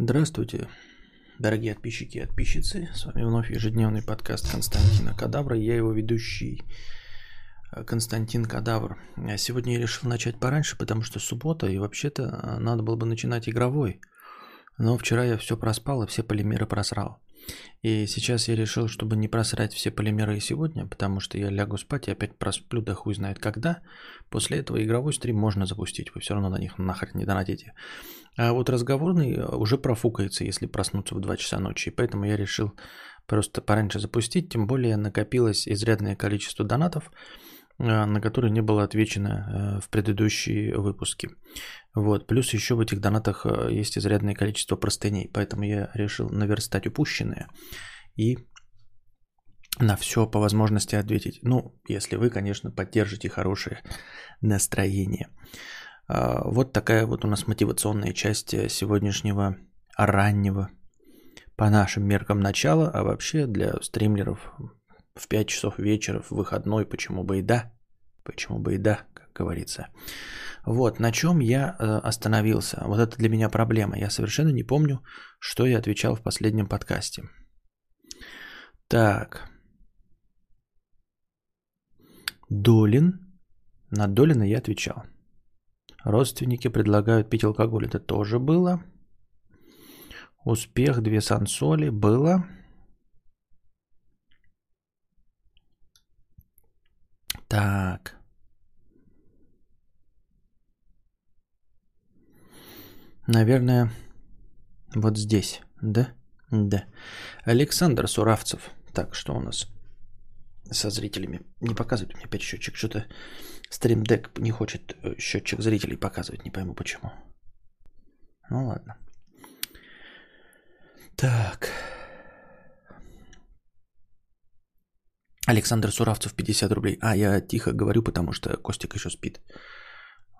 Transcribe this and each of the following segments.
Здравствуйте, дорогие подписчики и подписчицы. С вами вновь ежедневный подкаст Константина Кадавра. Я его ведущий э, Константин Кадавр. А Сегодня я решил начать пораньше, потому что суббота, и вообще-то э, надо было бы начинать игровой. Но вчера я все проспал и все полимеры просрал. И сейчас я решил, чтобы не просрать все полимеры сегодня, потому что я лягу спать и опять просплю, да хуй знает когда. После этого игровой стрим можно запустить, вы все равно на них нахрен не донатите. А вот разговорный э, уже профукается, если проснуться в 2 часа ночи. И поэтому я решил просто пораньше запустить, тем более накопилось изрядное количество донатов, на которые не было отвечено э, в предыдущие выпуски. Вот. Плюс еще в этих донатах есть изрядное количество простыней, поэтому я решил наверстать упущенное и на все по возможности ответить. Ну, если вы, конечно, поддержите хорошее настроение. А, вот такая вот у нас мотивационная часть э, сегодняшнего раннего, по нашим меркам, начала, а вообще для стримлеров в 5 часов вечера, в выходной, почему бы и да, почему бы и да, как говорится. Вот, на чем я э, остановился. Вот это для меня проблема. Я совершенно не помню, что я отвечал в последнем подкасте. Так. Долин. На Долина я отвечал. Родственники предлагают пить алкоголь. Это тоже было. Успех, две сансоли. Было. Так. Наверное, вот здесь, да? Да. Александр Суравцев. Так, что у нас со зрителями? Не показывает мне опять счетчик. Что-то стримдек не хочет э, счетчик зрителей показывать. Не пойму почему. Ну ладно. Так. Александр Суравцев 50 рублей. А, я тихо говорю, потому что Костик еще спит.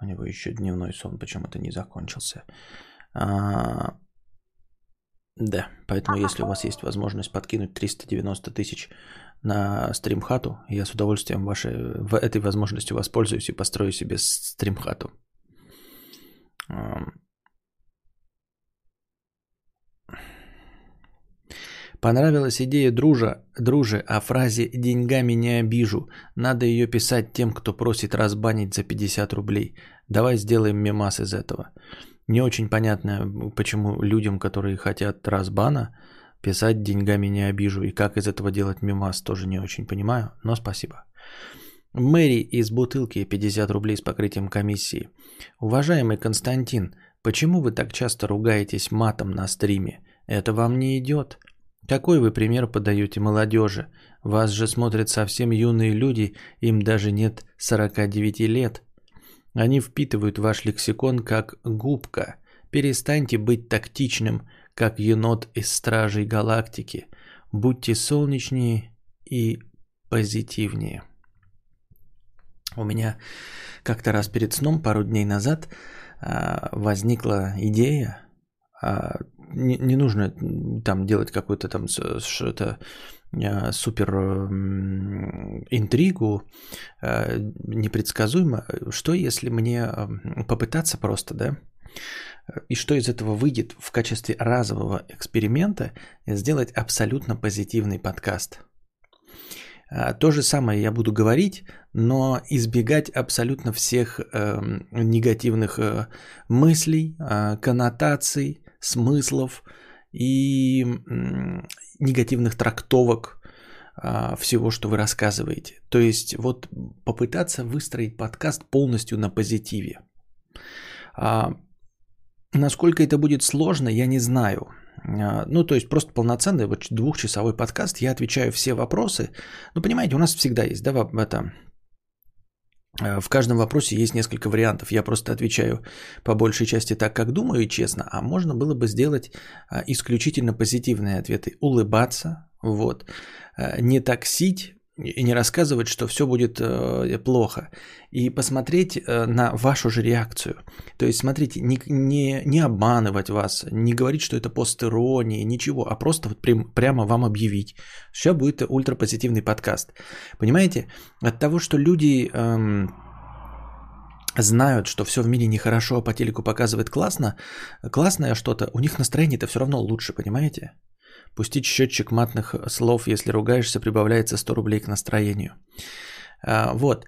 У него еще дневной сон почему-то не закончился. А, да, поэтому если у вас есть возможность подкинуть 390 тысяч на стримхату, я с удовольствием вашей, этой возможностью воспользуюсь и построю себе стримхату. Понравилась идея дружа, дружи о фразе «деньгами не обижу». Надо ее писать тем, кто просит разбанить за 50 рублей. Давай сделаем мемас из этого. Не очень понятно, почему людям, которые хотят разбана, писать «деньгами не обижу». И как из этого делать мемас, тоже не очень понимаю, но спасибо. Мэри из бутылки 50 рублей с покрытием комиссии. Уважаемый Константин, почему вы так часто ругаетесь матом на стриме? Это вам не идет. Какой вы пример подаете молодежи? Вас же смотрят совсем юные люди, им даже нет 49 лет. Они впитывают ваш лексикон как губка. Перестаньте быть тактичным, как енот из Стражей Галактики. Будьте солнечнее и позитивнее. У меня как-то раз перед сном, пару дней назад, а, возникла идея а, не, не нужно там делать какую-то там что-то а, супер интригу, а, непредсказуемо. Что если мне попытаться просто, да, и что из этого выйдет в качестве разового эксперимента сделать абсолютно позитивный подкаст? То же самое я буду говорить, но избегать абсолютно всех э, негативных э, мыслей, э, коннотаций, смыслов и негативных трактовок а, всего, что вы рассказываете. То есть вот попытаться выстроить подкаст полностью на позитиве. А, насколько это будет сложно, я не знаю. А, ну, то есть просто полноценный вот двухчасовой подкаст, я отвечаю все вопросы. Ну, понимаете, у нас всегда есть, да, это в каждом вопросе есть несколько вариантов. Я просто отвечаю по большей части так, как думаю и честно. А можно было бы сделать э, исключительно позитивные ответы. Улыбаться, вот. Э, не таксить, и не рассказывать, что все будет э, плохо. И посмотреть э, на вашу же реакцию. То есть, смотрите, не, не, не обманывать вас, не говорить, что это постирония, ничего, а просто вот прям, прямо вам объявить. Сейчас будет ультрапозитивный подкаст. Понимаете? От того, что люди... Эм, знают, что все в мире нехорошо, а по телеку показывает классно, классное что-то, у них настроение-то все равно лучше, понимаете? Пустить счетчик матных слов, если ругаешься, прибавляется 100 рублей к настроению. А, вот.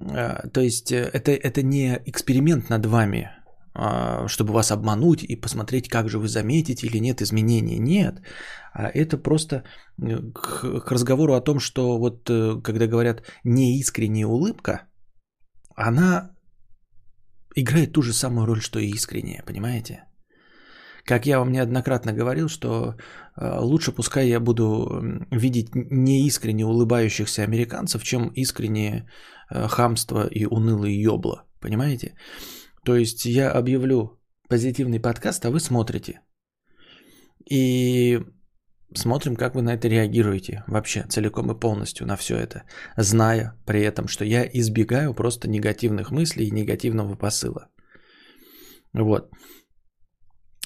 А, то есть э, это, это не эксперимент над вами, а, чтобы вас обмануть и посмотреть, как же вы заметите или нет изменений. Нет. Это просто э, к, к разговору о том, что вот э, когда говорят неискренняя улыбка, она играет ту же самую роль, что и искренняя, понимаете? Как я вам неоднократно говорил, что э, лучше пускай я буду видеть неискренне улыбающихся американцев, чем искреннее э, хамство и унылые ёбла. Понимаете? То есть я объявлю позитивный подкаст, а вы смотрите. И смотрим, как вы на это реагируете вообще целиком и полностью на все это, зная при этом, что я избегаю просто негативных мыслей и негативного посыла. Вот.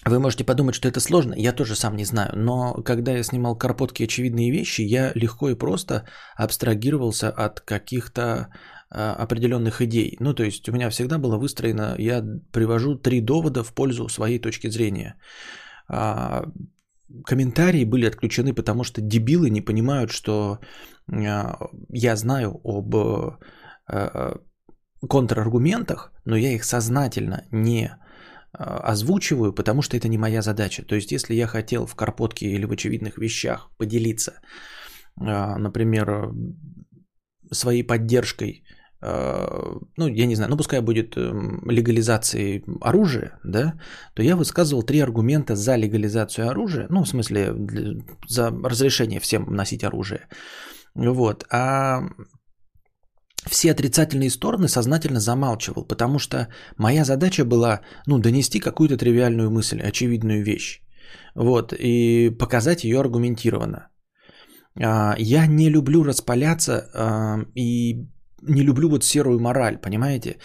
Вы можете подумать, что это сложно, я тоже сам не знаю, но когда я снимал карпотки очевидные вещи, я легко и просто абстрагировался от каких-то а, определенных идей. Ну, то есть у меня всегда было выстроено, я привожу три довода в пользу своей точки зрения. А, комментарии были отключены, потому что дебилы не понимают, что а, я знаю об контраргументах, но я их сознательно не озвучиваю, потому что это не моя задача. То есть, если я хотел в карпотке или в очевидных вещах поделиться, например, своей поддержкой Э, ну, я не знаю, ну, пускай будет эм, легализацией оружия, да, то я высказывал три аргумента за легализацию оружия, ну, в смысле, за разрешение всем носить оружие. Вот. А все отрицательные стороны сознательно замалчивал, потому что моя задача была, ну, донести какую-то тривиальную мысль, очевидную вещь. Вот, и показать ее аргументированно. А, я не люблю распаляться а, и не люблю вот серую мораль, понимаете?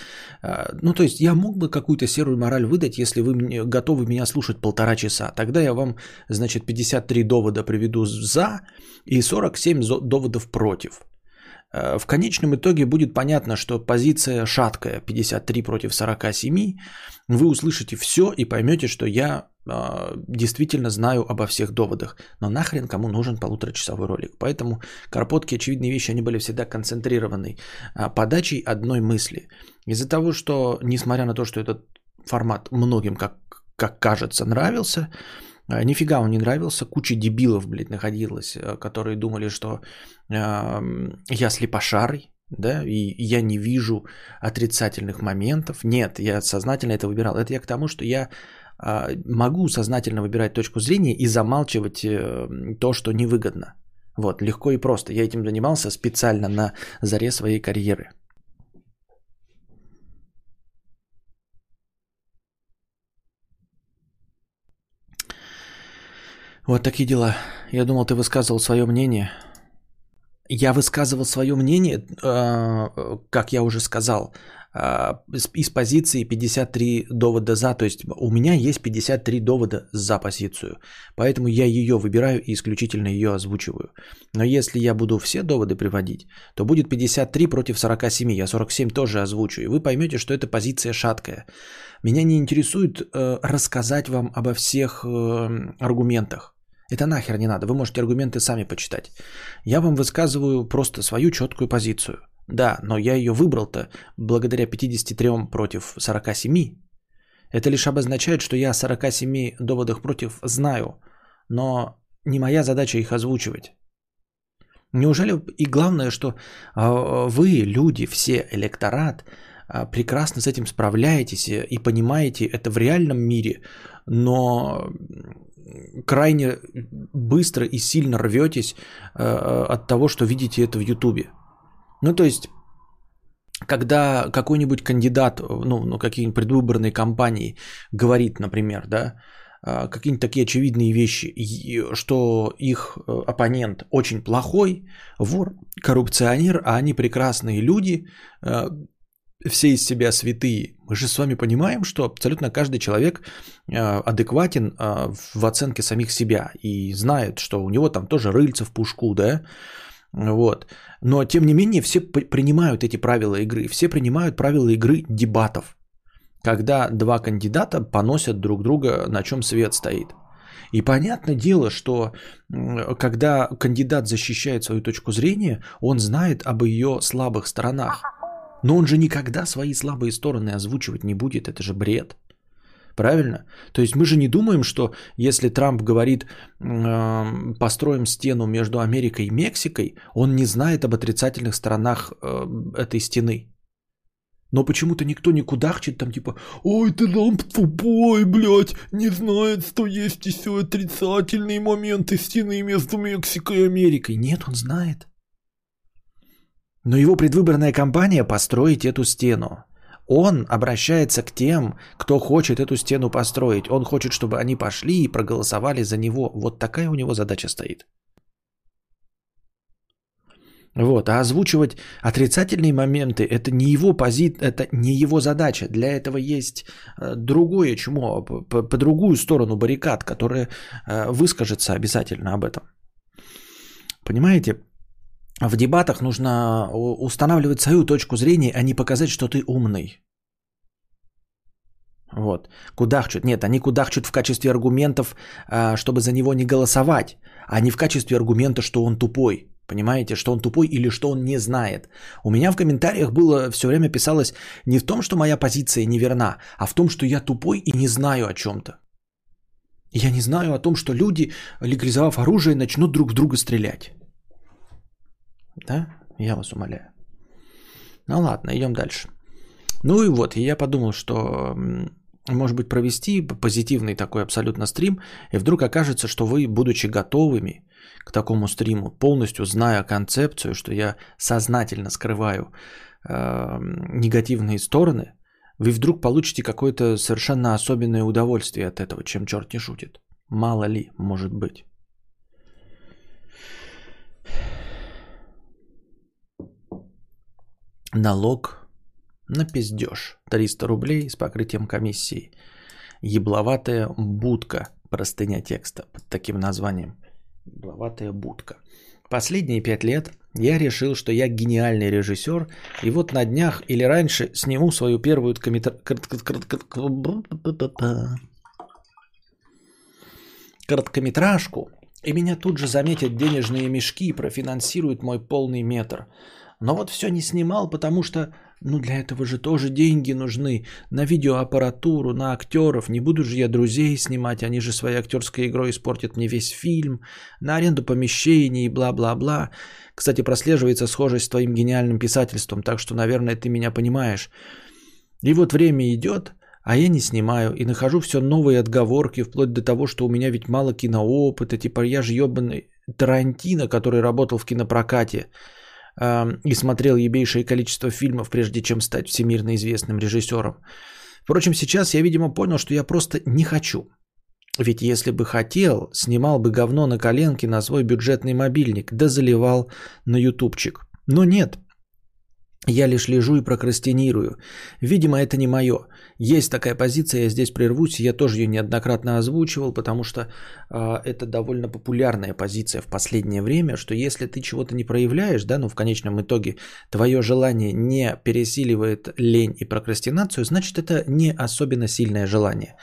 А, ну, то есть я мог бы какую-то серую мораль выдать, если вы готовы меня слушать полтора часа. Тогда я вам, значит, 53 довода приведу за и 47 доводов против. А, в конечном итоге будет понятно, что позиция шаткая, 53 против 47. Вы услышите все и поймете, что я а, действительно знаю обо всех доводах. Но нахрен кому нужен полуторачасовой ролик. Поэтому карпотки, очевидные вещи, они были всегда концентрированы а, подачей одной мысли. Из-за того, что, несмотря на то, что этот формат многим, как, как кажется, нравился, нифига он не нравился, куча дебилов, блядь, находилась, которые думали, что э, я слепошарый, да, и я не вижу отрицательных моментов. Нет, я сознательно это выбирал. Это я к тому, что я а, могу сознательно выбирать точку зрения и замалчивать э, то, что невыгодно. Вот, легко и просто. Я этим занимался специально на заре своей карьеры. Вот такие дела. Я думал, ты высказывал свое мнение. Я высказывал свое мнение, э, как я уже сказал, а, из позиции 53 довода за, то есть у меня есть 53 довода за позицию, поэтому я ее выбираю и исключительно ее озвучиваю. Но если я буду все доводы приводить, то будет 53 против 47, я 47 тоже озвучу, и вы поймете, что эта позиция шаткая. Меня не интересует э, рассказать вам обо всех э, аргументах. Это нахер не надо, вы можете аргументы сами почитать. Я вам высказываю просто свою четкую позицию. Да, но я ее выбрал-то благодаря 53 против 47. Это лишь обозначает, что я о 47 доводах против знаю, но не моя задача их озвучивать. Неужели и главное, что а, вы, люди, все, электорат, а, прекрасно с этим справляетесь и понимаете это в реальном мире, но крайне быстро и сильно рветесь а, от того, что видите это в Ютубе. Ну, то есть, когда какой-нибудь кандидат, ну, ну какие-нибудь предвыборные кампании говорит, например, да, а, какие-нибудь такие очевидные вещи, что их э, оппонент очень плохой, вор, коррупционер, а они прекрасные люди, э, все из себя святые. Мы же с вами понимаем, что абсолютно каждый человек э, адекватен в оценке самих себя и знает, что у него там тоже рыльца в пушку, да, Вот. Но, тем не менее, все принимают эти правила игры. Все принимают правила игры дебатов. Когда два кандидата поносят друг друга, на чем свет стоит. И понятное дело, что когда кандидат защищает свою точку зрения, он знает об ее слабых сторонах. Но он же никогда свои слабые стороны озвучивать не будет, это же бред. Правильно? То есть мы же не думаем, что если Трамп говорит, э, построим стену между Америкой и Мексикой, он не знает об отрицательных сторонах э, этой стены. Но почему-то никто не кудахчет там типа «Ой, Трамп тупой, блядь, не знает, что есть еще отрицательные моменты стены между Мексикой и Америкой». Нет, он знает. Но его предвыборная кампания построить эту стену. Он обращается к тем, кто хочет эту стену построить. Он хочет, чтобы они пошли и проголосовали за него. Вот такая у него задача стоит. Вот, а озвучивать отрицательные моменты это не его пози... это не его задача. Для этого есть э, другое чмо, по, по другую сторону баррикад, которая э, выскажется обязательно об этом. Понимаете? В дебатах нужно устанавливать свою точку зрения, а не показать, что ты умный. Вот. Кудахчут. Нет, они кудахчут в качестве аргументов, а, чтобы за него не голосовать, а не в качестве аргумента, что он тупой. Понимаете, что он тупой или что он не знает. У меня в комментариях было все время писалось не в том, что моя позиция неверна, а в том, что я тупой и не знаю о чем-то. Я не знаю о том, что люди, легализовав оружие, начнут друг в друга стрелять. Да? Я вас умоляю. Ну ладно, идем дальше. Ну и вот, я подумал, что может быть провести позитивный такой абсолютно стрим, и вдруг окажется, что вы, будучи готовыми к такому стриму, полностью зная концепцию, что я сознательно скрываю э, негативные стороны, вы вдруг получите какое-то совершенно особенное удовольствие от этого, чем черт не шутит. Мало ли, может быть. Налог на пиздеж. 300 рублей с покрытием комиссии. Ебловатая будка. Простыня текста под таким названием. Ебловатая будка. Последние пять лет я решил, что я гениальный режиссер, и вот на днях или раньше сниму свою первую короткометражку, и меня тут же заметят денежные мешки и профинансируют мой полный метр – но вот все не снимал, потому что, ну для этого же тоже деньги нужны. На видеоаппаратуру, на актеров. Не буду же я друзей снимать, они же своей актерской игрой испортят мне весь фильм. На аренду помещений и бла-бла-бла. Кстати, прослеживается схожесть с твоим гениальным писательством, так что, наверное, ты меня понимаешь. И вот время идет, а я не снимаю и нахожу все новые отговорки, вплоть до того, что у меня ведь мало киноопыта, типа я же ебаный Тарантино, который работал в кинопрокате и смотрел ебейшее количество фильмов, прежде чем стать всемирно известным режиссером. Впрочем, сейчас я, видимо, понял, что я просто не хочу. Ведь если бы хотел, снимал бы говно на коленке на свой бюджетный мобильник, да заливал на ютубчик. Но нет, я лишь лежу и прокрастинирую. Видимо, это не мое. Есть такая позиция, я здесь прервусь, я тоже ее неоднократно озвучивал, потому что э, это довольно популярная позиция в последнее время, что если ты чего-то не проявляешь, да, ну в конечном итоге твое желание не пересиливает лень и прокрастинацию, значит это не особенно сильное желание.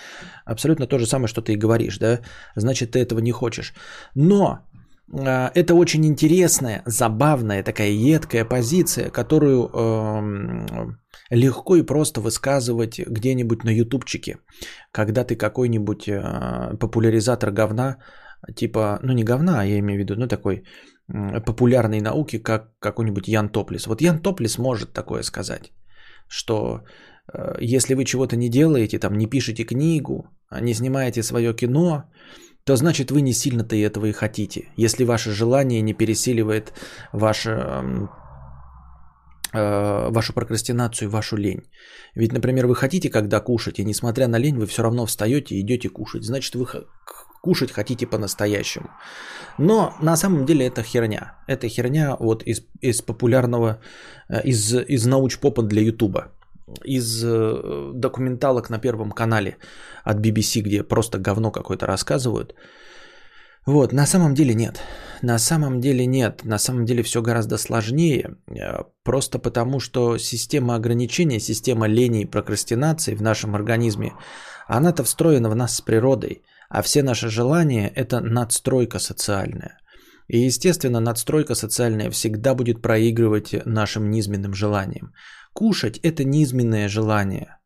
Абсолютно то же самое, что ты и говоришь, да, значит ты этого не хочешь. Но это очень интересная, забавная, такая едкая позиция, которую э, легко и просто высказывать где-нибудь на ютубчике, когда ты какой-нибудь э, популяризатор говна, типа, ну не говна, я имею в виду, ну такой э, популярной науки, как какой-нибудь Ян Топлис. Вот Ян Топлис может такое сказать, что э, если вы чего-то не делаете, там не пишете книгу, не снимаете свое кино, то значит вы не сильно-то и этого и хотите. Если ваше желание не пересиливает ваше, э, вашу прокрастинацию, вашу лень. Ведь, например, вы хотите когда кушать, и несмотря на лень, вы все равно встаете и идете кушать. Значит, вы кушать хотите по-настоящему. Но на самом деле это херня. Это херня вот из, из популярного, э, из, из научпопа для Ютуба из э, документалок на Первом канале от BBC, где просто говно какое-то рассказывают. Вот, на самом деле нет. На самом деле нет. На самом деле все гораздо сложнее. Э, просто потому, что система ограничения, система лени и прокрастинации в нашем организме, она-то встроена в нас с природой. А все наши желания – это надстройка социальная. И, естественно, надстройка социальная всегда будет проигрывать нашим низменным желаниям. Кушать – это низменное желание.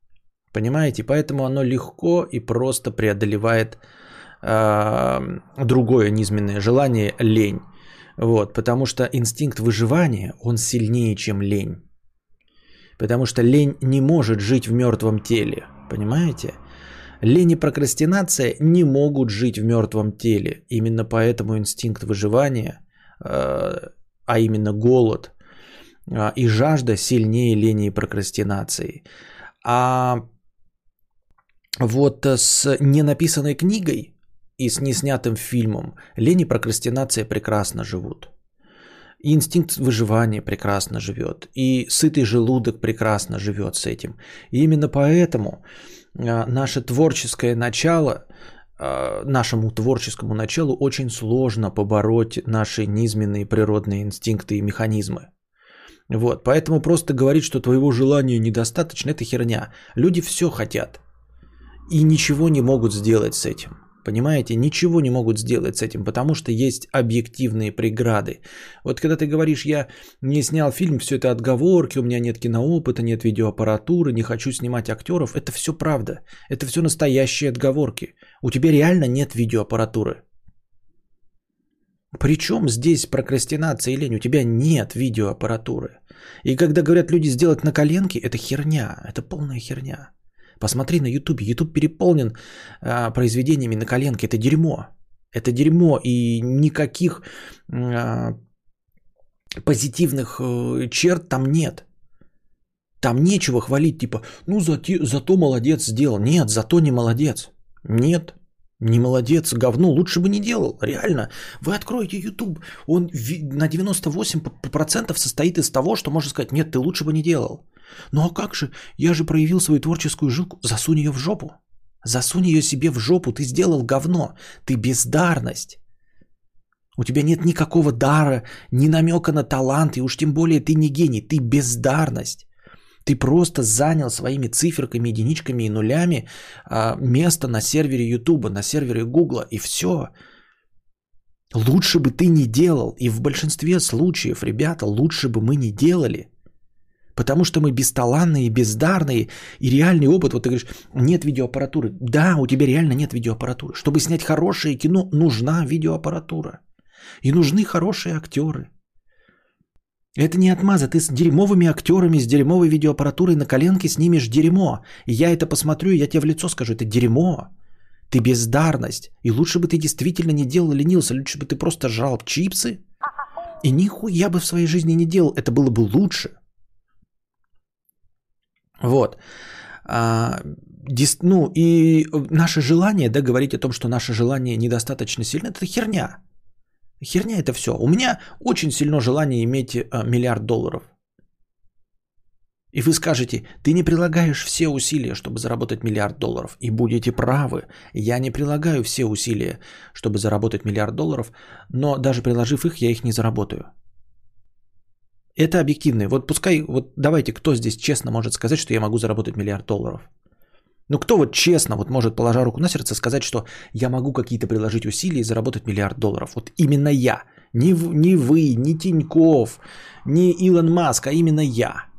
Понимаете? Поэтому оно легко и просто преодолевает э, другое низменное желание – лень. Вот, потому что инстинкт выживания, он сильнее, чем лень. Потому что лень не может жить в мертвом теле. Понимаете? Лень и прокрастинация не могут жить в мертвом теле. Именно поэтому инстинкт выживания, э, а именно голод и жажда сильнее лени и прокрастинации. А вот с ненаписанной книгой и с неснятым фильмом лень и прокрастинация прекрасно живут. И инстинкт выживания прекрасно живет. И сытый желудок прекрасно живет с этим. И именно поэтому а, наше творческое начало, а, нашему творческому началу очень сложно побороть наши низменные природные инстинкты и механизмы. Вот, поэтому просто говорить, что твоего желания недостаточно, это херня. Люди все хотят и ничего не могут сделать с этим. Понимаете, ничего не могут сделать с этим, потому что есть объективные преграды. Вот когда ты говоришь, я не снял фильм, все это отговорки, у меня нет киноопыта, нет видеоаппаратуры, не хочу снимать актеров, это все правда. Это все настоящие отговорки. У тебя реально нет видеоаппаратуры. Причем здесь прокрастинация и лень? У тебя нет видеоаппаратуры. И когда говорят люди сделать на коленке, это херня, это полная херня. Посмотри на YouTube. YouTube переполнен а, произведениями на коленке. Это дерьмо. Это дерьмо. И никаких а, позитивных э, черт там нет. Там нечего хвалить, типа, ну зато, зато молодец сделал. Нет, зато не молодец. Нет, не молодец, говно, лучше бы не делал, реально. Вы откроете YouTube, он на 98% состоит из того, что можно сказать, нет, ты лучше бы не делал. Ну а как же? Я же проявил свою творческую жилку. Засунь ее в жопу. Засунь ее себе в жопу. Ты сделал говно. Ты бездарность. У тебя нет никакого дара, ни намека на талант, и уж тем более ты не гений, ты бездарность. Ты просто занял своими циферками, единичками и нулями а, место на сервере Ютуба, на сервере Гугла, и все. Лучше бы ты не делал. И в большинстве случаев, ребята, лучше бы мы не делали. Потому что мы бесталанные, бездарные, и реальный опыт, вот ты говоришь, нет видеоаппаратуры. Да, у тебя реально нет видеоаппаратуры. Чтобы снять хорошее кино, нужна видеоаппаратура. И нужны хорошие актеры. Это не отмаза, ты с дерьмовыми актерами, с дерьмовой видеоаппаратурой на коленке снимешь дерьмо. И я это посмотрю, и я тебе в лицо скажу, это дерьмо. Ты бездарность. И лучше бы ты действительно не делал, ленился, лучше бы ты просто жрал чипсы. И нихуя бы в своей жизни не делал, это было бы лучше. Вот. А, дис, ну и наше желание, да, говорить о том, что наше желание недостаточно сильно, это херня. Херня это все. У меня очень сильно желание иметь а, миллиард долларов. И вы скажете, ты не прилагаешь все усилия, чтобы заработать миллиард долларов. И будете правы. Я не прилагаю все усилия, чтобы заработать миллиард долларов, но даже приложив их, я их не заработаю. Это объективно. Вот пускай, вот давайте, кто здесь честно может сказать, что я могу заработать миллиард долларов? Ну кто вот честно вот может, положа руку на сердце, сказать, что я могу какие-то приложить усилия и заработать миллиард долларов? Вот именно я. Не, не вы, не Тиньков, не Илон Маск, а именно я.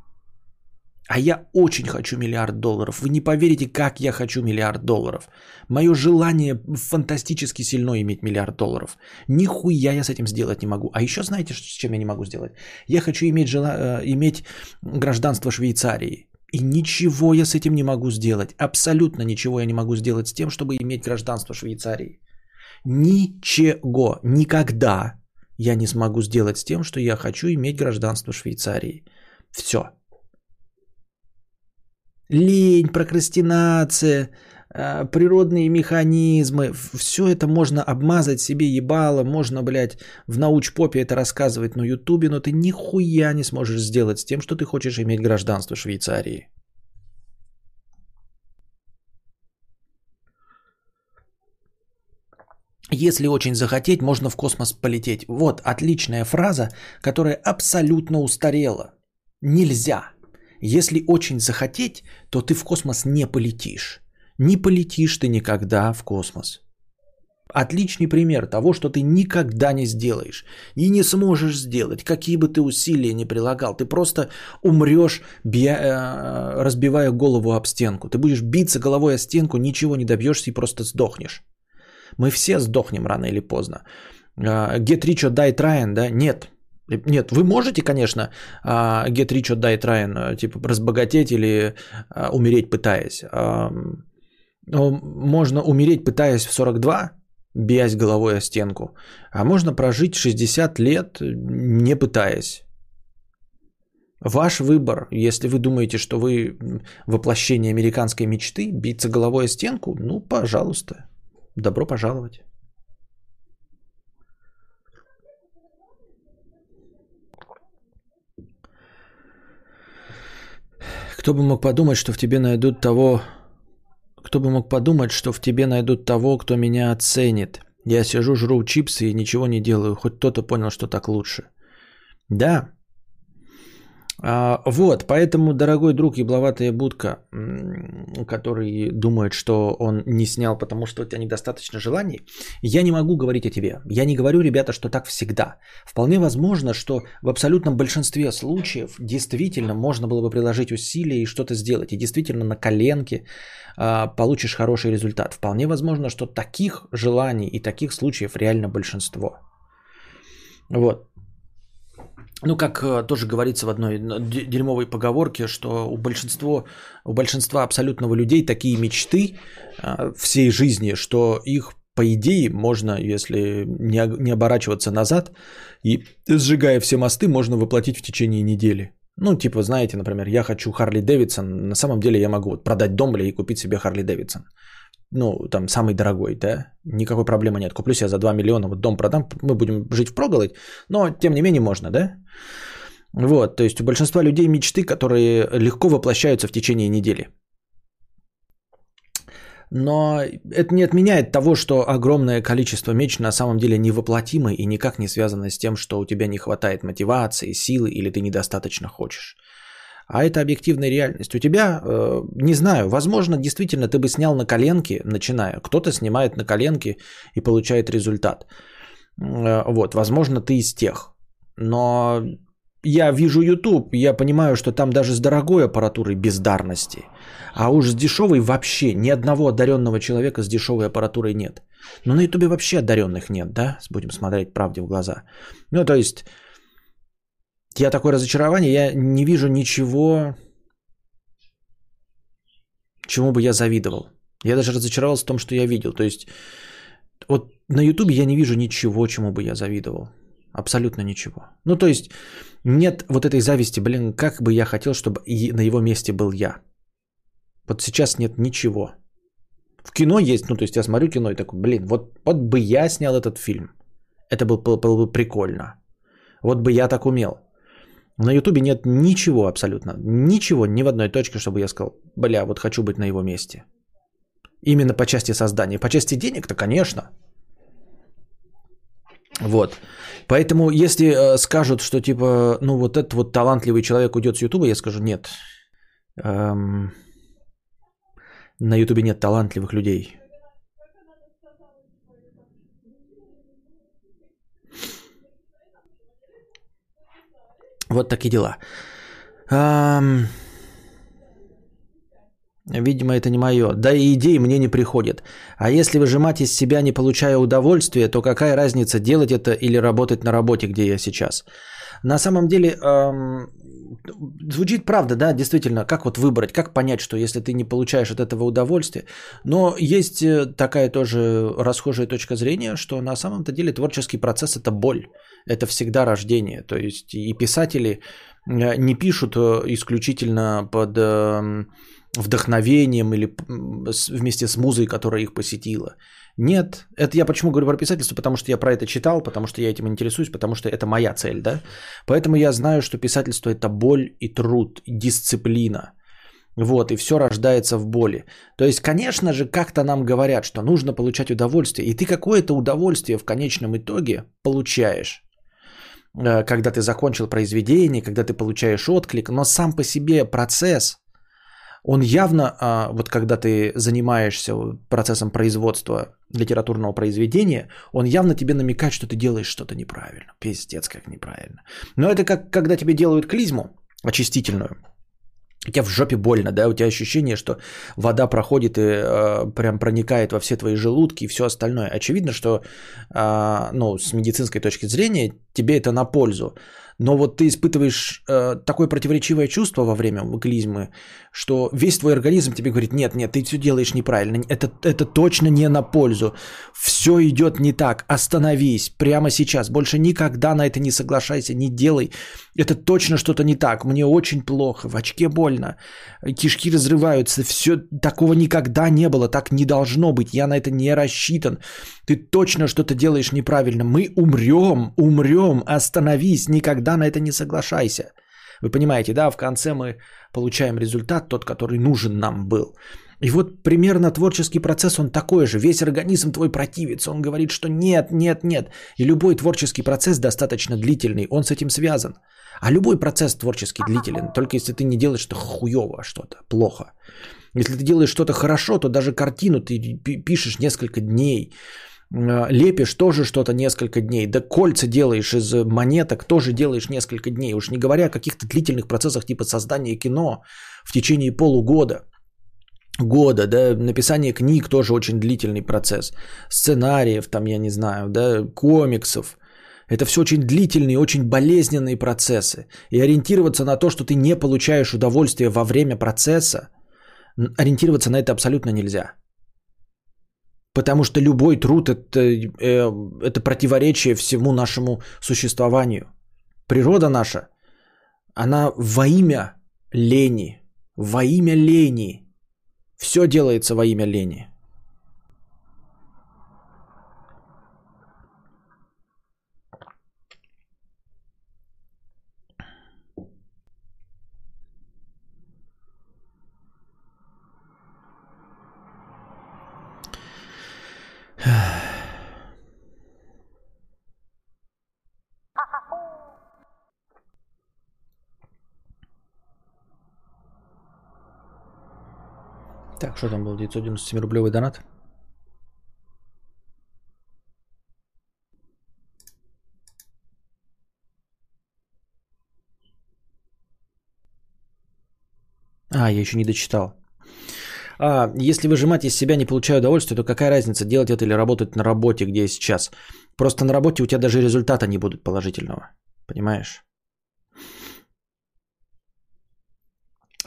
А я очень хочу миллиард долларов. Вы не поверите, как я хочу миллиард долларов. Мое желание фантастически сильно иметь миллиард долларов. Нихуя я с этим сделать не могу. А еще знаете, с чем я не могу сделать? Я хочу иметь, жела... Э, иметь гражданство Швейцарии. И ничего я с этим не могу сделать. Абсолютно ничего я не могу сделать с тем, чтобы иметь гражданство Швейцарии. Ничего. Никогда я не смогу сделать с тем, что я хочу иметь гражданство Швейцарии. Все лень, прокрастинация, природные механизмы, все это можно обмазать себе ебало, можно, блядь, в научпопе это рассказывать на ютубе, но ты нихуя не сможешь сделать с тем, что ты хочешь иметь гражданство Швейцарии. Если очень захотеть, можно в космос полететь. Вот отличная фраза, которая абсолютно устарела. Нельзя. Если очень захотеть, то ты в космос не полетишь. Не полетишь ты никогда в космос. Отличный пример того, что ты никогда не сделаешь и не сможешь сделать, какие бы ты усилия ни прилагал. Ты просто умрешь, бия, э, разбивая голову об стенку. Ты будешь биться головой о стенку, ничего не добьешься и просто сдохнешь. Мы все сдохнем рано или поздно. Uh, get rich or die trying, да? Нет. Нет, вы можете, конечно, uh, get rich or die trying, uh, типа разбогатеть или умереть пытаясь. Но можно умереть пытаясь в 42, биясь головой о стенку, а можно прожить 60 лет, не пытаясь. Ваш выбор, если вы думаете, что вы воплощение американской мечты, биться головой о стенку, ну, пожалуйста. Добро пожаловать. Кто бы мог подумать, что в тебе найдут того... Кто бы мог подумать, что в тебе найдут того, кто меня оценит. Я сижу, жру чипсы и ничего не делаю. Хоть кто-то понял, что так лучше. Да, вот, поэтому, дорогой друг, ебловатая будка, который думает, что он не снял, потому что у тебя недостаточно желаний, я не могу говорить о тебе. Я не говорю, ребята, что так всегда. Вполне возможно, что в абсолютном большинстве случаев действительно можно было бы приложить усилия и что-то сделать. И действительно на коленке а, получишь хороший результат. Вполне возможно, что таких желаний и таких случаев реально большинство. Вот. Ну, как э, тоже говорится в одной дерьмовой поговорке, что у большинства, у большинства абсолютного людей такие мечты э, всей жизни, что их, по идее, можно, если не, не оборачиваться назад и сжигая все мосты, можно воплотить в течение недели. Ну, типа, знаете, например, я хочу Харли Дэвидсон, на самом деле я могу вот продать дом и купить себе Харли Дэвидсон ну, там, самый дорогой, да, никакой проблемы нет. Куплю себе за 2 миллиона, вот дом продам, мы будем жить в проголодь, но, тем не менее, можно, да? Вот, то есть у большинства людей мечты, которые легко воплощаются в течение недели. Но это не отменяет того, что огромное количество меч на самом деле невоплотимы и никак не связано с тем, что у тебя не хватает мотивации, силы или ты недостаточно хочешь а это объективная реальность. У тебя, э, не знаю, возможно, действительно ты бы снял на коленки, начиная. Кто-то снимает на коленки и получает результат. Э, вот, возможно, ты из тех. Но я вижу YouTube, я понимаю, что там даже с дорогой аппаратурой бездарности. А уж с дешевой вообще ни одного одаренного человека с дешевой аппаратурой нет. Но на YouTube вообще одаренных нет, да? Будем смотреть правде в глаза. Ну, то есть я такое разочарование, я не вижу ничего, чему бы я завидовал. Я даже разочаровался в том, что я видел. То есть вот на Ютубе я не вижу ничего, чему бы я завидовал. Абсолютно ничего. Ну, то есть нет вот этой зависти, блин, как бы я хотел, чтобы на его месте был я. Вот сейчас нет ничего. В кино есть, ну, то есть я смотрю кино и такой, блин, вот, вот бы я снял этот фильм. Это было, было бы прикольно. Вот бы я так умел. На Ютубе нет ничего абсолютно, ничего, ни в одной точке, чтобы я сказал, бля, вот хочу быть на его месте. Именно по части создания. По части денег-то, конечно. Вот. Поэтому, если э, скажут, что типа, ну вот этот вот талантливый человек уйдет с Ютуба, я скажу, нет. Эм, на Ютубе нет талантливых людей. Вот такие дела. Ам... Видимо, это не мое. Да и идеи мне не приходят. А если выжимать из себя, не получая удовольствия, то какая разница, делать это или работать на работе, где я сейчас? На самом деле, эм, звучит правда, да, действительно, как вот выбрать, как понять, что если ты не получаешь от этого удовольствия. Но есть э, такая тоже расхожая точка зрения, что на самом-то деле творческий процесс – это боль это всегда рождение. То есть и писатели э, не пишут э, исключительно под эм, вдохновением или вместе с музой, которая их посетила. Нет, это я почему говорю про писательство, потому что я про это читал, потому что я этим интересуюсь, потому что это моя цель, да. Поэтому я знаю, что писательство это боль и труд, и дисциплина. Вот, и все рождается в боли. То есть, конечно же, как-то нам говорят, что нужно получать удовольствие. И ты какое-то удовольствие в конечном итоге получаешь, когда ты закончил произведение, когда ты получаешь отклик. Но сам по себе процесс, он явно, а, вот когда ты занимаешься процессом производства литературного произведения, он явно тебе намекает, что ты делаешь что-то неправильно. Пиздец, как неправильно. Но это как когда тебе делают клизму очистительную – у тебя в жопе больно, да, у тебя ощущение, что вода проходит и э, прям проникает во все твои желудки и все остальное. Очевидно, что, э, ну, с медицинской точки зрения тебе это на пользу но вот ты испытываешь э, такое противоречивое чувство во время клизмы, что весь твой организм тебе говорит, нет, нет, ты все делаешь неправильно, это, это точно не на пользу, все идет не так, остановись прямо сейчас, больше никогда на это не соглашайся, не делай, это точно что-то не так, мне очень плохо, в очке больно, кишки разрываются, все, такого никогда не было, так не должно быть, я на это не рассчитан, ты точно что-то делаешь неправильно, мы умрем, умрем, остановись, никогда на это не соглашайся. Вы понимаете, да, в конце мы получаем результат, тот, который нужен нам был. И вот примерно творческий процесс, он такой же. Весь организм твой противится. Он говорит, что нет, нет, нет. И любой творческий процесс достаточно длительный. Он с этим связан. А любой процесс творческий длителен. Только если ты не делаешь что хуево что-то, плохо. Если ты делаешь что-то хорошо, то даже картину ты пишешь несколько дней. Э, лепишь тоже что-то несколько дней, да кольца делаешь из монеток тоже делаешь несколько дней, уж не говоря о каких-то длительных процессах типа создания кино в течение полугода, года, да, написание книг тоже очень длительный процесс, сценариев там, я не знаю, да, комиксов, это все очень длительные, очень болезненные процессы. И ориентироваться на то, что ты не получаешь удовольствие во время процесса, ориентироваться на это абсолютно нельзя. Потому что любой труд это, э, это противоречие всему нашему существованию. Природа наша, она во имя лени, во имя лени. Все делается во имя лени. Так, что там был? 997 рублевый донат? А, я еще не дочитал. А, если выжимать из себя не получаю удовольствия, то какая разница, делать это или работать на работе, где я сейчас? Просто на работе у тебя даже результата не будет положительного. Понимаешь?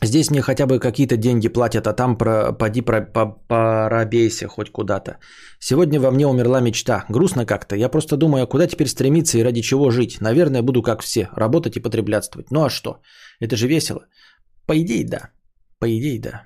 Здесь мне хотя бы какие-то деньги платят, а там про, поди про, по, пробейся хоть куда-то. Сегодня во мне умерла мечта. Грустно как-то. Я просто думаю, а куда теперь стремиться и ради чего жить? Наверное, буду как все. Работать и потреблятствовать. Ну а что? Это же весело. По идее, да. По идее, да.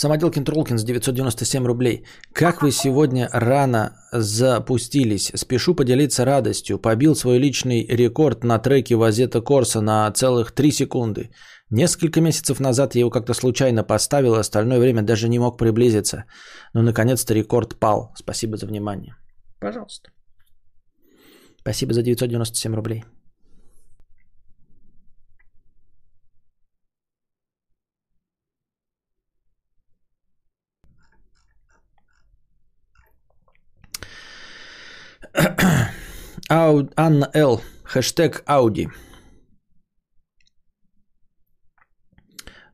Самоделкин Тролкинс 997 рублей. Как вы сегодня рано запустились? Спешу поделиться радостью. Побил свой личный рекорд на треке Вазета Корса на целых 3 секунды. Несколько месяцев назад я его как-то случайно поставил, остальное время даже не мог приблизиться. Но наконец-то рекорд пал. Спасибо за внимание. Пожалуйста. Спасибо за 997 рублей. Ау, Анна Л. Хэштег Ауди.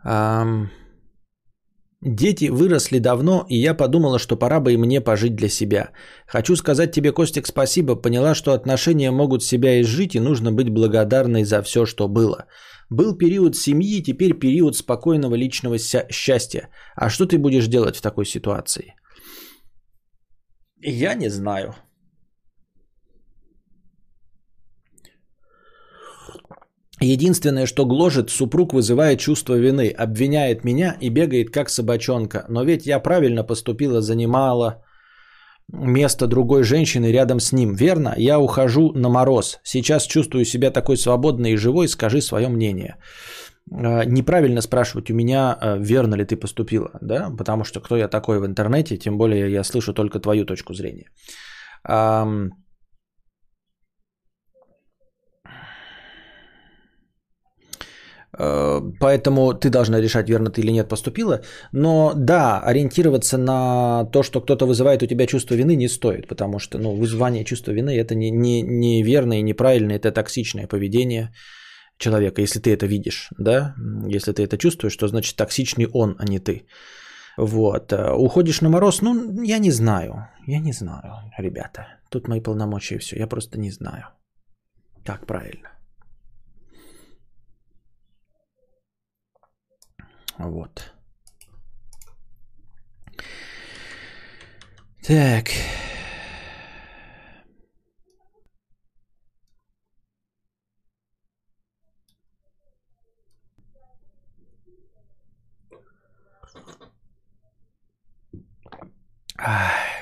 Um, дети выросли давно, и я подумала, что пора бы и мне пожить для себя. Хочу сказать тебе, Костик, спасибо. Поняла, что отношения могут себя изжить, и нужно быть благодарной за все, что было. Был период семьи, теперь период спокойного личного счастья. А что ты будешь делать в такой ситуации? Я не знаю. Единственное, что гложет, супруг вызывает чувство вины, обвиняет меня и бегает как собачонка. Но ведь я правильно поступила, занимала место другой женщины рядом с ним, верно? Я ухожу на мороз. Сейчас чувствую себя такой свободной и живой, скажи свое мнение. А, неправильно спрашивать у меня, а, верно ли ты поступила, да? Потому что кто я такой в интернете, тем более я слышу только твою точку зрения. Поэтому ты должна решать, верно ты или нет поступила. Но да, ориентироваться на то, что кто-то вызывает у тебя чувство вины, не стоит, потому что ну, вызывание чувства вины это не, не, неверно и неправильно, это токсичное поведение человека, если ты это видишь, да, если ты это чувствуешь, то значит токсичный он, а не ты. Вот. Э, уходишь на мороз, ну, я не знаю, я не знаю, ребята. Тут мои полномочия и все, я просто не знаю, как правильно. Вот. Так. Ах.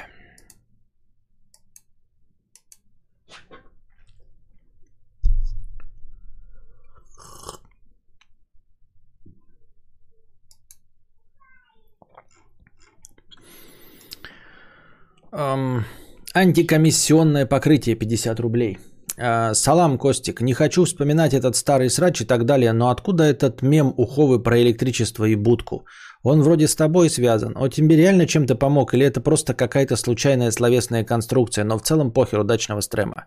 Эм, антикомиссионное покрытие 50 рублей. Э, салам, Костик. Не хочу вспоминать этот старый срач и так далее, но откуда этот мем Уховы про электричество и будку? Он вроде с тобой связан. Он тебе реально чем-то помог или это просто какая-то случайная словесная конструкция, но в целом похер удачного стрема.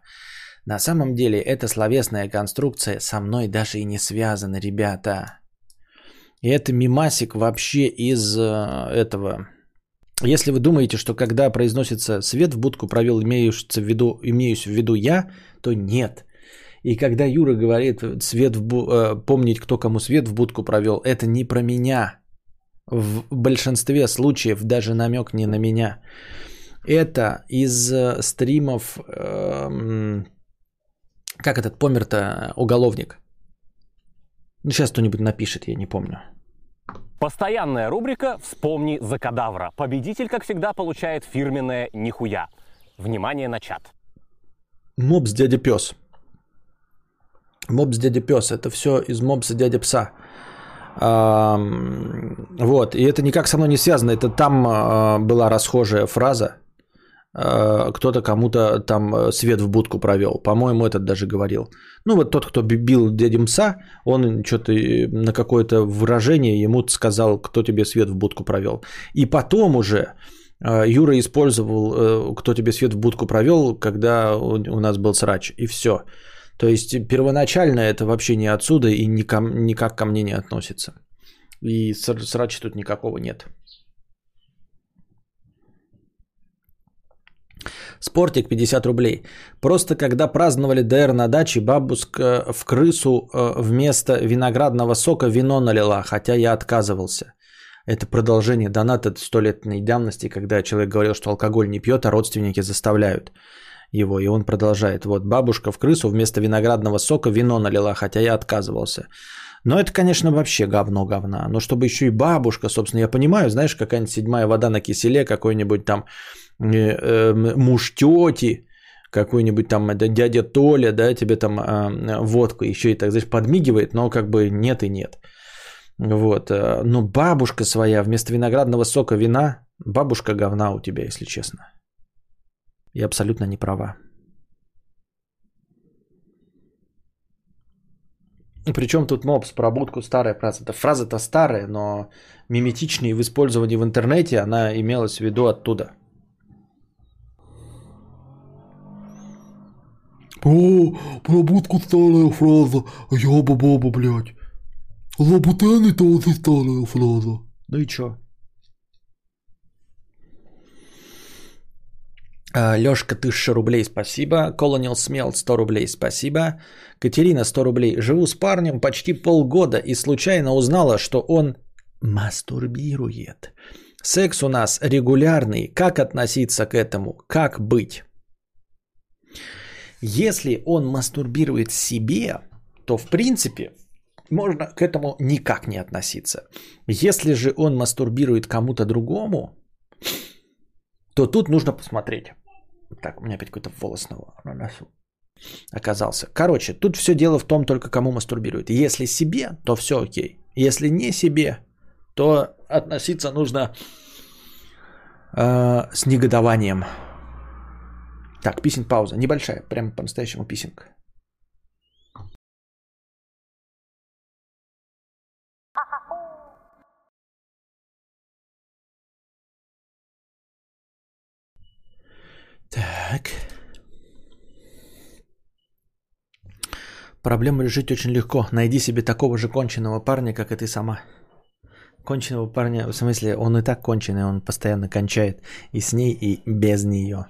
На самом деле эта словесная конструкция со мной даже и не связана, ребята. И это мимасик вообще из э, этого если вы думаете, что когда произносится свет в будку провел, имеюсь в виду, имеюсь в виду я, то нет. И когда Юра говорит свет в бу... Э, помнить, кто кому свет в будку провел, это не про меня. В большинстве случаев даже намек не на меня. Это из э, стримов, эм, как этот помер-то уголовник. Ну, сейчас кто-нибудь напишет, я не помню. Постоянная рубрика «Вспомни за кадавра». Победитель, как всегда, получает фирменное «Нихуя». Внимание на чат. Мопс дядя пес. Мопс дядя пес. Это все из мопса дядя пса. Вот. И это никак со мной не связано. Это там а, была расхожая фраза. Э, кто-то кому-то там э, свет в будку провел. По-моему, этот даже говорил. Ну, вот тот, кто бил дядя Мса, он что-то э, на какое-то выражение ему сказал, кто тебе свет в будку провел. И потом уже Юра использовал, кто тебе свет в будку провел, когда у нас был срач. И все. То есть первоначально это вообще не отсюда и никак ко мне не относится. И срача тут никакого нет. Спортик 50 рублей. Просто когда праздновали ДР на даче, бабушка в крысу э, вместо виноградного сока вино налила, хотя я отказывался. Это продолжение доната столетней давности, когда человек говорил, что алкоголь не пьет, а родственники заставляют его. И он продолжает. Вот бабушка в крысу вместо виноградного сока вино налила, хотя я отказывался. Но это, конечно, вообще говно говна. Но чтобы еще и бабушка, собственно, я понимаю, знаешь, какая-нибудь седьмая вода на киселе, какой-нибудь там э, муж тети, какой-нибудь там это дядя Толя, да, тебе там э, водку еще и так, знаешь, подмигивает, но как бы нет и нет. Вот. Э, но бабушка своя вместо виноградного сока вина, бабушка говна у тебя, если честно. И абсолютно не права. Причем тут мопс про будку старая фраза. Эта фраза-то старая, но миметичнее в использовании в интернете она имелась в виду оттуда – О, про будку старая фраза. Яба-боба, блядь. Лабутены тоже старая фраза. Ну и чё? А, Лёшка, 1000 рублей, спасибо. Колонил Смел, 100 рублей, спасибо. Катерина, 100 рублей. Живу с парнем почти полгода и случайно узнала, что он мастурбирует. Секс у нас регулярный. Как относиться к этому? Как быть? Если он мастурбирует себе, то в принципе можно к этому никак не относиться. Если же он мастурбирует кому-то другому, то тут нужно посмотреть. Так, у меня опять какой-то волос на носу оказался. Короче, тут все дело в том, только кому мастурбирует. Если себе, то все окей. Если не себе, то относиться нужно э, с негодованием. Так, писинг пауза. Небольшая, прям по-настоящему писинг. Так. Проблему решить очень легко. Найди себе такого же конченного парня, как и ты сама. Конченного парня, в смысле, он и так конченый, он постоянно кончает и с ней, и без нее.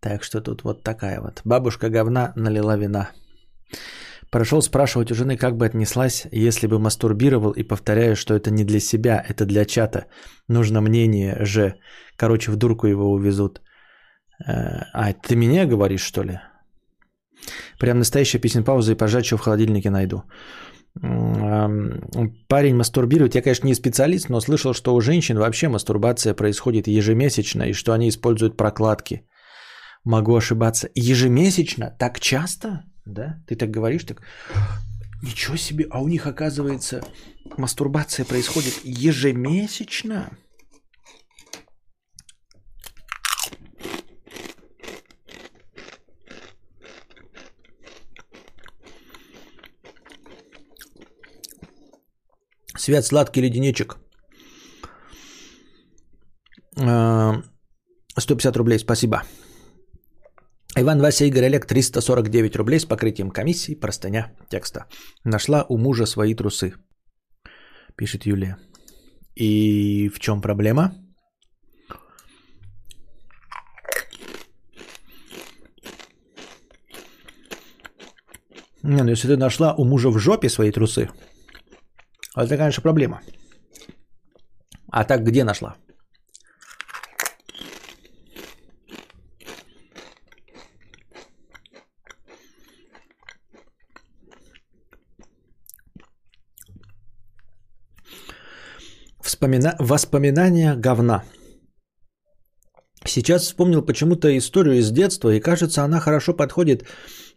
Так что тут вот такая вот. Бабушка говна налила вина. Прошел спрашивать у жены, как бы отнеслась, если бы мастурбировал, и повторяю, что это не для себя, это для чата. Нужно мнение же. Короче, в дурку его увезут. Э, а, ты меня говоришь, что ли? Прям настоящая песен пауза и пожать, в холодильнике найду. Парень мастурбирует. Я, конечно, не специалист, но слышал, что у женщин вообще мастурбация происходит ежемесячно, и что они используют прокладки. Могу ошибаться. Ежемесячно? Так часто? Да? Ты так говоришь? Так... Ничего себе, а у них, оказывается, мастурбация происходит ежемесячно? Свят сладкий леденечек. 150 а, рублей, спасибо. Иван, Вася, Игорь, Олег, 349 рублей с покрытием комиссии, простыня текста. Нашла у мужа свои трусы, пишет Юлия. И в чем проблема? Не, ну если ты нашла у мужа в жопе свои трусы, это, конечно, проблема. А так где нашла? Вспомина... Воспоминания говна. Сейчас вспомнил почему-то историю из детства, и кажется, она хорошо подходит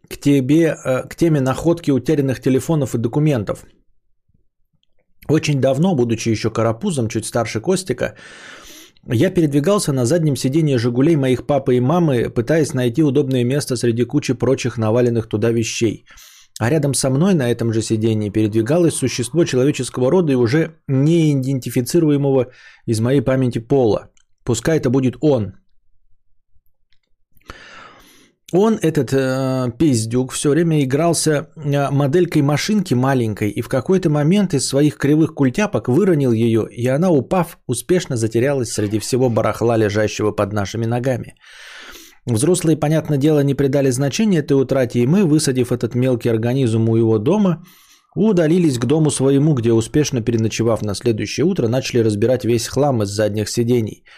к тебе, э, к теме находки утерянных телефонов и документов – очень давно, будучи еще карапузом, чуть старше Костика, я передвигался на заднем сиденье «Жигулей» моих папы и мамы, пытаясь найти удобное место среди кучи прочих наваленных туда вещей. А рядом со мной на этом же сиденье передвигалось существо человеческого рода и уже не идентифицируемого из моей памяти пола. Пускай это будет он, он, этот э, пиздюк, все время игрался э, моделькой машинки маленькой и в какой-то момент из своих кривых культяпок выронил ее, и она, упав, успешно затерялась среди всего барахла, лежащего под нашими ногами. Взрослые, понятное дело, не придали значения этой утрате, и мы, высадив этот мелкий организм у его дома, удалились к дому своему, где, успешно переночевав на следующее утро, начали разбирать весь хлам из задних сидений –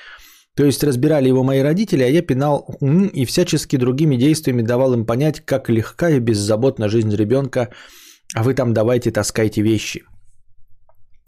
то есть разбирали его мои родители, а я пинал и всячески другими действиями давал им понять, как легка и беззаботна жизнь ребенка, а вы там давайте таскайте вещи.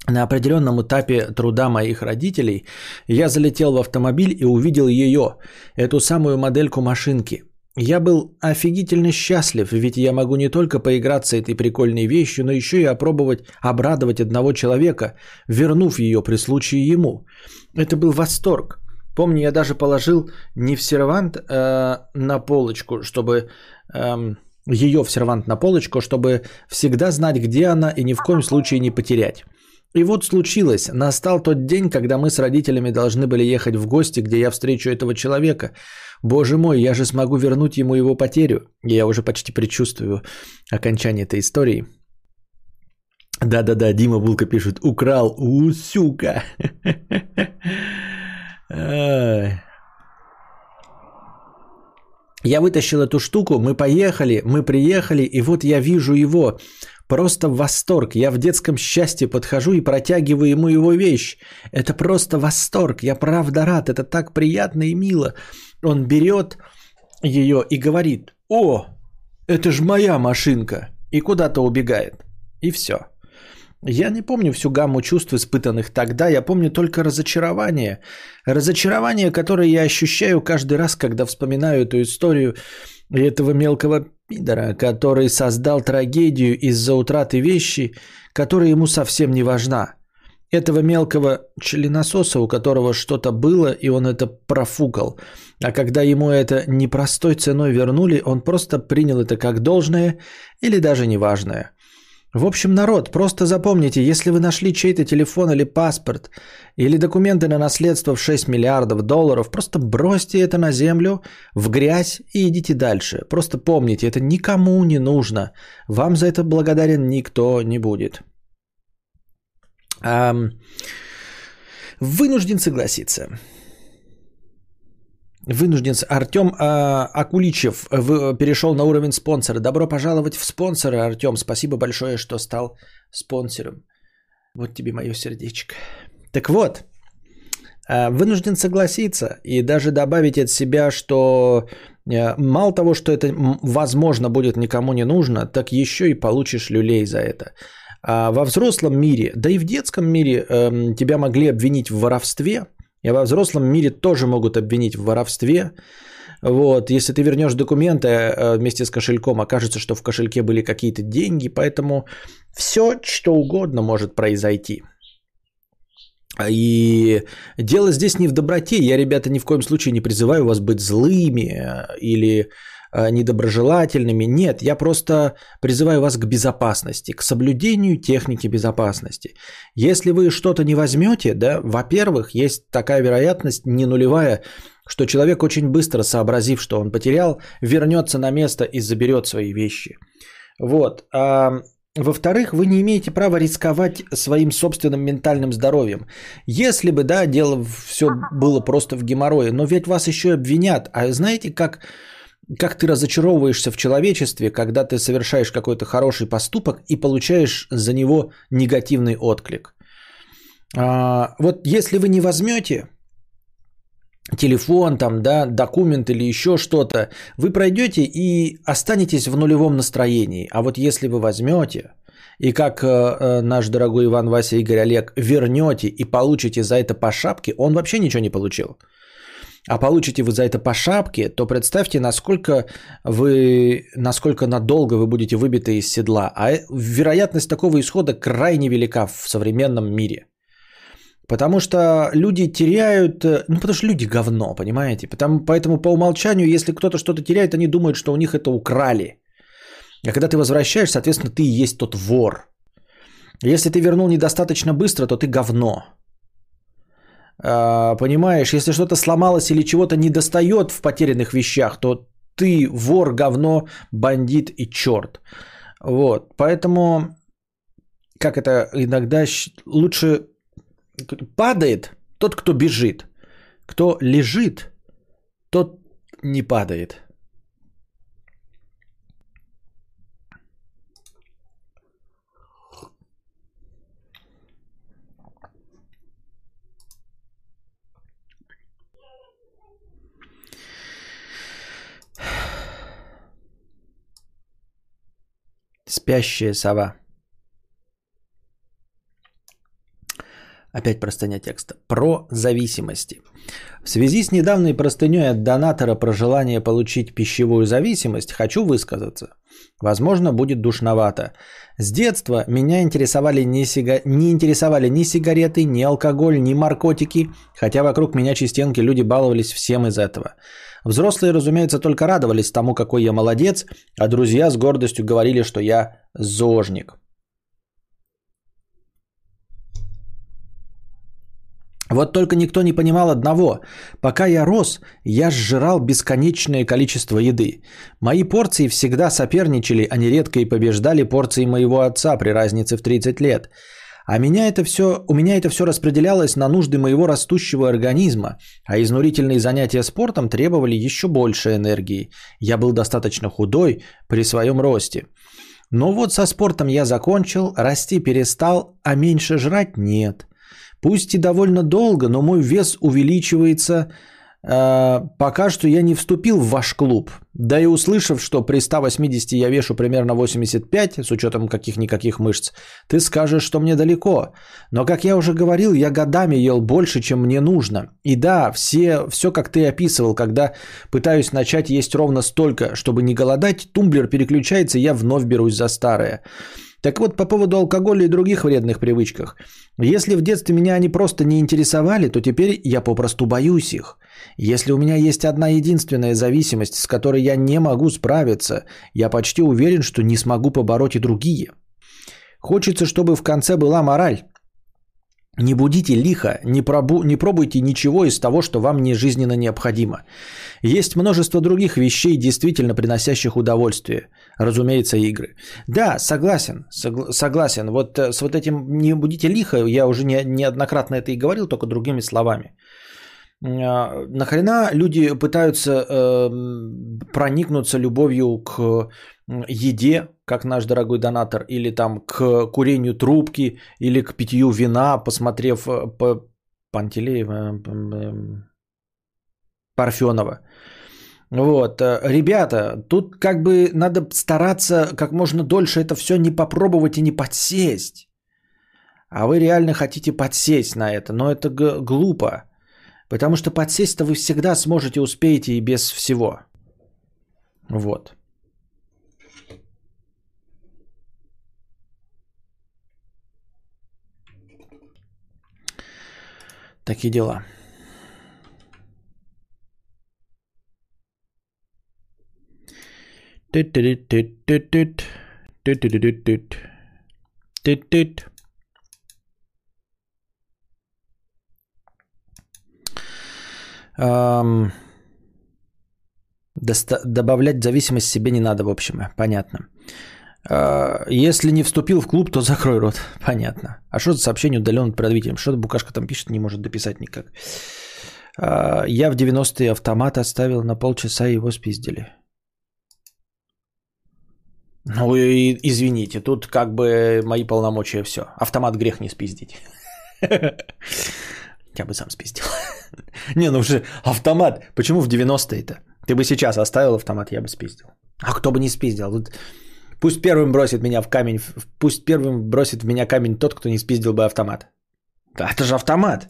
На определенном этапе труда моих родителей я залетел в автомобиль и увидел ее, эту самую модельку машинки. Я был офигительно счастлив, ведь я могу не только поиграться этой прикольной вещью, но еще и опробовать обрадовать одного человека, вернув ее при случае ему. Это был восторг. Помню, я даже положил не в сервант э, на полочку, чтобы э, ее в сервант на полочку, чтобы всегда знать, где она и ни в коем случае не потерять. И вот случилось, настал тот день, когда мы с родителями должны были ехать в гости, где я встречу этого человека. Боже мой, я же смогу вернуть ему его потерю. Я уже почти предчувствую окончание этой истории. Да-да-да, Дима Булка пишет, украл, у, сука. Я вытащил эту штуку, мы поехали, мы приехали, и вот я вижу его. Просто восторг. Я в детском счастье подхожу и протягиваю ему его вещь. Это просто восторг. Я правда рад. Это так приятно и мило. Он берет ее и говорит, о, это ж моя машинка. И куда-то убегает. И все. Я не помню всю гамму чувств, испытанных тогда, я помню только разочарование. Разочарование, которое я ощущаю каждый раз, когда вспоминаю эту историю этого мелкого пидора, который создал трагедию из-за утраты вещи, которая ему совсем не важна. Этого мелкого членососа, у которого что-то было, и он это профукал. А когда ему это непростой ценой вернули, он просто принял это как должное или даже неважное. В общем, народ, просто запомните, если вы нашли чей-то телефон или паспорт, или документы на наследство в 6 миллиардов долларов, просто бросьте это на землю, в грязь и идите дальше. Просто помните, это никому не нужно. Вам за это благодарен никто не будет. Ам... Вынужден согласиться. Вынужден. Артем а, Акуличев в, перешел на уровень спонсора. Добро пожаловать в спонсоры, Артем. Спасибо большое, что стал спонсором. Вот тебе мое сердечко. Так вот, а, вынужден согласиться и даже добавить от себя, что а, мало того, что это возможно будет никому не нужно, так еще и получишь люлей за это. А во взрослом мире, да и в детском мире э, тебя могли обвинить в воровстве – и во взрослом мире тоже могут обвинить в воровстве. Вот, если ты вернешь документы э, вместе с кошельком, окажется, что в кошельке были какие-то деньги, поэтому все, что угодно может произойти. И дело здесь не в доброте. Я, ребята, ни в коем случае не призываю вас быть злыми э, или недоброжелательными. Нет, я просто призываю вас к безопасности, к соблюдению техники безопасности. Если вы что-то не возьмете, да, во-первых, есть такая вероятность не нулевая, что человек очень быстро сообразив, что он потерял, вернется на место и заберет свои вещи. Вот. А во-вторых, вы не имеете права рисковать своим собственным ментальным здоровьем. Если бы, да, дело все было просто в геморрое, но ведь вас еще обвинят. А знаете, как как ты разочаровываешься в человечестве, когда ты совершаешь какой-то хороший поступок и получаешь за него негативный отклик. А, вот если вы не возьмете телефон, там, да, документ или еще что-то, вы пройдете и останетесь в нулевом настроении. А вот если вы возьмете и как э, э, наш дорогой Иван Вася Игорь Олег вернете и получите за это по шапке, он вообще ничего не получил а получите вы за это по шапке, то представьте, насколько вы, насколько надолго вы будете выбиты из седла. А э, вероятность такого исхода крайне велика в современном мире. Потому что люди теряют, э, ну потому что люди говно, понимаете? Потому, поэтому по умолчанию, если кто-то что-то теряет, они думают, что у них это украли. А когда ты возвращаешь, соответственно, ты и есть тот вор. Если ты вернул недостаточно быстро, то ты говно. А, понимаешь, если что-то сломалось или чего-то не достает в потерянных вещах, то ты вор, говно, бандит и черт. Вот, поэтому, как это иногда лучше падает тот, кто бежит. Кто лежит, тот не падает. Спящая сова. Опять простыня текста. Про зависимости. В связи с недавней простыней от донатора про желание получить пищевую зависимость, хочу высказаться. Возможно, будет душновато. С детства меня интересовали не, сига... не интересовали ни сигареты, ни алкоголь, ни наркотики, хотя вокруг меня частенки люди баловались всем из этого. Взрослые, разумеется, только радовались тому, какой я молодец, а друзья с гордостью говорили, что я зожник. Вот только никто не понимал одного. Пока я рос, я сжирал бесконечное количество еды. Мои порции всегда соперничали, а нередко и побеждали порции моего отца при разнице в 30 лет. А меня это все, у меня это все распределялось на нужды моего растущего организма, а изнурительные занятия спортом требовали еще больше энергии. Я был достаточно худой при своем росте. Но вот со спортом я закончил, расти перестал, а меньше жрать нет. Пусть и довольно долго, но мой вес увеличивается пока что я не вступил в ваш клуб. Да и услышав, что при 180 я вешу примерно 85, с учетом каких-никаких мышц, ты скажешь, что мне далеко. Но, как я уже говорил, я годами ел больше, чем мне нужно. И да, все, все как ты описывал, когда пытаюсь начать есть ровно столько, чтобы не голодать, тумблер переключается, и я вновь берусь за старое. Так вот, по поводу алкоголя и других вредных привычках. Если в детстве меня они просто не интересовали, то теперь я попросту боюсь их. Если у меня есть одна единственная зависимость, с которой я не могу справиться, я почти уверен, что не смогу побороть и другие. Хочется, чтобы в конце была мораль. Не будите лихо, не, пробу, не пробуйте ничего из того, что вам не жизненно необходимо. Есть множество других вещей, действительно приносящих удовольствие. Разумеется, игры. Да, согласен, согла- согласен. Вот э, с вот этим не будите лихо, я уже не, неоднократно это и говорил, только другими словами. А, нахрена люди пытаются э, проникнуться любовью к еде, как наш дорогой донатор, или там к курению трубки, или к питью вина, посмотрев э, по Пантелеева, Парфенова. Вот, э, ребята, тут как бы надо стараться как можно дольше это все не попробовать и не подсесть. А вы реально хотите подсесть на это, но это глупо. Потому что подсесть-то вы всегда сможете, успеете и без всего. Вот. Такие дела. Тыт-тыт-тыт-тыт-тыт. Тыт-тыт-тыт-тыт. Ам, доста- добавлять зависимость себе не надо, в общем, понятно. А, Если не вступил в клуб, то закрой рот. Понятно. А что за сообщение удален отправителем? Что букашка там пишет, не может дописать никак. А, Я в 90-е автомат оставил на полчаса, его спиздили. Ну, извините, тут как бы мои полномочия все. Автомат грех не спиздить. Я бы сам спиздил. Не, ну уже автомат. Почему в 90-е-то? Ты бы сейчас оставил автомат, я бы спиздил. А кто бы не спиздил? Вот Пусть первым бросит меня в камень, пусть первым бросит в меня камень тот, кто не спиздил бы автомат. Да, это же автомат.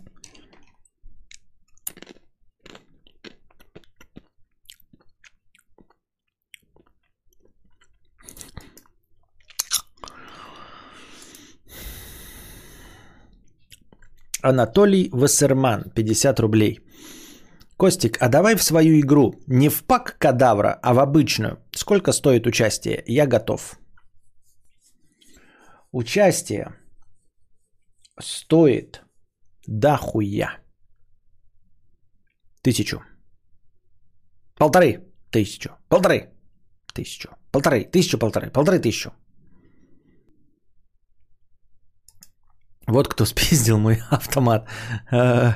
Анатолий Вассерман, 50 рублей. Костик, а давай в свою игру не в пак кадавра, а в обычную. Сколько стоит участие? Я готов. Участие стоит дохуя. Тысячу. Полторы тысячу. Полторы тысячу. Полторы. Тысячу, полторы. Полторы тысячу. Вот кто спиздил мой автомат. Э,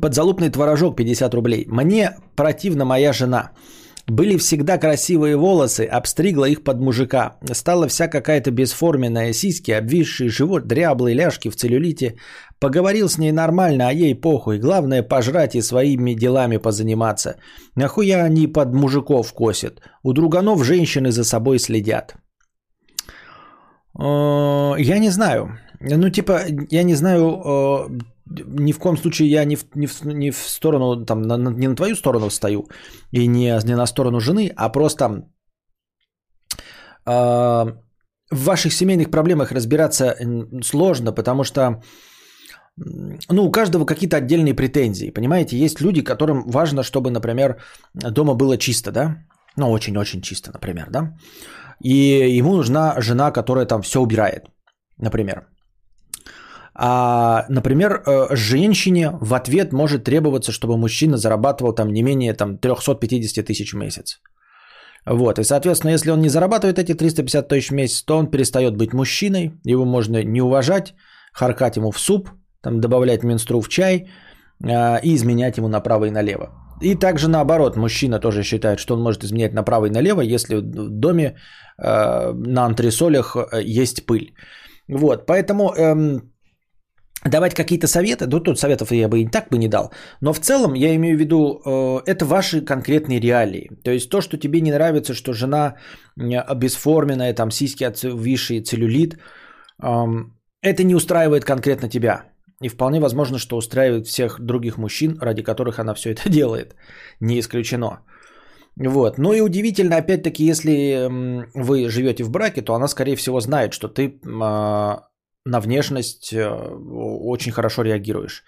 Подзалупный творожок 50 рублей. Мне противна моя жена. Были всегда красивые волосы, обстригла их под мужика. Стала вся какая-то бесформенная, сиськи, обвисший живот, дряблые ляжки в целлюлите. Поговорил с ней нормально, а ей похуй. Главное пожрать и своими делами позаниматься. Нахуя они под мужиков косят? У друганов женщины за собой следят. Э, Я не знаю. Ну, типа, я не знаю, э, ни в коем случае я не в, не в, не в сторону, там, на- не на твою сторону стою и не, не на сторону жены, а просто э, в ваших семейных проблемах разбираться сложно, потому что ну, у каждого какие-то отдельные претензии, понимаете? Есть люди, которым важно, чтобы, например, дома было чисто, да? Ну, очень-очень чисто, например, да? И ему нужна жена, которая там все убирает, например. А, например, э, женщине в ответ может требоваться, чтобы мужчина зарабатывал там не менее там, 350 тысяч в месяц. Вот, и, соответственно, если он не зарабатывает эти 350 тысяч в месяц, то он перестает быть мужчиной, его можно не уважать, харкать ему в суп, там, добавлять менстру в чай а, и изменять ему направо и налево. И также наоборот, мужчина тоже считает, что он может изменять направо и налево, если в доме э, на антресолях э, есть пыль. Вот, поэтому эм, давать какие-то советы, ну тут советов я бы и так бы не дал, но в целом я имею в виду, э, это ваши конкретные реалии. То есть то, что тебе не нравится, что жена бесформенная, там сиськи отвисшие, целлюлит, э, это не устраивает конкретно тебя. И вполне возможно, что устраивает всех других мужчин, ради которых она все это делает. Не исключено. Вот. Ну и удивительно, опять-таки, если вы живете в браке, то она, скорее всего, знает, что ты э, на внешность э, очень хорошо реагируешь.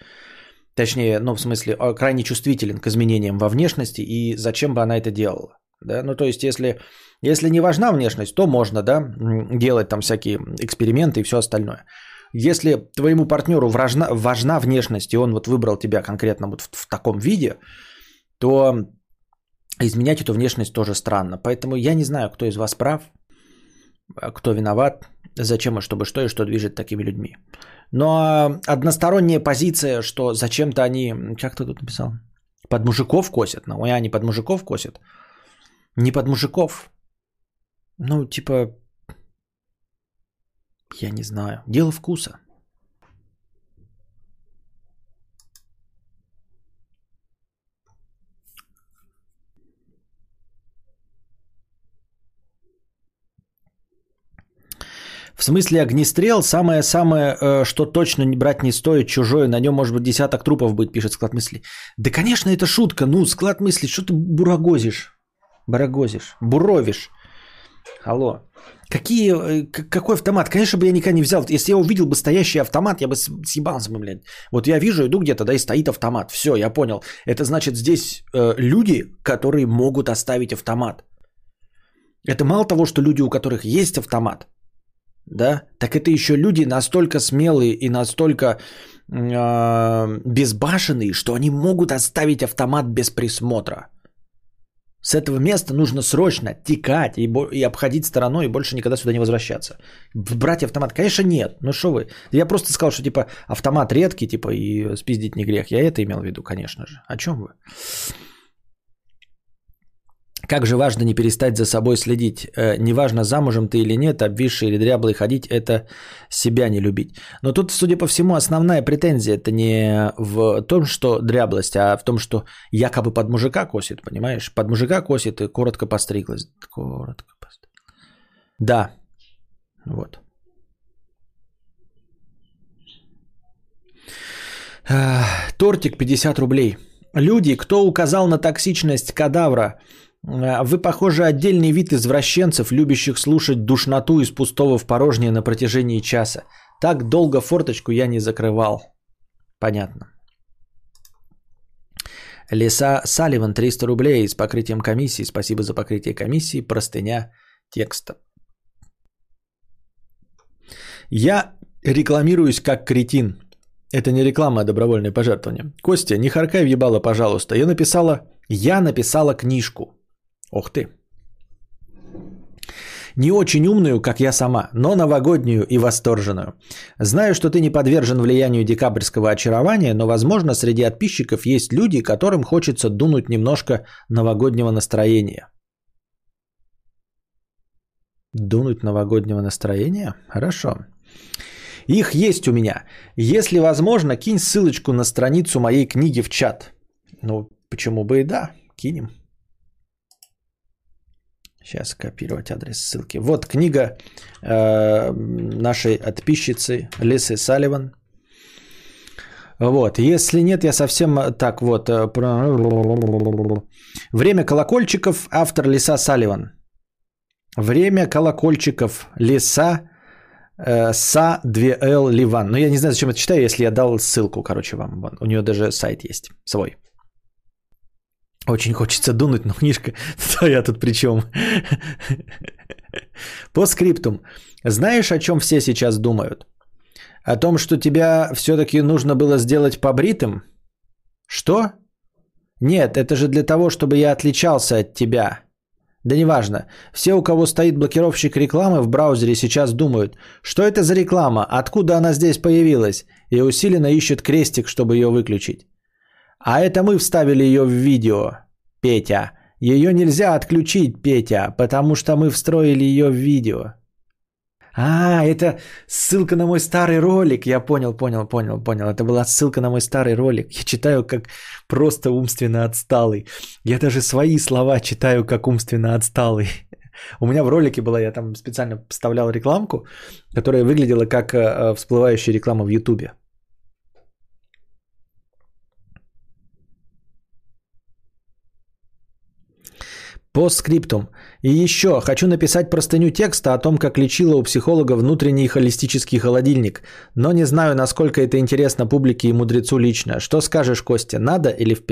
Точнее, ну, в смысле, а, крайне чувствителен к изменениям во внешности, и зачем бы она это делала. Да? Ну, то есть, если, если не важна внешность, то можно, да, делать там всякие эксперименты и все остальное. Если твоему партнеру важна, важна внешность, и он вот выбрал тебя конкретно вот в, в таком виде, то изменять эту внешность тоже странно. Поэтому я не знаю, кто из вас прав, а кто виноват, зачем и чтобы что и что движет такими людьми. Но односторонняя позиция, что зачем-то они, как ты тут написал, под мужиков косят. Ну, они под мужиков косят. Не под мужиков. Ну, типа, я не знаю. Дело вкуса. В смысле огнестрел самое-самое, э, что точно не брать не стоит, чужое, на нем может быть десяток трупов будет, пишет склад мысли. Да, конечно, это шутка. Ну, склад мысли, что ты бурагозишь? Барагозишь, буровишь. Алло. Какие, э, какой автомат? Конечно бы я никогда не взял. Если я увидел бы стоящий автомат, я бы съебался бы, блядь. Вот я вижу, иду где-то, да, и стоит автомат. Все, я понял. Это значит, здесь э, люди, которые могут оставить автомат. Это мало того, что люди, у которых есть автомат, да, так это еще люди настолько смелые и настолько э, безбашенные, что они могут оставить автомат без присмотра. С этого места нужно срочно текать и, и обходить стороной и больше никогда сюда не возвращаться. Брать автомат, конечно, нет. Ну что вы? Я просто сказал, что типа автомат редкий, типа и спиздить не грех. Я это имел в виду, конечно же. О чем вы? Как же важно не перестать за собой следить. Э, неважно, замужем ты или нет, обвисший или дряблый ходить, это себя не любить. Но тут, судя по всему, основная претензия это не в том, что дряблость, а в том, что якобы под мужика косит, понимаешь? Под мужика косит и коротко постриглась. Коротко постриглась. Да. Вот. Тортик 50 рублей. Люди, кто указал на токсичность кадавра – вы, похоже, отдельный вид извращенцев, любящих слушать душноту из пустого в порожнее на протяжении часа. Так долго форточку я не закрывал. Понятно. Леса Салливан 300 рублей с покрытием комиссии. Спасибо за покрытие комиссии. Простыня текста. Я рекламируюсь как кретин. Это не реклама, а добровольное пожертвование. Костя, не харкай въебало, пожалуйста. Я написала, я написала книжку. Ох ты. Не очень умную, как я сама, но новогоднюю и восторженную. Знаю, что ты не подвержен влиянию декабрьского очарования, но, возможно, среди подписчиков есть люди, которым хочется дунуть немножко новогоднего настроения. Дунуть новогоднего настроения? Хорошо. Их есть у меня. Если возможно, кинь ссылочку на страницу моей книги в чат. Ну, почему бы и да, кинем. Сейчас копировать адрес ссылки. Вот книга э, нашей подписчицы Лисы Салливан. Вот, если нет, я совсем так вот. Э, Время колокольчиков, автор Лиса Салливан. Время колокольчиков, Лиса э, Са 2Л Ливан. Но я не знаю, зачем это читаю, если я дал ссылку, короче, вам. У нее даже сайт есть свой. Очень хочется дунуть, но книжка твоя тут при чем? По скриптум. Знаешь, о чем все сейчас думают? О том, что тебя все-таки нужно было сделать побритым? Что? Нет, это же для того, чтобы я отличался от тебя. Да неважно. Все, у кого стоит блокировщик рекламы в браузере, сейчас думают, что это за реклама, откуда она здесь появилась, и усиленно ищут крестик, чтобы ее выключить. А это мы вставили ее в видео, Петя. Ее нельзя отключить, Петя, потому что мы встроили ее в видео. А, это ссылка на мой старый ролик. Я понял, понял, понял, понял. Это была ссылка на мой старый ролик. Я читаю как просто умственно отсталый. Я даже свои слова читаю как умственно отсталый. У меня в ролике была, я там специально вставлял рекламку, которая выглядела как э, всплывающая реклама в Ютубе. По скриптум. И еще, хочу написать простыню текста о том, как лечила у психолога внутренний холистический холодильник. Но не знаю, насколько это интересно публике и мудрецу лично. Что скажешь, Костя, надо или в...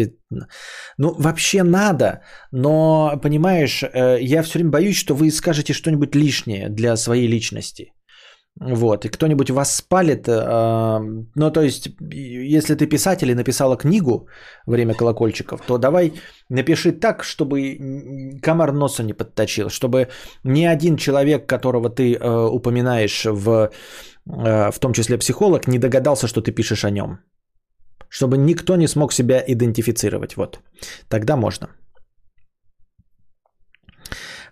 Ну, вообще надо, но, понимаешь, э, я все время боюсь, что вы скажете что-нибудь лишнее для своей личности. Вот, и кто-нибудь вас спалит, э, ну, то есть, если ты писатель и написала книгу «Время колокольчиков», то давай напиши так, чтобы комар носа не подточил, чтобы ни один человек, которого ты э, упоминаешь, в, э, в том числе психолог, не догадался, что ты пишешь о нем. Чтобы никто не смог себя идентифицировать, вот. Тогда можно.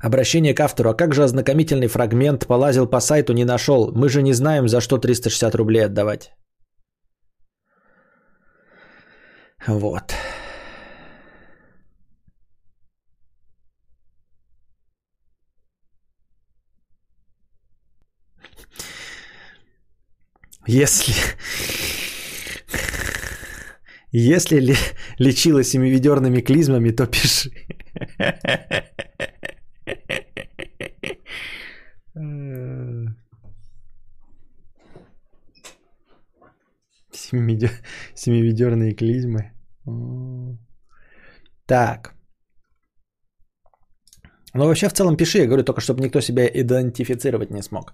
Обращение к автору. А как же ознакомительный фрагмент полазил по сайту, не нашел? Мы же не знаем, за что 360 рублей отдавать. Вот. Если... Если ли лечила семиведерными клизмами, то пиши. Семиведерные клизмы. Так. Ну, вообще, в целом, пиши. Я говорю, только чтобы никто себя идентифицировать не смог.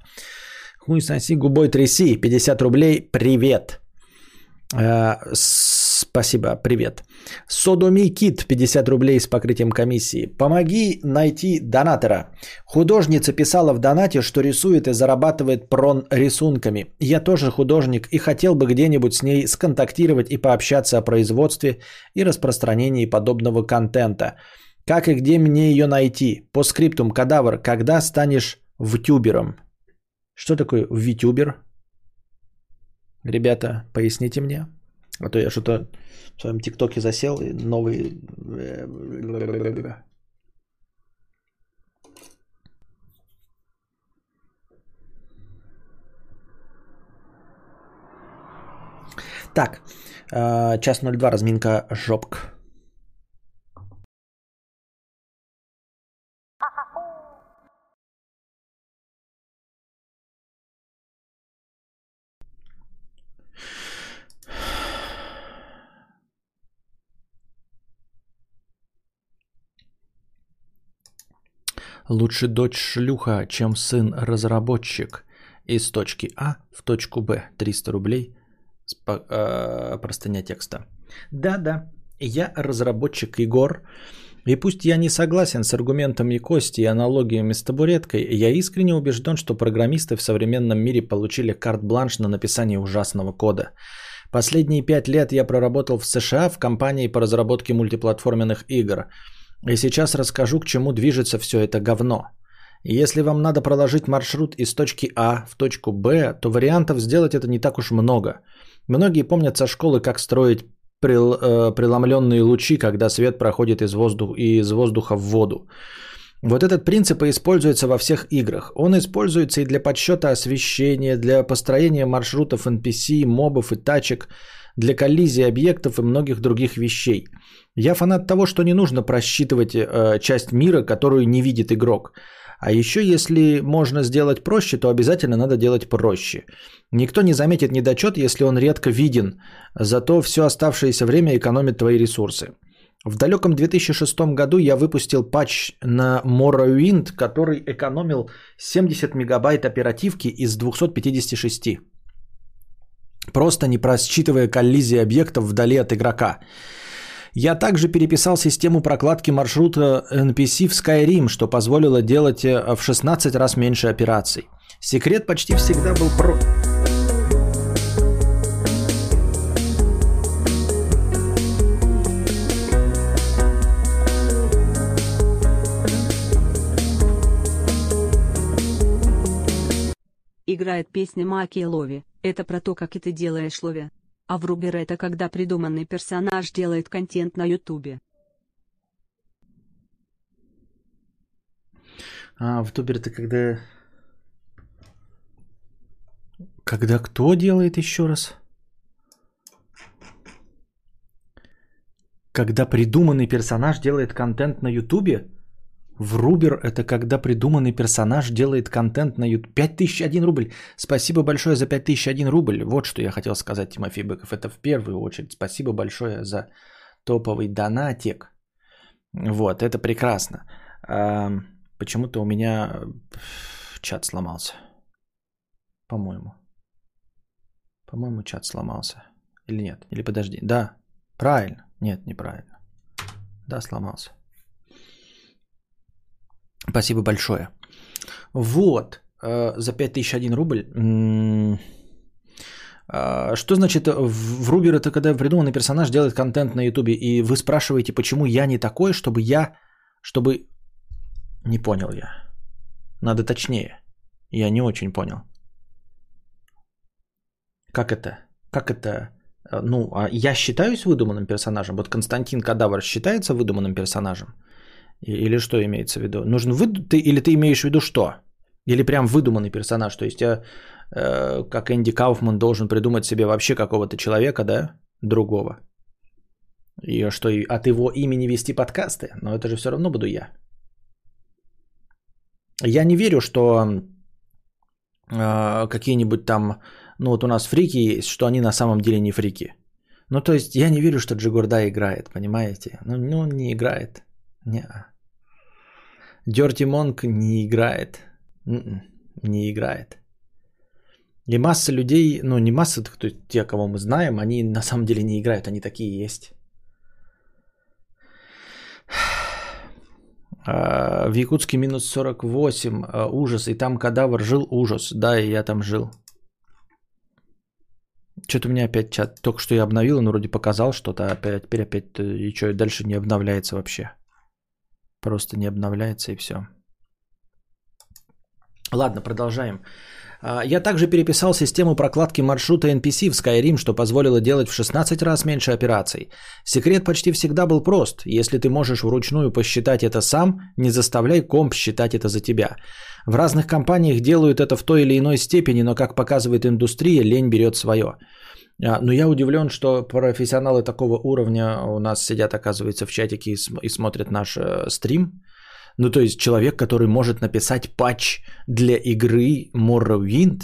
Хуй соси, губой тряси. 50 рублей. Привет. Э, спасибо, привет. Содоми Кит, 50 рублей с покрытием комиссии. Помоги найти донатора. Художница писала в донате, что рисует и зарабатывает прон рисунками. Я тоже художник и хотел бы где-нибудь с ней сконтактировать и пообщаться о производстве и распространении подобного контента. Как и где мне ее найти? По скриптум кадавр, когда станешь втюбером? Что такое витюбер? Ребята, поясните мне. А то я что-то в своем ТикТоке засел и новый... Так, э, час 02, разминка жопк. Лучше дочь шлюха, чем сын разработчик. Из точки А в точку Б. 300 рублей. Спо- э, простыня текста. Да-да, я разработчик Егор. И пусть я не согласен с аргументами Кости и аналогиями с табуреткой, я искренне убежден, что программисты в современном мире получили карт-бланш на написание ужасного кода. Последние пять лет я проработал в США в компании по разработке мультиплатформенных игр – и сейчас расскажу, к чему движется все это говно. Если вам надо проложить маршрут из точки А в точку Б, то вариантов сделать это не так уж много. Многие помнят со школы, как строить прел, э, преломленные лучи, когда свет проходит из, воздух, из воздуха в воду. Вот этот принцип используется во всех играх. Он используется и для подсчета освещения, для построения маршрутов NPC, мобов и тачек, для коллизии объектов и многих других вещей. Я фанат того, что не нужно просчитывать э, часть мира, которую не видит игрок. А еще если можно сделать проще, то обязательно надо делать проще. Никто не заметит недочет, если он редко виден, зато все оставшееся время экономит твои ресурсы. В далеком 2006 году я выпустил патч на Morrowind, который экономил 70 мегабайт оперативки из 256. Просто не просчитывая коллизии объектов вдали от игрока. Я также переписал систему прокладки маршрута NPC в Skyrim, что позволило делать э, в 16 раз меньше операций. Секрет почти всегда был про... Играет песня Маки Лови. Это про то, как это делаешь, Лови. А врубер это когда придуманный персонаж делает контент на ютубе. А, в Тубер это когда... Когда кто делает еще раз? Когда придуманный персонаж делает контент на Ютубе? Врубер – это когда придуманный персонаж делает контент на YouTube. 5001 рубль. Спасибо большое за 5001 рубль. Вот что я хотел сказать, Тимофей Быков. Это в первую очередь. Спасибо большое за топовый донатик. Вот, это прекрасно. А, почему-то у меня чат сломался. По-моему. По-моему, чат сломался. Или нет? Или подожди. Да, правильно. Нет, неправильно. Да, сломался. Спасибо большое. Вот, э, за 5001 рубль. А, что значит в Рубер это когда придуманный персонаж делает контент на Ютубе, и вы спрашиваете, почему я не такой, чтобы я, чтобы... Не понял я. Надо точнее. Я не очень понял. Как это? Как это? Э, ну, а я считаюсь выдуманным персонажем? Вот Константин Кадавр считается выдуманным персонажем? Или что имеется в виду? Нужен вы... ты, или ты имеешь в виду что? Или прям выдуманный персонаж? То есть я, э, как Энди Кауфман, должен придумать себе вообще какого-то человека, да? Другого. И что, от его имени вести подкасты? Но это же все равно буду я. Я не верю, что э, какие-нибудь там, ну вот у нас фрики есть, что они на самом деле не фрики. Ну то есть я не верю, что Джигурда играет, понимаете? Ну, ну не играет. Не. Дерти Монк не играет. М-м, не играет. И масса людей, ну не масса, то есть те, кого мы знаем, они на самом деле не играют, они такие есть. А, в Якутске минус 48, а, ужас, и там кадавр жил, ужас, да, и я там жил. Что-то у меня опять чат, только что я обновил, но вроде показал что-то, а опять, теперь опять, э, и что, дальше не обновляется вообще. Просто не обновляется и все. Ладно, продолжаем. А, я также переписал систему прокладки маршрута NPC в Skyrim, что позволило делать в 16 раз меньше операций. Секрет почти всегда был прост. Если ты можешь вручную посчитать это сам, не заставляй комп считать это за тебя. В разных компаниях делают это в той или иной степени, но, как показывает индустрия, лень берет свое. А, но я удивлен, что профессионалы такого уровня у нас сидят, оказывается, в чатике и смотрят наш э, стрим. Ну, то есть человек, который может написать патч для игры Morrowind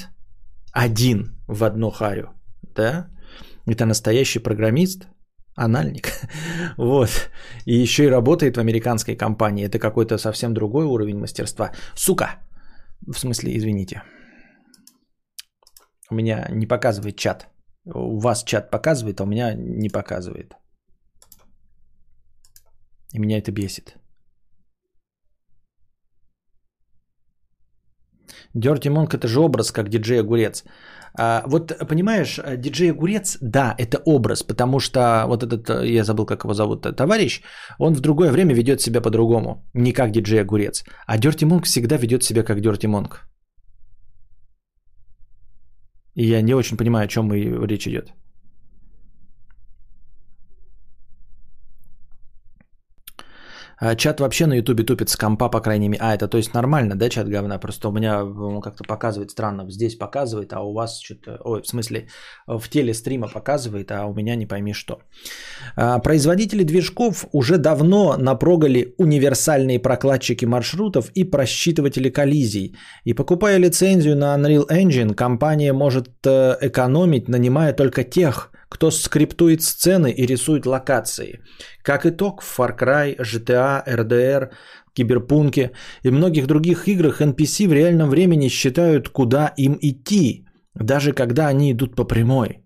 один в одну харю, да? Это настоящий программист, анальник. вот. И еще и работает в американской компании. Это какой-то совсем другой уровень мастерства. Сука! В смысле, извините. У меня не показывает чат. У вас чат показывает, а у меня не показывает. И меня это бесит. Dirty Monk это же образ, как диджей Огурец. А, вот понимаешь, диджей Огурец, да, это образ, потому что вот этот, я забыл, как его зовут, товарищ, он в другое время ведет себя по-другому, не как диджей Огурец. А Dirty Monk всегда ведет себя как Dirty Monk. И я не очень понимаю, о чем речь идет. А чат вообще на ютубе тупит с компа, по крайней мере. А, это то есть нормально, да, чат говна? Просто у меня как-то показывает странно. Здесь показывает, а у вас что-то... Ой, в смысле, в теле стрима показывает, а у меня не пойми что. А, производители движков уже давно напрогали универсальные прокладчики маршрутов и просчитыватели коллизий. И покупая лицензию на Unreal Engine, компания может э, экономить, нанимая только тех, кто скриптует сцены и рисует локации. Как итог, в Far Cry, GTA, RDR, Киберпунке и многих других играх NPC в реальном времени считают, куда им идти, даже когда они идут по прямой.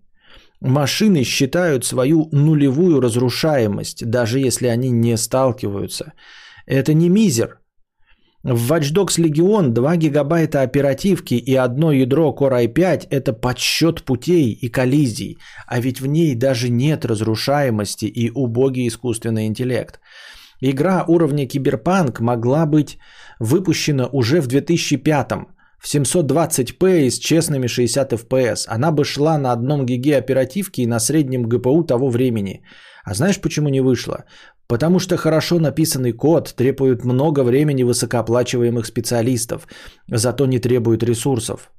Машины считают свою нулевую разрушаемость, даже если они не сталкиваются. Это не мизер – в Watch Dogs Legion 2 гигабайта оперативки и одно ядро Core i5 – это подсчет путей и коллизий, а ведь в ней даже нет разрушаемости и убогий искусственный интеллект. Игра уровня Киберпанк могла быть выпущена уже в 2005 в 720p и с честными 60 fps. Она бы шла на одном гиге оперативки и на среднем ГПУ того времени. А знаешь, почему не вышла? Потому что хорошо написанный код требует много времени высокооплачиваемых специалистов, зато не требует ресурсов.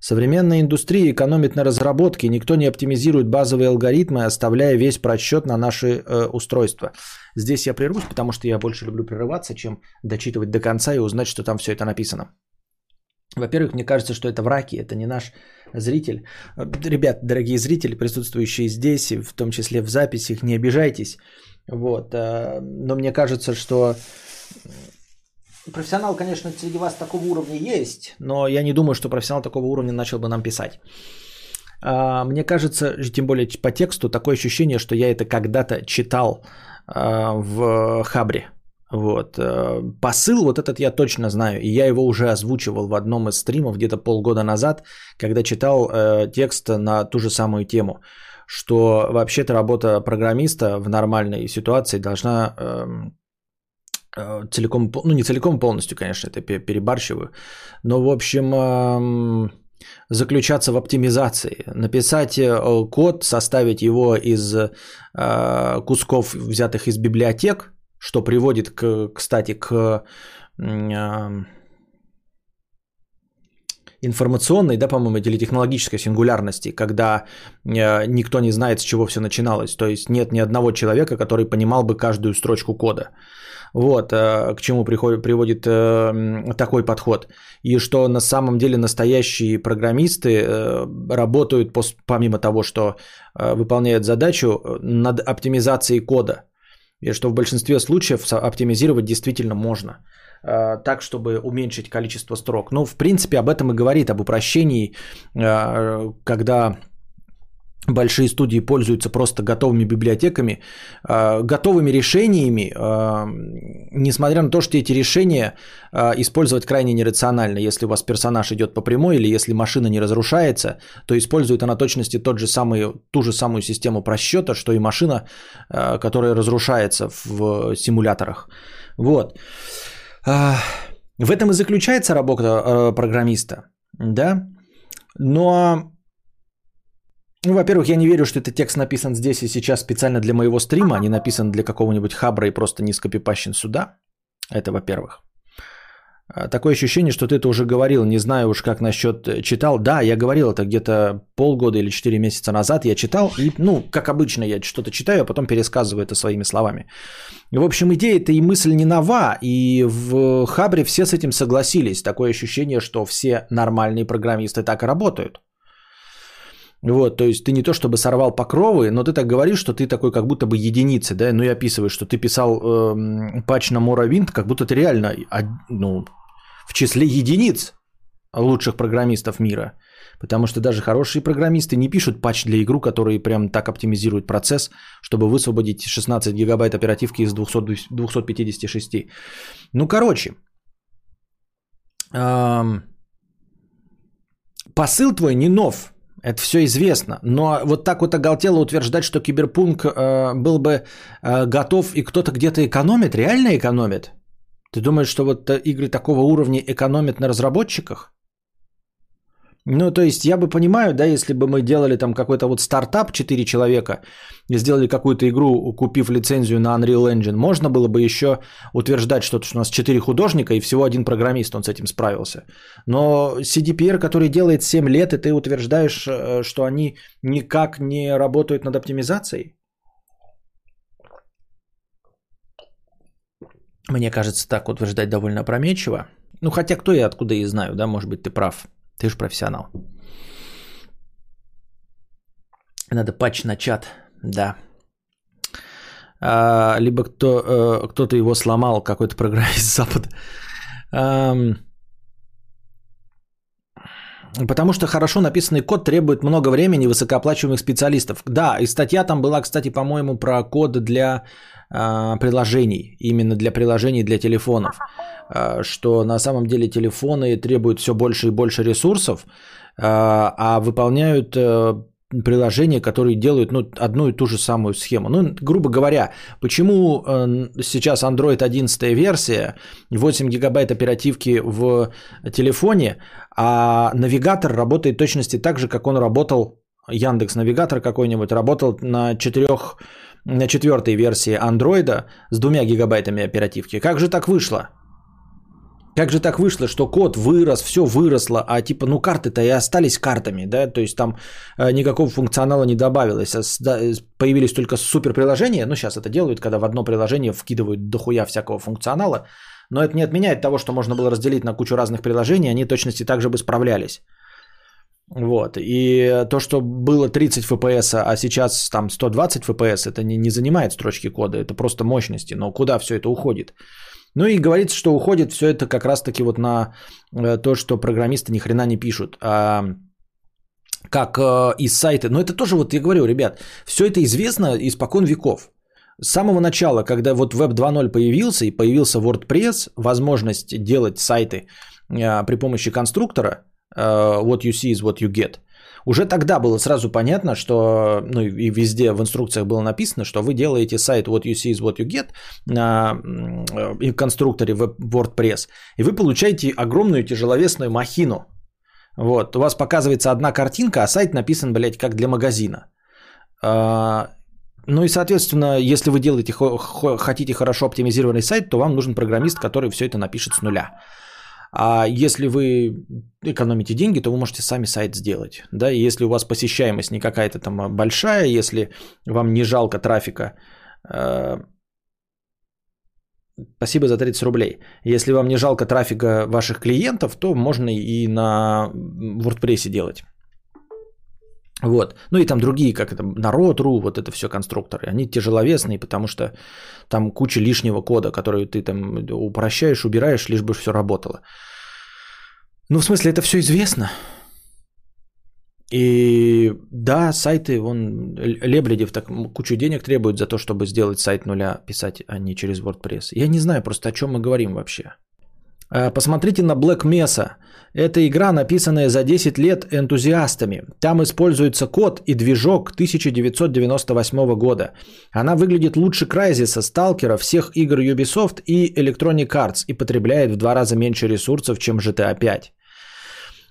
Современная индустрия экономит на разработке, никто не оптимизирует базовые алгоритмы, оставляя весь просчет на наши э, устройства. Здесь я прервусь, потому что я больше люблю прерываться, чем дочитывать до конца и узнать, что там все это написано. Во-первых, мне кажется, что это враки, это не наш зритель. Ребят, дорогие зрители, присутствующие здесь, в том числе в записях, не обижайтесь. Вот. Э, но мне кажется, что профессионал, конечно, среди вас такого уровня есть, но я не думаю, что профессионал такого уровня начал бы нам писать. А, мне кажется, тем более по тексту, такое ощущение, что я это когда-то читал а, в Хабре. Вот. Э, посыл вот этот я точно знаю, и я его уже озвучивал в одном из стримов где-то полгода назад, когда читал э, текст на ту же самую тему, что вообще-то работа программиста в нормальной ситуации должна эм, э, целиком, ну не целиком полностью, конечно, это перебарщиваю, но в общем эм, заключаться в оптимизации, написать э, код, составить его из э, кусков, взятых из библиотек, что приводит, к, кстати, к э, информационной, да, по-моему, или технологической сингулярности, когда э, никто не знает, с чего все начиналось. То есть нет ни одного человека, который понимал бы каждую строчку кода. Вот, э, к чему приходит, приводит э, такой подход. И что на самом деле настоящие программисты работают, пос, помимо того, что выполняют задачу, над оптимизацией кода. И что в большинстве случаев оптимизировать действительно можно так, чтобы уменьшить количество строк. Ну, в принципе, об этом и говорит, об упрощении, э, когда большие студии пользуются просто готовыми библиотеками, э, готовыми решениями, э, несмотря на то, что эти решения э, использовать крайне нерационально. Если у вас персонаж идет по прямой или если машина не разрушается, то использует она точности тот же самый, ту же самую систему просчета, что и машина, которая разрушается в симуляторах. Вот. В этом и заключается работа программиста, да? Но ну, во-первых, я не верю, что этот текст написан здесь и сейчас специально для моего стрима, а не написан для какого-нибудь хабра и просто не скопипащен сюда. Это во-первых. А, такое ощущение, что ты это уже говорил, не знаю уж как насчет э, читал. Да, я говорил это где-то полгода или 4 месяца назад, я читал, и, ну, как обычно, я что-то читаю, а потом пересказываю это своими словами. В общем, идея-то и мысль не нова, и в Хабре все с этим согласились. Такое ощущение, что все нормальные программисты так и работают. Вот, то есть ты не то чтобы сорвал покровы, но ты так говоришь, что ты такой как будто бы единица, да, ну и описываешь, что ты писал э, патч на Моровинт, как будто ты реально, ну, в числе единиц лучших программистов мира. Потому что даже хорошие программисты не пишут патч для игру, который прям так оптимизирует процесс, чтобы высвободить 16 гигабайт оперативки из 200, 256. Ну, короче, эм, посыл твой не нов. Это все известно. Но вот так вот оголтело утверждать, что киберпунк э, был бы э, готов и кто-то где-то экономит, реально экономит? Ты думаешь, что вот э, игры такого уровня экономят на разработчиках? Ну, то есть я бы понимаю, да, если бы мы делали там какой-то вот стартап 4 человека и сделали какую-то игру, купив лицензию на Unreal Engine, можно было бы еще утверждать что-то, что у нас 4 художника и всего один программист, он с этим справился. Но CDPR, который делает 7 лет, и ты утверждаешь, э, что они никак не работают над оптимизацией? Мне кажется, так утверждать довольно опрометчиво. Ну, хотя кто я откуда и знаю, да, может быть, ты прав. Ты же профессионал. Надо патч на чат, да. А, либо кто, э, кто-то его сломал, какой-то программист с Запада. Потому что хорошо написанный код требует много времени высокооплачиваемых специалистов. Да, и статья там была, кстати, по-моему, про код для приложений, именно для приложений для телефонов. Э, что на самом деле телефоны требуют все больше и больше ресурсов, э, а выполняют э, приложения, которые делают ну, одну и ту же самую схему. Ну, грубо говоря, почему э, сейчас Android 11 версия, 8 гигабайт оперативки в телефоне, а навигатор работает точности так же, как он работал, Яндекс Навигатор какой-нибудь, работал на четырех на четвертой версии Андроида с двумя гигабайтами оперативки. Как же так вышло? Как же так вышло, что код вырос, все выросло, а типа, ну карты-то и остались картами, да, то есть там э, никакого функционала не добавилось, а появились только супер приложения, ну сейчас это делают, когда в одно приложение вкидывают дохуя всякого функционала, но это не отменяет того, что можно было разделить на кучу разных приложений, они точности также бы справлялись. Вот. И то, что было 30 FPS, а сейчас там 120 FPS, это не, не занимает строчки кода, это просто мощности. Но куда все это уходит? Ну и говорится, что уходит все это как раз-таки вот на э, то, что программисты ни хрена не пишут. А как э, из сайта. Но это тоже, вот я говорю, ребят, все это известно испокон веков. С самого начала, когда вот Web 2.0 появился и появился WordPress, возможность делать сайты э, при помощи конструктора, what you see is what you get – уже тогда было сразу понятно, что, ну и везде в инструкциях было написано, что вы делаете сайт what you see is what you get на конструкторе WordPress, и вы получаете огромную тяжеловесную махину. Вот, у вас показывается одна картинка, а сайт написан, блядь, как для магазина. А, ну и, соответственно, если вы делаете, хотите хорошо оптимизированный сайт, то вам нужен программист, который все это напишет с нуля. А если вы экономите деньги, то вы можете сами сайт сделать. Да? И если у вас посещаемость не какая-то там большая, если вам не жалко трафика, э, Спасибо за 30 рублей. Если вам не жалко трафика ваших клиентов, то можно и на WordPress делать. Вот. Ну и там другие, как это, народ.ру, вот это все конструкторы. Они тяжеловесные, потому что там куча лишнего кода, который ты там упрощаешь, убираешь, лишь бы все работало. Ну, в смысле, это все известно. И да, сайты, вон, Лебедев так кучу денег требует за то, чтобы сделать сайт нуля, писать, а не через WordPress. Я не знаю просто, о чем мы говорим вообще. А, посмотрите на Black Mesa. Это игра, написанная за 10 лет энтузиастами. Там используется код и движок 1998 года. Она выглядит лучше Crysis, Stalker, всех игр Ubisoft и Electronic Arts и потребляет в два раза меньше ресурсов, чем GTA 5.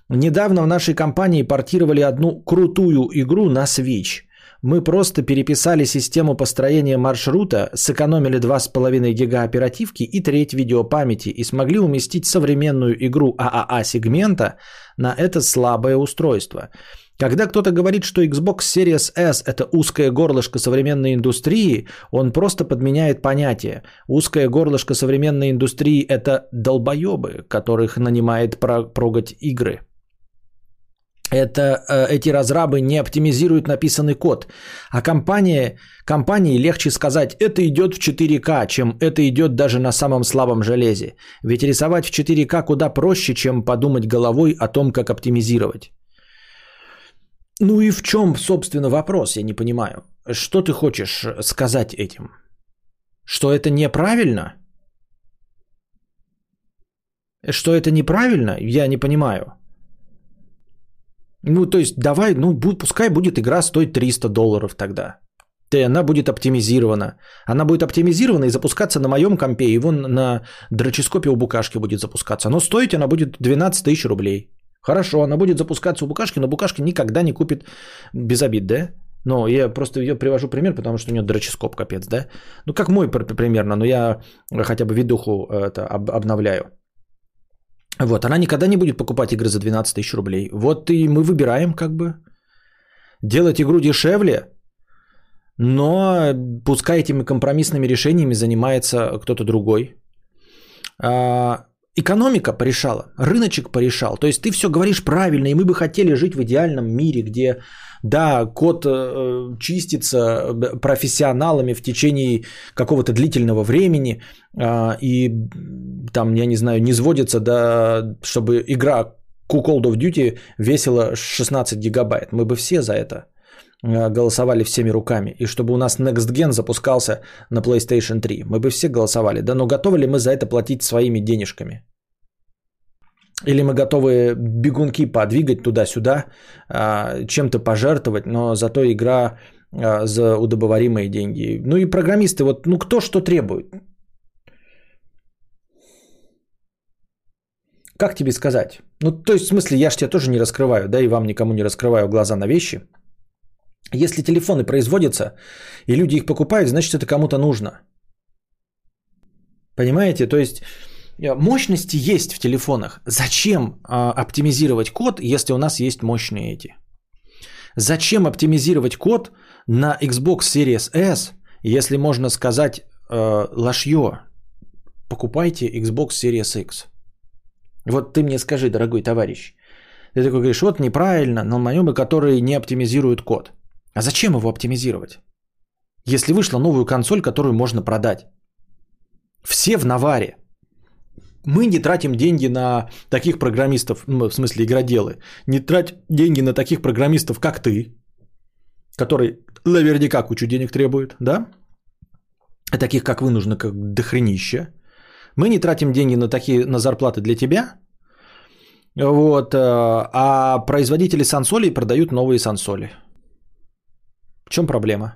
Недавно в нашей компании портировали одну крутую игру на Switch – мы просто переписали систему построения маршрута, сэкономили 2,5 гига оперативки и треть видеопамяти и смогли уместить современную игру ААА сегмента на это слабое устройство. Когда кто-то говорит, что Xbox Series S – это узкое горлышко современной индустрии, он просто подменяет понятие. Узкое горлышко современной индустрии – это долбоебы, которых нанимает прогать игры – это, э, эти разрабы не оптимизируют написанный код. А компания, компании легче сказать, это идет в 4К, чем это идет даже на самом слабом железе. Ведь рисовать в 4К куда проще, чем подумать головой о том, как оптимизировать. Ну и в чем, собственно, вопрос, я не понимаю. Что ты хочешь сказать этим? Что это неправильно? Что это неправильно? Я не понимаю. Ну, то есть, давай, ну, пускай будет игра стоить 300 долларов тогда. И она будет оптимизирована. Она будет оптимизирована и запускаться на моем компе, и вон на дроческопе у Букашки будет запускаться. Но стоить она будет 12 тысяч рублей. Хорошо, она будет запускаться у Букашки, но Букашки никогда не купит без обид, да? Но я просто ее привожу пример, потому что у нее дроческоп капец, да? Ну, как мой примерно, но я хотя бы видуху это обновляю. Вот, она никогда не будет покупать игры за 12 тысяч рублей. Вот и мы выбираем как бы делать игру дешевле, но пускай этими компромиссными решениями занимается кто-то другой. А, экономика порешала, рыночек порешал. То есть ты все говоришь правильно, и мы бы хотели жить в идеальном мире, где да, код э, чистится э, профессионалами в течение какого-то длительного времени, э, и там, я не знаю, не сводится до, чтобы игра Call of Duty весила 16 гигабайт. Мы бы все за это э, голосовали всеми руками. И чтобы у нас Next Gen запускался на PlayStation 3. Мы бы все голосовали. Да, но готовы ли мы за это платить своими денежками? Или мы готовы бегунки подвигать туда-сюда, а, чем-то пожертвовать, но зато игра а, за удобоваримые деньги. Ну и программисты, вот, ну кто что требует? Как тебе сказать? Ну, то есть, в смысле, я же тебя тоже не раскрываю, да, и вам никому не раскрываю глаза на вещи. Если телефоны производятся, и люди их покупают, значит, это кому-то нужно. Понимаете? То есть, мощности есть в телефонах. Зачем а, оптимизировать код, если у нас есть мощные эти? Зачем оптимизировать код на Xbox Series S, если можно сказать э, лошье? Покупайте Xbox Series X. Вот ты мне скажи, дорогой товарищ. Ты такой говоришь, вот неправильно, но наемы, которые не оптимизируют код. А зачем его оптимизировать? Если вышла новую консоль, которую можно продать. Все в наваре. Мы не тратим деньги на таких программистов, ну, в смысле игроделы. Не трать деньги на таких программистов, как ты, который наверняка кучу денег требует, да? Таких, как вы, нужно как дохренище. Мы не тратим деньги на такие на зарплаты для тебя. Вот, э, а производители сансолей продают новые сансоли. В чем проблема?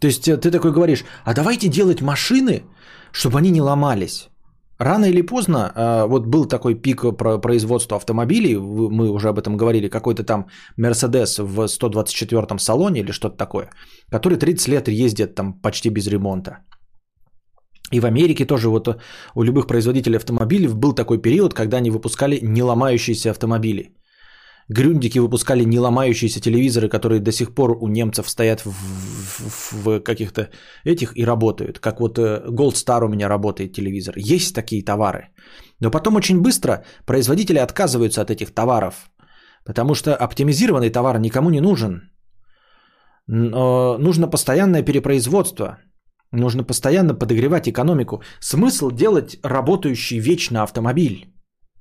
То есть э, ты такой говоришь, а давайте делать машины, чтобы они не ломались. Рано или поздно, э, вот был такой пик про производства автомобилей, мы уже об этом говорили, какой-то там Mercedes в 124-м салоне или что-то такое, который 30 лет ездит там почти без ремонта. И в Америке тоже вот у любых производителей автомобилей был такой период, когда они выпускали не ломающиеся автомобили. Грюндики выпускали не ломающиеся телевизоры, которые до сих пор у немцев стоят в, в, в каких-то этих и работают. Как вот э, Gold Star у меня работает телевизор. Есть такие товары. Но потом очень быстро производители отказываются от этих товаров. Потому что оптимизированный товар никому не нужен. Но нужно постоянное перепроизводство. Нужно постоянно подогревать экономику. Смысл делать работающий вечно автомобиль.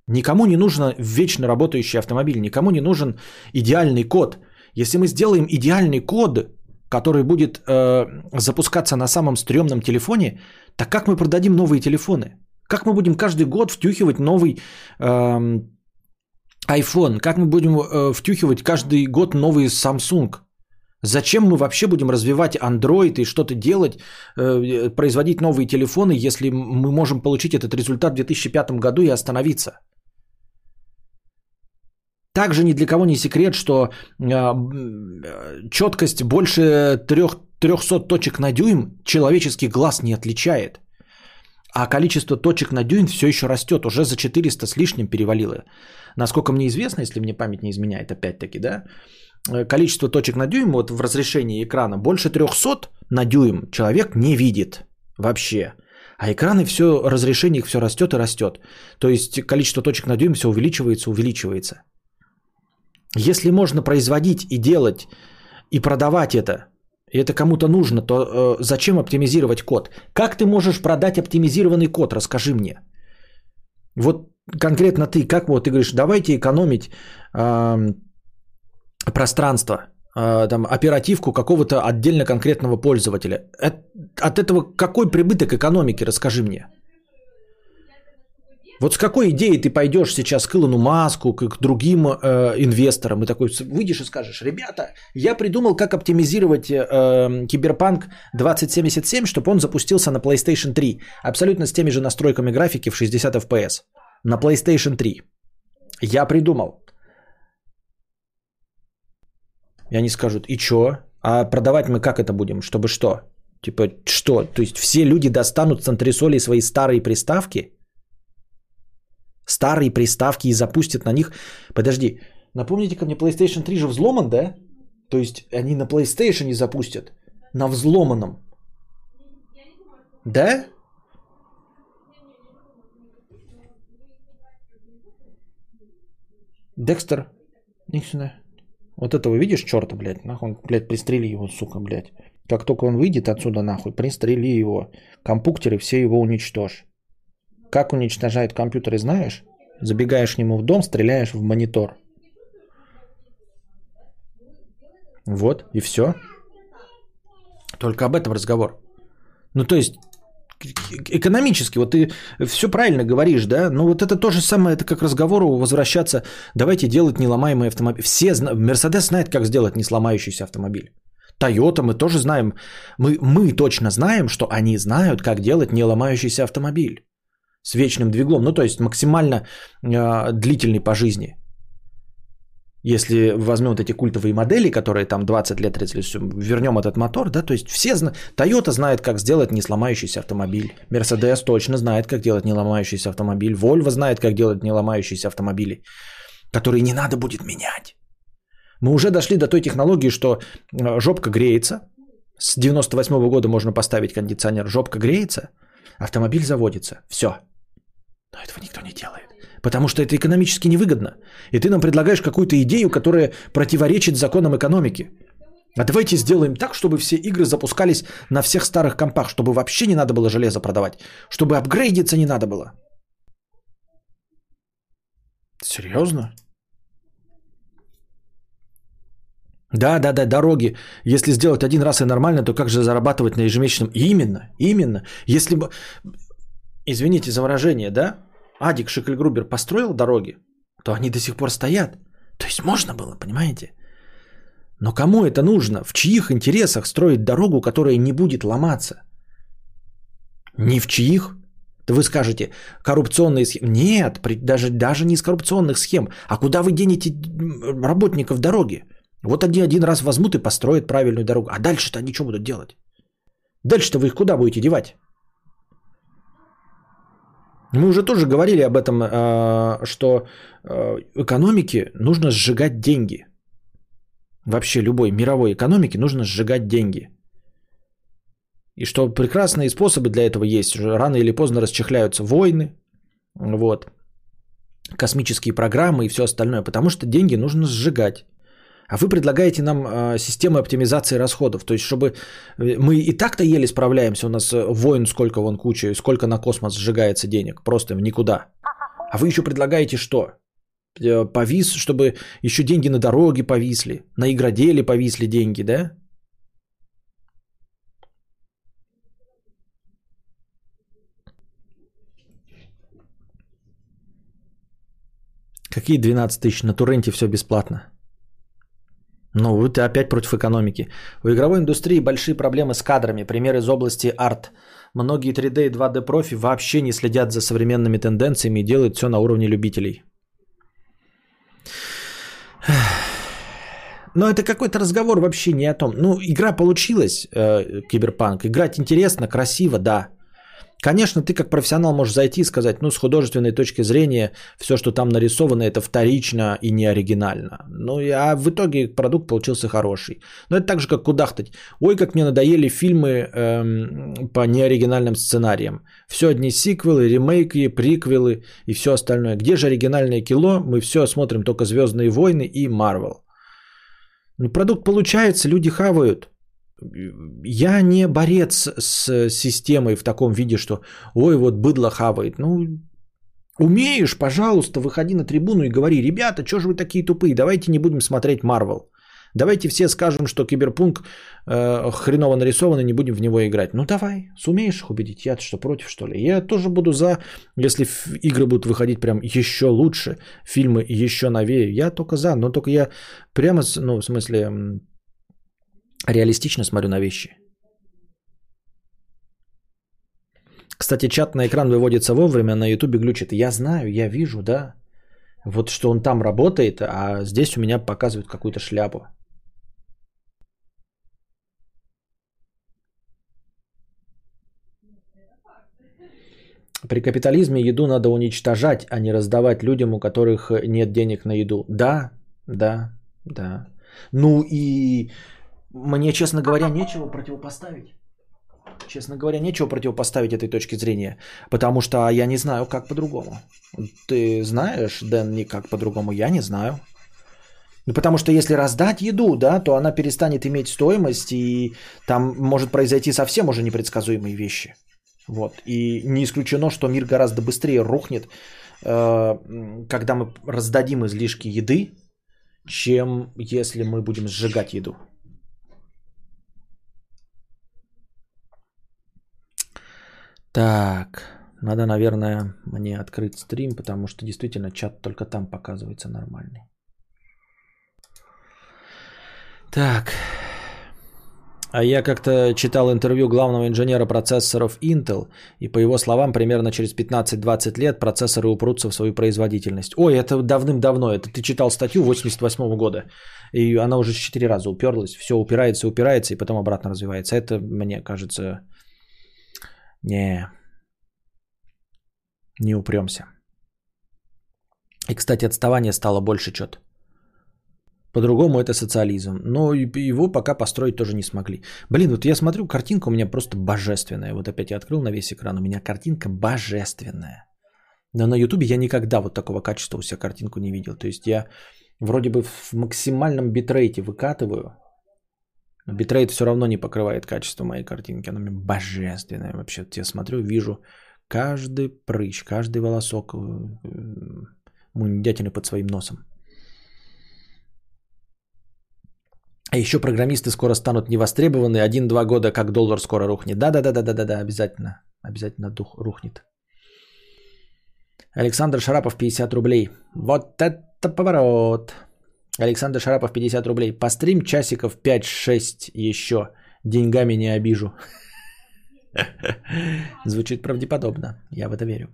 Никому не нужен вечно работающий автомобиль, никому не нужен идеальный код. Если мы сделаем идеальный код, который будет э, запускаться на самом стрёмном телефоне, так как мы продадим новые телефоны? Как мы будем каждый год втюхивать новый э, iPhone? Как мы будем э, втюхивать каждый год новый Samsung? Зачем мы вообще будем развивать Android и что-то делать, э, производить новые телефоны, если мы можем получить этот результат в 2005 году и остановиться? Также ни для кого не секрет, что э, четкость больше 3, 300 точек на дюйм человеческий глаз не отличает. А количество точек на дюйм все еще растет, уже за 400 с лишним перевалило. Насколько мне известно, если мне память не изменяет, опять-таки, да, Э, количество точек на дюйм вот в разрешении экрана больше 300 на дюйм человек не видит вообще. А экраны все, разрешение их все растет и растет. То есть количество точек на дюйм все увеличивается, увеличивается. Если можно производить и делать и продавать это, и это кому-то нужно, то э, зачем оптимизировать код? Как ты можешь продать оптимизированный код? Расскажи мне. Вот конкретно ты, как вот ты говоришь, давайте экономить э, пространство, а, там, оперативку какого-то отдельно конкретного пользователя. От этого какой прибыток экономики, расскажи мне. Вот с какой идеей ты пойдешь сейчас к Илону Маску, к другим э, инвесторам, и такой выйдешь и скажешь, ребята, я придумал, как оптимизировать э, Киберпанк 2077, чтобы он запустился на PlayStation 3, абсолютно с теми же настройками графики в 60 FPS, на PlayStation 3. Я придумал. И они скажут, и чё? А продавать мы как это будем? Чтобы что? Типа, что? То есть все люди достанут с антресолей свои старые приставки? Старые приставки и запустят на них... Подожди, напомните ко мне, PlayStation 3 же взломан, да? То есть они на PlayStation запустят. На взломанном. Да? Декстер, сюда. Вот этого видишь черта, блядь, нахуй, блядь, пристрели его, сука, блядь. Как только он выйдет отсюда, нахуй, пристрели его. Компуктеры все его уничтожь. Как уничтожают компьютеры, знаешь? Забегаешь к нему в дом, стреляешь в монитор. Вот, и все. Только об этом разговор. Ну, то есть, экономически, вот ты все правильно говоришь, да, но вот это то же самое, это как разговору возвращаться, давайте делать неломаемый автомобиль. Все, Мерседес знает, как сделать не сломающийся автомобиль. Тойота мы тоже знаем, мы, мы точно знаем, что они знают, как делать не ломающийся автомобиль с вечным двиглом, ну то есть максимально э, длительный по жизни. Если возьмем вот эти культовые модели, которые там 20 лет, 30 лет, вернем этот мотор, да, то есть все знают, Toyota знает, как сделать не сломающийся автомобиль, Mercedes точно знает, как делать не ломающийся автомобиль, Volvo знает, как делать не ломающиеся автомобили, которые не надо будет менять. Мы уже дошли до той технологии, что э, жопка греется, с 98 -го года можно поставить кондиционер, жопка греется, автомобиль заводится, все. Но этого никто не делает. Потому что это экономически невыгодно. И ты нам предлагаешь какую-то идею, которая противоречит законам экономики. А давайте сделаем так, чтобы все игры запускались на всех старых компах, чтобы вообще не надо было железо продавать, чтобы апгрейдиться не надо было. Серьезно? Да, да, да, дороги. Если сделать один раз и нормально, то как же зарабатывать на ежемесячном? Именно, именно. Если бы, извините за выражение, да, Адик Шикльгрубер построил дороги, то они до сих пор стоят. То есть можно было, понимаете? Но кому это нужно? В чьих интересах строить дорогу, которая не будет ломаться? Не в чьих? Да вы скажете, коррупционные схемы. Нет, даже, даже не из коррупционных схем. А куда вы денете работников дороги? Вот они один раз возьмут и построят правильную дорогу. А дальше-то они что будут делать? Дальше-то вы их куда будете девать? Мы уже тоже говорили об этом, а, что а, экономике нужно сжигать деньги. Вообще любой мировой экономике нужно сжигать деньги. И что прекрасные способы для этого есть. Рано или поздно расчехляются войны, вот, космические программы и все остальное. Потому что деньги нужно сжигать. А вы предлагаете нам э, систему оптимизации расходов. То есть, чтобы э, мы и так-то еле справляемся, у нас э, войн сколько вон куча, сколько на космос сжигается денег, просто в никуда. А вы еще предлагаете что? Э, повис, чтобы еще деньги на дороге повисли, на игроделе повисли деньги, да? Какие 12 тысяч? На Туренте все бесплатно. Ну, ты опять против экономики. У игровой индустрии большие проблемы с кадрами. Пример из области арт. Многие 3D и 2D профи вообще не следят за современными тенденциями и делают все на уровне любителей. Но это какой-то разговор вообще не о том. Ну, игра получилась, э, Киберпанк. Играть интересно, красиво, да. Конечно, ты как профессионал можешь зайти и сказать, ну, с художественной точки зрения, все, что там нарисовано, это вторично и не оригинально. Ну, а в итоге продукт получился хороший. Но это так же, как кудахтать. Ой, как мне надоели фильмы эм, по неоригинальным сценариям. Все одни сиквелы, ремейки, приквелы и все остальное. Где же оригинальное кино? Мы все смотрим только «Звездные войны» и «Марвел». Ну, продукт получается, люди хавают. Я не борец с системой в таком виде, что ой, вот быдло хавает. Ну, умеешь, пожалуйста, выходи на трибуну и говори, ребята, что же вы такие тупые, давайте не будем смотреть Марвел. Давайте все скажем, что киберпунк э, хреново нарисован и не будем в него играть. Ну давай, сумеешь их убедить? Я что, против что ли? Я тоже буду за, если игры будут выходить прям еще лучше, фильмы еще новее. Я только за, но только я прямо, ну в смысле, реалистично смотрю на вещи. Кстати, чат на экран выводится вовремя, на ютубе глючит. Я знаю, я вижу, да. Вот что он там работает, а здесь у меня показывают какую-то шляпу. При капитализме еду надо уничтожать, а не раздавать людям, у которых нет денег на еду. Да, да, да. Ну и мне, честно говоря, нечего противопоставить. Честно говоря, нечего противопоставить этой точки зрения, потому что я не знаю, как по-другому. Ты знаешь, Дэн, никак по-другому, я не знаю. Ну, потому что если раздать еду, да, то она перестанет иметь стоимость, и там может произойти совсем уже непредсказуемые вещи. Вот. И не исключено, что мир гораздо быстрее рухнет, э, когда мы раздадим излишки еды, чем если мы будем сжигать еду. Так, надо, наверное, мне открыть стрим, потому что действительно чат только там показывается нормальный. Так. А я как-то читал интервью главного инженера процессоров Intel, и по его словам, примерно через 15-20 лет процессоры упрутся в свою производительность. Ой, это давным-давно, это ты читал статью 88 года, и она уже 4 раза уперлась, все упирается, упирается, и потом обратно развивается. Это, мне кажется, не, не упремся. И, кстати, отставание стало больше что-то. По-другому это социализм. Но его пока построить тоже не смогли. Блин, вот я смотрю, картинка у меня просто божественная. Вот опять я открыл на весь экран, у меня картинка божественная. Но на ютубе я никогда вот такого качества у себя картинку не видел. То есть я вроде бы в максимальном битрейте выкатываю, битрейт все равно не покрывает качество моей картинки. Она мне божественная вообще. Я смотрю, вижу каждый прыщ, каждый волосок э, мундятины под своим носом. А еще программисты скоро станут невостребованы. Один-два года, как доллар скоро рухнет. Да-да-да-да-да-да, обязательно. Обязательно дух рухнет. Александр Шарапов, 50 рублей. Вот это поворот. Александр Шарапов, 50 рублей. Пострим часиков 5-6 еще. Деньгами не обижу. Звучит правдеподобно. Я в это верю.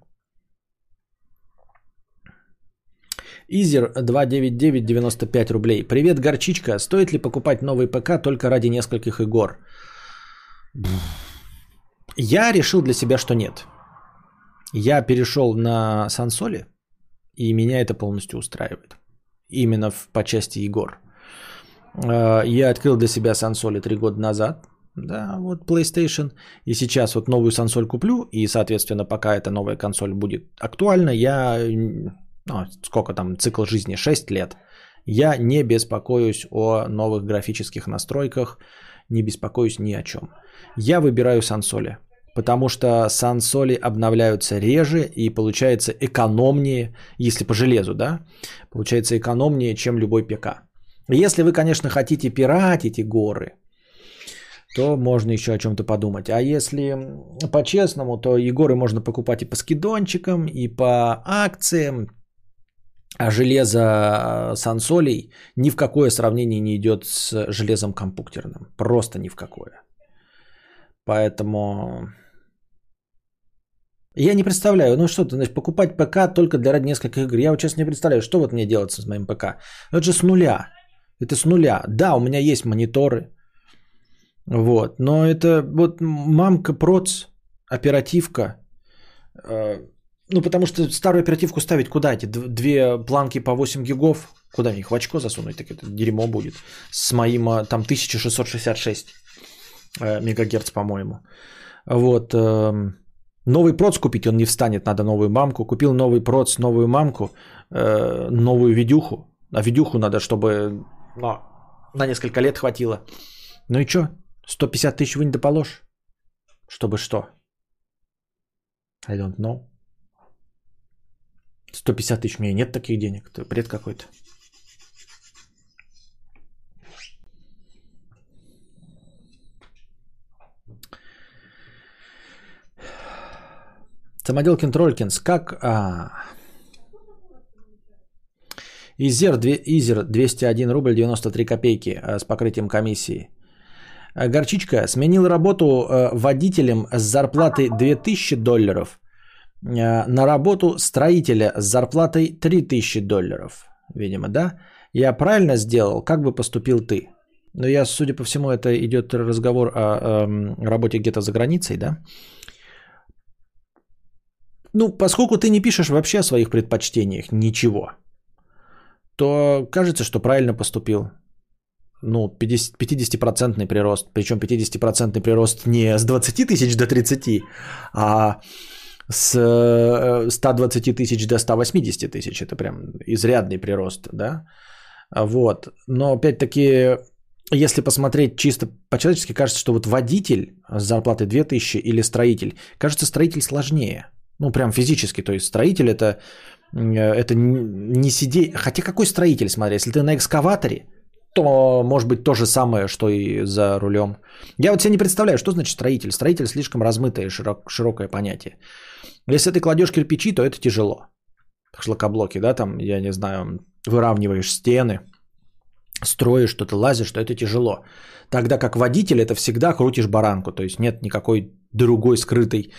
Изер 29995 рублей. Привет, горчичка. Стоит ли покупать новый ПК только ради нескольких игр? Я решил для себя, что нет. Я перешел на Сансоли, и меня это полностью устраивает. Именно в, по части игр. Э, я открыл для себя Сансоли три года назад. Да, вот PlayStation. И сейчас вот новую сансоль куплю. И, соответственно, пока эта новая консоль будет актуальна, я ну, сколько там, цикл жизни, 6 лет, я не беспокоюсь о новых графических настройках, не беспокоюсь ни о чем. Я выбираю сансоли, потому что сансоли обновляются реже и получается экономнее, если по железу, да, получается экономнее, чем любой ПК. Если вы, конечно, хотите пиратить и горы, то можно еще о чем-то подумать. А если по-честному, то Егоры можно покупать и по скидончикам, и по акциям, а железо сансолей ни в какое сравнение не идет с железом компьютерным. Просто ни в какое. Поэтому я не представляю, ну что ты, значит, покупать ПК только для ради нескольких игр. Я вот сейчас не представляю, что вот мне делать с моим ПК. Ну, это же с нуля. Это с нуля. Да, у меня есть мониторы. Вот. Но это вот мамка, проц, оперативка. Э, ну, потому что старую оперативку ставить куда эти? Две планки по 8 гигов? Куда их в очко засунуть? Так это дерьмо будет. С моим а, там 1666 э, мегагерц, по-моему. Вот. Новый проц купить он не встанет, надо новую мамку. Купил новый проц, новую мамку, э, новую видюху. А видюху надо, чтобы ну, на несколько лет хватило. Ну и что? 150 тысяч вынь да положь. Чтобы что? I don't know. 150 тысяч, у меня нет таких денег. Это бред какой-то. Самоделкин Тролькинс, как... А... Изер, 2, Изер 201 рубль 93 копейки а, с покрытием комиссии. А, горчичка сменил работу а, водителем с зарплатой 2000 долларов Э, на работу строителя с зарплатой 3000 долларов. Видимо, да? Я правильно сделал? Как бы поступил ты? Но я, судя по всему, это идет разговор о, о работе где-то за границей, да? Ну, поскольку ты не пишешь вообще о своих предпочтениях ничего, то кажется, что правильно поступил. Ну, 50, 50% прирост. Причем 50% прирост не с 20 тысяч до 30, а с 120 э, тысяч до 180 тысяч. Это прям изрядный прирост, да. Вот. Но опять-таки, если посмотреть чисто по-человечески, кажется, что вот водитель с зарплатой 2000 или строитель, кажется, строитель сложнее. Ну, прям физически. То есть строитель это, э, это не сидеть... Хотя какой строитель, смотри, если ты на экскаваторе, то может быть то же самое, что и за рулем. Я вот себе не представляю, что значит строитель. Строитель слишком размытое широк, широкое понятие. Если ты кладешь кирпичи, то это тяжело. Шлакоблоки, да, там, я не знаю, выравниваешь стены, строишь что-то, лазишь, что это тяжело. Тогда как водитель это всегда крутишь баранку, то есть нет никакой другой скрытой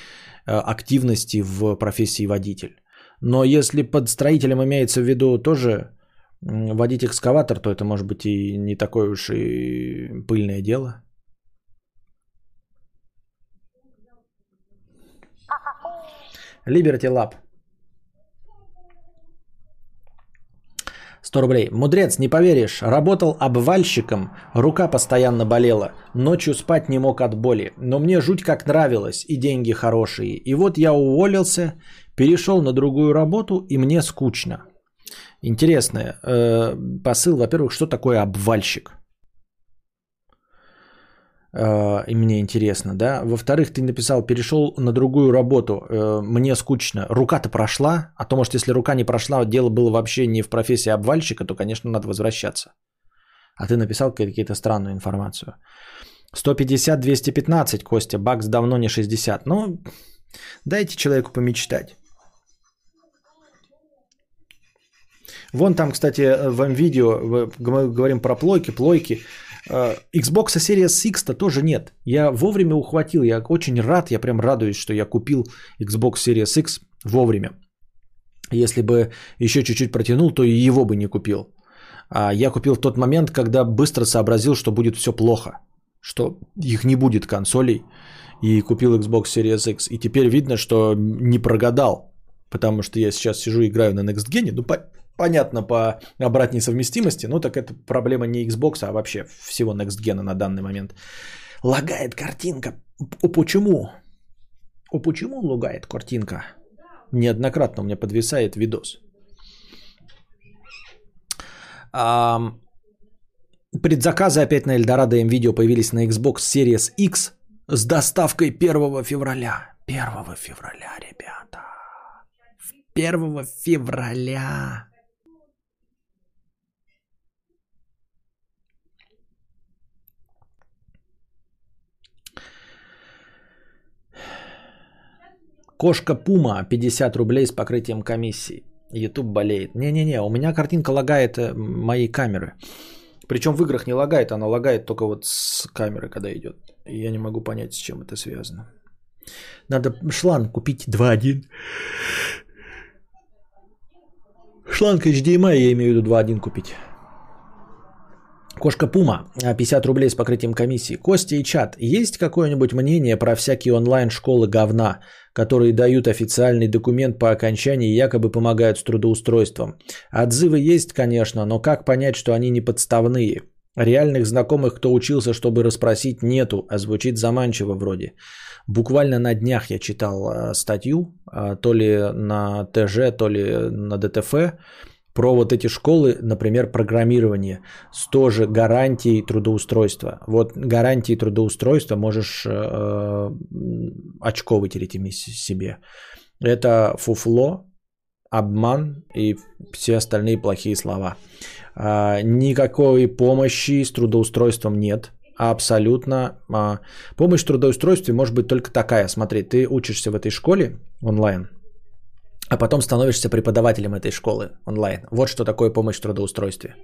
активности в профессии водитель. Но если под строителем имеется в виду тоже водить экскаватор, то это может быть и не такое уж и пыльное дело. Liberty Lab. 100 рублей. Мудрец, не поверишь, работал обвальщиком, рука постоянно болела, ночью спать не мог от боли, но мне жуть как нравилось и деньги хорошие. И вот я уволился, перешел на другую работу и мне скучно. Интересный э, посыл, во-первых, что такое обвальщик? Э, и мне интересно, да. Во-вторых, ты написал, перешел на другую работу, э, мне скучно. Рука-то прошла, а то, может, если рука не прошла, дело было вообще не в профессии обвальщика, то, конечно, надо возвращаться. А ты написал какую-то странную информацию. 150-215, Костя, бакс давно не 60. Ну, дайте человеку помечтать. Вон там, кстати, в видео мы говорим про плойки, плойки. Э, Xbox Series X-то тоже нет. Я вовремя ухватил, я очень рад, я прям радуюсь, что я купил Xbox Series X вовремя. Если бы еще чуть-чуть протянул, то и его бы не купил. А я купил в тот момент, когда быстро сообразил, что будет все плохо, что их не будет консолей, и купил Xbox Series X. И теперь видно, что не прогадал, потому что я сейчас сижу и играю на Next Gen, ну понятно по обратной совместимости, но так это проблема не Xbox, а вообще всего Next Gen на данный момент. Лагает картинка. О, почему? О, почему лагает картинка? Неоднократно у меня подвисает видос. А, предзаказы опять на Эльдорадо видео появились на Xbox Series X с доставкой 1 февраля. 1 февраля, ребята. 1 февраля. Кошка Пума 50 рублей с покрытием комиссии. YouTube болеет. Не-не-не, у меня картинка лагает э, моей камеры. Причем в играх не лагает, она лагает только вот с камеры, когда идет. Я не могу понять, с чем это связано. Надо шланг купить 2.1. Шланг HDMI я имею в виду 2.1 купить. Кошка Пума, 50 рублей с покрытием комиссии. Костя и чат, есть какое-нибудь мнение про всякие онлайн-школы говна, которые дают официальный документ по окончании и якобы помогают с трудоустройством? Отзывы есть, конечно, но как понять, что они не подставные? Реальных знакомых, кто учился, чтобы расспросить, нету, а звучит заманчиво вроде. Буквально на днях я читал э, статью, э, то ли на ТЖ, то ли на ДТФ, про вот эти школы, например, программирование с тоже гарантией трудоустройства. Вот гарантии трудоустройства можешь э, очко вытереть ими себе. Это фуфло, обман и все остальные плохие слова. Э, никакой помощи с трудоустройством нет. Абсолютно. Э, помощь в трудоустройстве может быть только такая. Смотри, ты учишься в этой школе онлайн – а потом становишься преподавателем этой школы онлайн. Вот что такое помощь в трудоустройстве.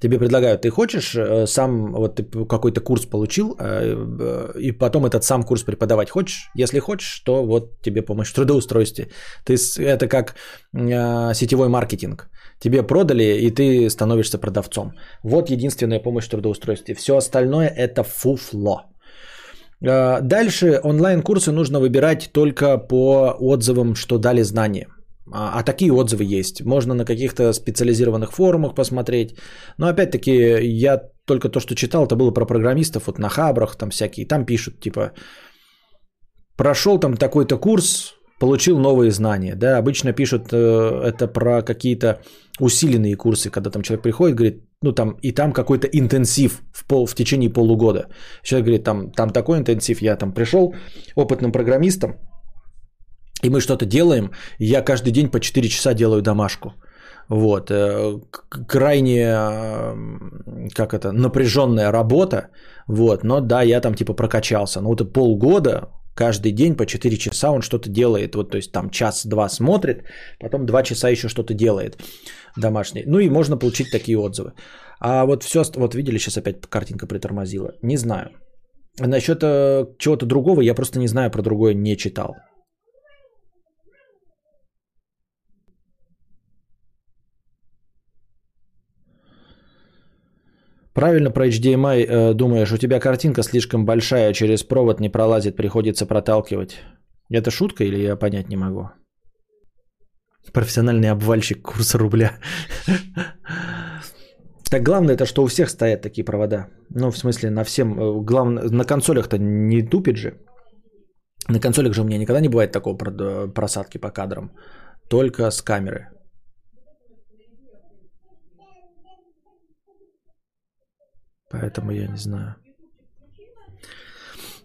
Тебе предлагают, ты хочешь э, сам, вот ты какой-то курс получил, э, э, и потом этот сам курс преподавать хочешь? Если хочешь, то вот тебе помощь в трудоустройстве. Ты, это как сетевой маркетинг. Тебе продали, и ты становишься продавцом. Вот единственная помощь в трудоустройстве. Все остальное это фуфло. А, дальше онлайн-курсы нужно выбирать только по отзывам, что дали знания. А, а такие отзывы есть. Можно на каких-то специализированных форумах посмотреть. Но опять-таки я только то, что читал, это было про программистов, вот на хабрах там всякие. Там пишут типа, прошел там такой-то курс, получил новые знания. Да, обычно пишут э, это про какие-то усиленные курсы, когда там человек приходит, говорит, ну там и там какой-то интенсив в, пол, в течение полугода. Человек говорит, там, там такой интенсив, я там пришел опытным программистом, и мы что-то делаем, и я каждый день по 4 часа делаю домашку. Вот, э, крайне, э, как это, напряженная работа, вот, но да, я там типа прокачался, ну это полгода, каждый день по 4 часа он что-то делает, вот, то есть там час-два смотрит, потом 2 часа еще что-то делает домашнее, ну и можно получить такие отзывы. А вот все, вот видели, сейчас опять картинка притормозила, не знаю. Насчет э, чего-то другого я просто не знаю, про другое не читал. Правильно про HDMI э, думаешь, у тебя картинка слишком большая, через провод не пролазит, приходится проталкивать. Это шутка или я понять не могу? Профессиональный обвальщик курса рубля. Так главное это, что у всех стоят такие провода. Ну, в смысле, на всем. э, Главное, на консолях-то не тупит же. На консолях же у меня никогда не бывает такого просадки по кадрам. Только с камеры. Поэтому я не знаю.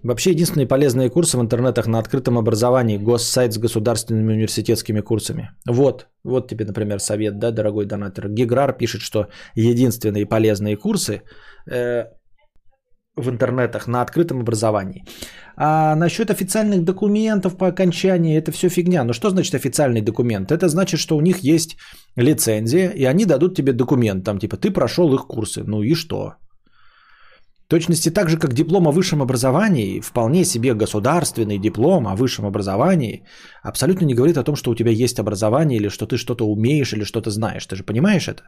Вообще единственные полезные курсы в интернетах на открытом образовании, госсайт с государственными университетскими курсами. Вот, вот тебе, например, совет, да, дорогой донатор. Гиграр пишет, что единственные полезные курсы э, в интернетах на открытом образовании. А насчет официальных документов по окончании, это все фигня. Ну что значит официальный документ? Это значит, что у них есть лицензия, и они дадут тебе документ. Там типа ты прошел их курсы. Ну и что? Точности так же, как диплом о высшем образовании, вполне себе государственный диплом о высшем образовании, абсолютно не говорит о том, что у тебя есть образование или что ты что-то умеешь или что-то знаешь. Ты же понимаешь это?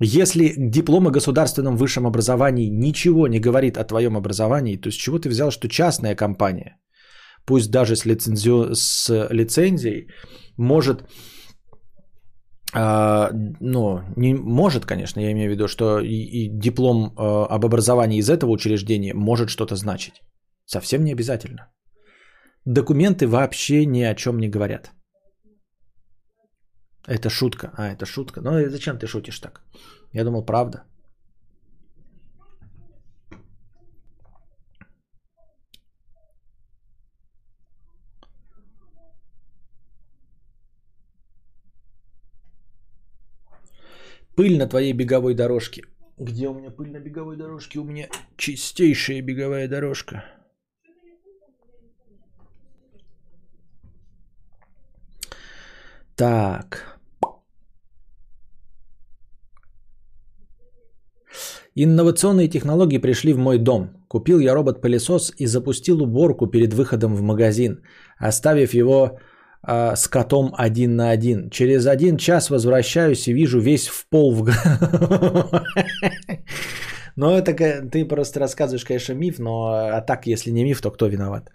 Если диплом о государственном высшем образовании ничего не говорит о твоем образовании, то с чего ты взял, что частная компания, пусть даже с, лицензио- с лицензией, может а, ну, не может, конечно, я имею в виду, что и, и диплом э, об образовании из этого учреждения может что-то значить. Совсем не обязательно. Документы вообще ни о чем не говорят. Это шутка. А, это шутка. Ну зачем ты шутишь так? Я думал, правда. Пыль на твоей беговой дорожке. Где у меня пыль на беговой дорожке? У меня чистейшая беговая дорожка. Так. Инновационные технологии пришли в мой дом. Купил я робот-пылесос и запустил уборку перед выходом в магазин, оставив его а, с котом один на один. Через один час возвращаюсь и вижу весь в пол в... Ну, это ты просто рассказываешь, конечно, миф, но а так, если не миф, то кто виноват?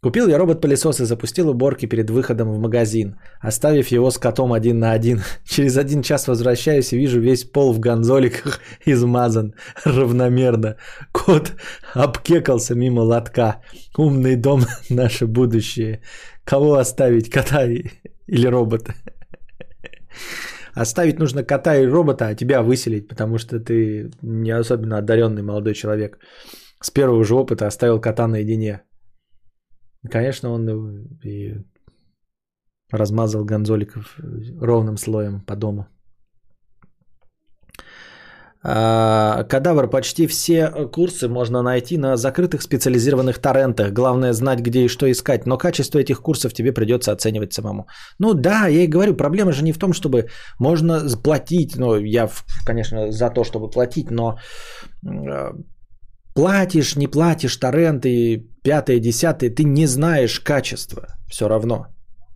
Купил я робот-пылесос и запустил уборки перед выходом в магазин, оставив его с котом один на один. Через один час возвращаюсь и вижу весь пол в гонзоликах измазан равномерно. Кот обкекался мимо лотка. Умный дом – наше будущее. Кого оставить, кота или робота? Оставить нужно кота и робота, а тебя выселить, потому что ты не особенно одаренный молодой человек. С первого же опыта оставил кота наедине. Конечно, он и размазал гонзоликов ровным слоем по дому. А, Кадавр, почти все курсы можно найти на закрытых специализированных торрентах. Главное знать, где и что искать. Но качество этих курсов тебе придется оценивать самому. Ну да, я и говорю, проблема же не в том, чтобы можно платить. Ну, я, конечно, за то, чтобы платить, но э, платишь, не платишь, торренты, пятое, десятое, ты не знаешь качества все равно.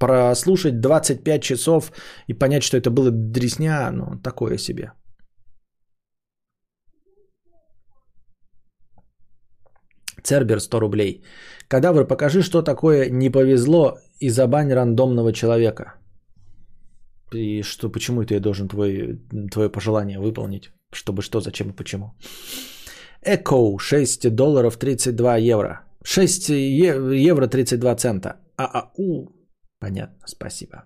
Прослушать 25 часов и понять, что это было дресня, ну, такое себе. Цербер 100 рублей. Кадавр, покажи, что такое не повезло и забань рандомного человека. И что, почему это я должен твой, твое пожелание выполнить? Чтобы что, зачем и почему? Эко 6 долларов 32 евро. 6 е- евро 32 цента. ААУ. Понятно, спасибо.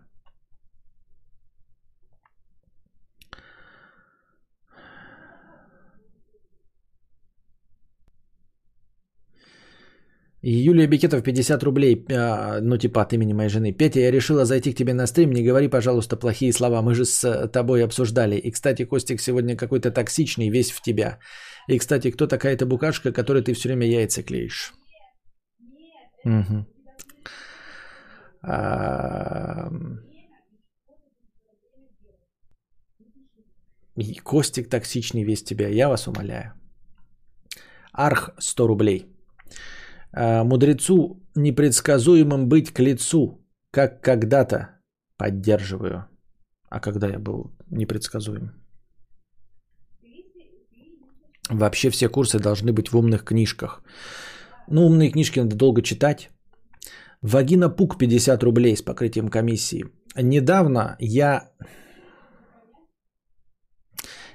Юлия Бекетов, 50 рублей, а, ну типа от имени моей жены. Петя, я решила зайти к тебе на стрим, не говори, пожалуйста, плохие слова, мы же с тобой обсуждали. И, кстати, Костик сегодня какой-то токсичный, весь в тебя. И, кстати, кто такая эта букашка, которой ты все время яйца клеишь? Угу. А... Костик токсичный весь тебя, я вас умоляю. Арх 100 рублей. А, мудрецу непредсказуемым быть к лицу, как когда-то поддерживаю. А когда я был непредсказуем? Вообще все курсы должны быть в умных книжках. Ну, умные книжки надо долго читать. Вагина Пук 50 рублей с покрытием комиссии. Недавно я...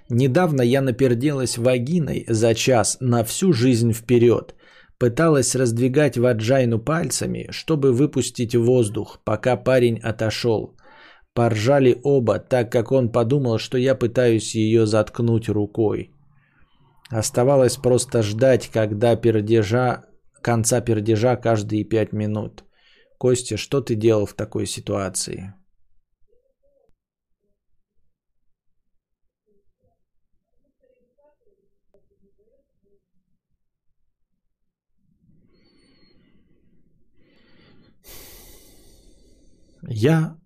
Недавно я наперделась вагиной за час на всю жизнь вперед. Пыталась раздвигать ваджайну пальцами, чтобы выпустить воздух, пока парень отошел. Поржали оба, так как он подумал, что я пытаюсь ее заткнуть рукой. Оставалось просто ждать, когда пердежа, конца пердежа каждые пять минут. Костя, что ты делал в такой ситуации? Я,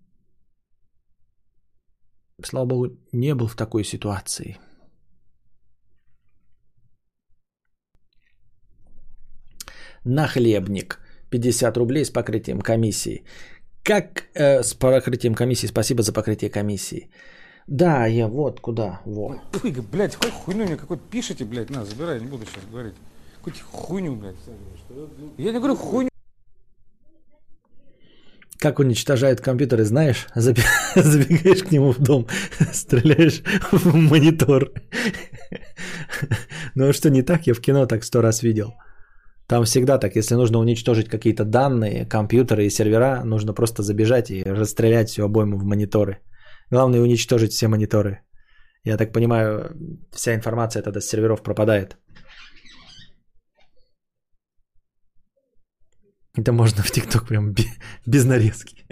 слава богу, не был в такой ситуации. Нахлебник. 50 рублей с покрытием комиссии. Как э, с покрытием комиссии? Спасибо за покрытие комиссии. Да, я вот куда. Вот. Ой, блядь, хоть хуйню мне какой-то пишите, блядь, на, забирай, не буду сейчас говорить. Какую-то хуйню, блядь. Я не говорю хуйню. Как уничтожают компьютеры, знаешь? Забегаешь к нему в дом, стреляешь в монитор. Ну а что не так, я в кино так сто раз видел. Там всегда так, если нужно уничтожить какие-то данные, компьютеры и сервера, нужно просто забежать и расстрелять всю обойму в мониторы. Главное уничтожить все мониторы. Я так понимаю, вся информация тогда с серверов пропадает. Это можно в ТикТок прям без нарезки.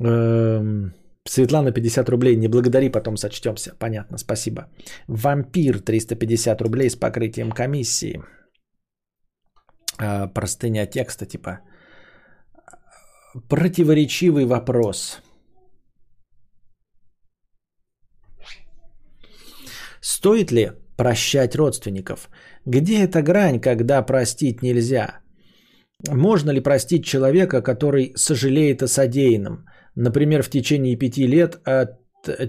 Эм, Светлана 50 рублей. Не благодари, потом сочтемся. Понятно, спасибо. Вампир 350 рублей с покрытием комиссии. Э, простыня текста, типа противоречивый вопрос. Стоит ли прощать родственников? Где эта грань, когда простить нельзя? Можно ли простить человека, который сожалеет о содеянном? Например, в течение пяти лет от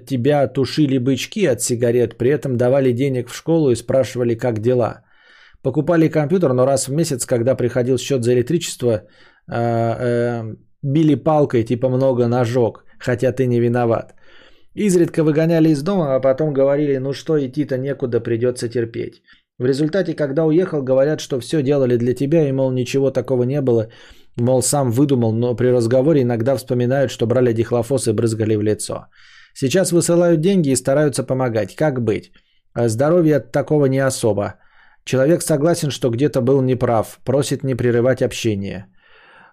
тебя тушили бычки от сигарет, при этом давали денег в школу и спрашивали, как дела – Покупали компьютер, но раз в месяц, когда приходил счет за электричество, э, э, били палкой, типа много ножок, хотя ты не виноват. Изредка выгоняли из дома, а потом говорили, ну что, идти-то некуда, придется терпеть. В результате, когда уехал, говорят, что все делали для тебя, и, мол, ничего такого не было, мол, сам выдумал, но при разговоре иногда вспоминают, что брали дихлофос и брызгали в лицо. Сейчас высылают деньги и стараются помогать. Как быть? Здоровье от такого не особо. Человек согласен, что где-то был неправ, просит не прерывать общение.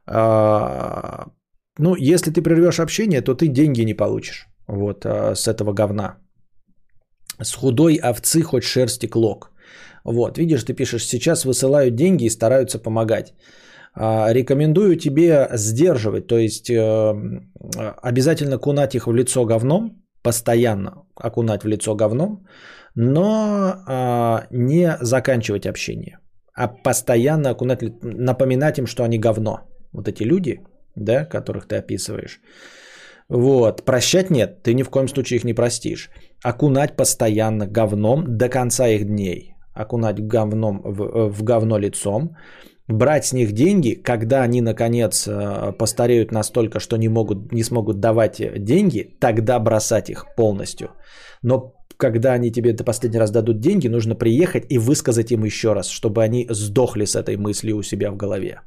А, ну, если ты прервешь общение, то ты деньги не получишь. Вот а, с этого говна. С худой овцы хоть шерсти клок. Вот, видишь, ты пишешь, сейчас высылают деньги и стараются помогать. А, рекомендую тебе сдерживать, то есть э, обязательно кунать их в лицо говном, постоянно окунать в лицо говном, но а, не заканчивать общение, а постоянно окунать, напоминать им, что они говно. Вот эти люди, да, которых ты описываешь. Вот, прощать нет, ты ни в коем случае их не простишь. Окунать постоянно говном до конца их дней. Окунать говном в, в говно лицом, брать с них деньги, когда они наконец э, постареют настолько, что не, могут, не смогут давать деньги, тогда бросать их полностью. Но когда они тебе до последний раз дадут деньги, нужно приехать и высказать им еще раз, чтобы они сдохли с этой мыслью у себя в голове.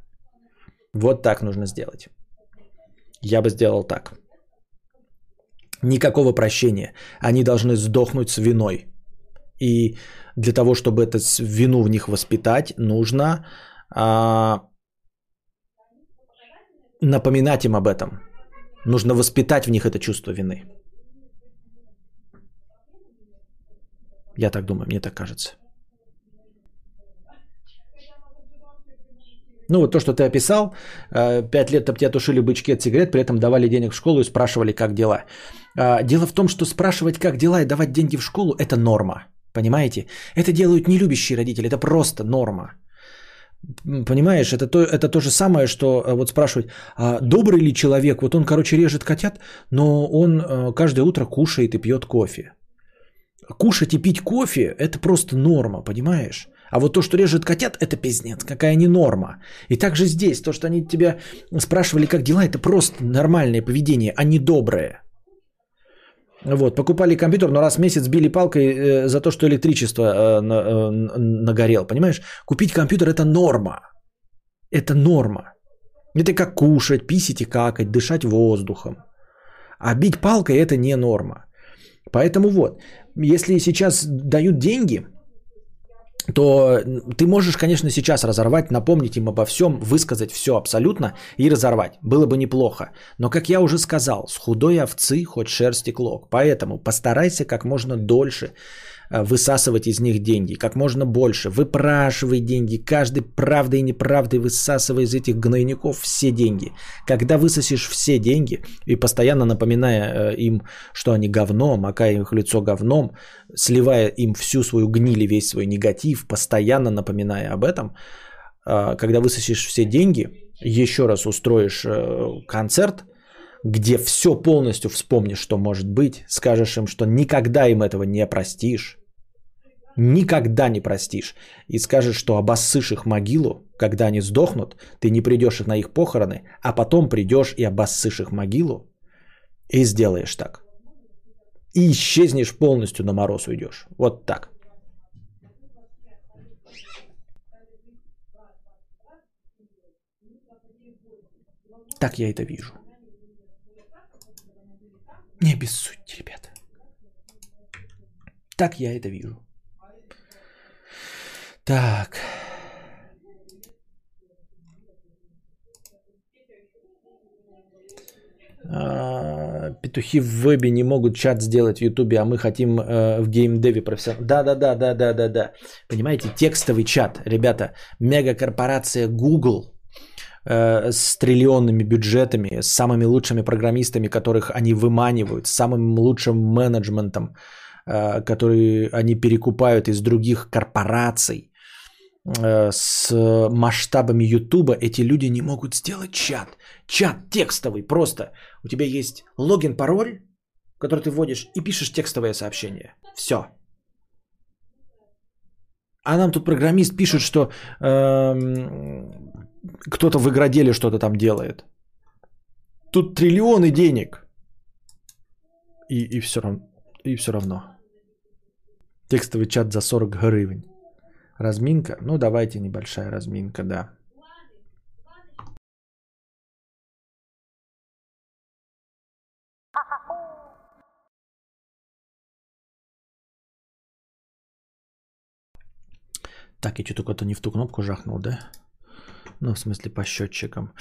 Вот так нужно сделать. Я бы сделал так. Никакого прощения. Они должны сдохнуть с виной. И для того, чтобы эту вину в них воспитать, нужно а, напоминать им об этом. Нужно воспитать в них это чувство вины. Я так думаю, мне так кажется. Ну, вот то, что ты описал, э, пять лет тебя тушили бычки от сигарет, при этом давали денег в школу и спрашивали, как дела. А, дело в том, что спрашивать, как дела и давать деньги в школу – это норма. Понимаете? Это делают не любящие родители, это просто норма. Понимаешь, это то, это то же самое, что э, вот спрашивать, а добрый ли человек, вот он, короче, режет котят, но он э, каждое утро кушает и пьет кофе. Кушать и пить кофе – это просто норма, понимаешь? А вот то, что режет котят, это пиздец, какая не норма. И также здесь, то, что они тебя спрашивали, как дела, это просто нормальное поведение, а не доброе. Вот, покупали компьютер, но раз в месяц били палкой э, за то, что электричество э, э, нагорел, понимаешь? Купить компьютер это норма. Это норма. Это как кушать, писить и какать, дышать воздухом. А бить палкой это не норма. Поэтому вот, если сейчас дают деньги, то ты можешь, конечно, сейчас разорвать, напомнить им обо всем, высказать все абсолютно и разорвать. Было бы неплохо. Но, как я уже сказал, с худой овцы хоть шерсти клок. Поэтому постарайся как можно дольше высасывать из них деньги, как можно больше. Выпрашивай деньги, каждый правдой и неправдой высасывай из этих гнойников все деньги. Когда высосишь все деньги и постоянно напоминая э, им, что они говно, макая их лицо говном, сливая им всю свою гниль весь свой негатив, постоянно напоминая об этом, э, когда высосишь все деньги, еще раз устроишь концерт, где все полностью вспомнишь, что может быть, скажешь им, что никогда им этого не простишь, никогда не простишь. И скажешь, что обоссышь их могилу, когда они сдохнут, ты не придешь на их похороны, а потом придешь и обоссышь их могилу и сделаешь так. И исчезнешь полностью, на мороз уйдешь. Вот так. Так я это вижу. Не обессудьте, ребята. Так я это вижу. Так. А, петухи в вебе не могут чат сделать в Ютубе, а мы хотим э, в геймдеве профессионал. Да, да, да, да, да, да, да. Понимаете, текстовый чат, ребята, мегакорпорация Google э, с триллионными бюджетами, с самыми лучшими программистами, которых они выманивают, с самым лучшим менеджментом, э, который они перекупают из других корпораций с масштабами Ютуба эти люди не могут сделать чат. Чат текстовый просто. У тебя есть логин, пароль, который ты вводишь, и пишешь текстовое сообщение. Все. А нам тут программист пишет, что эм, кто-то в игроделе что-то там делает. Тут триллионы денег. И, и, все и все равно. Текстовый чат за 40 гривен. Разминка? Ну, давайте небольшая разминка, да. Так, я что-то куда-то не в ту кнопку жахнул, да? Ну, в смысле, по счетчикам.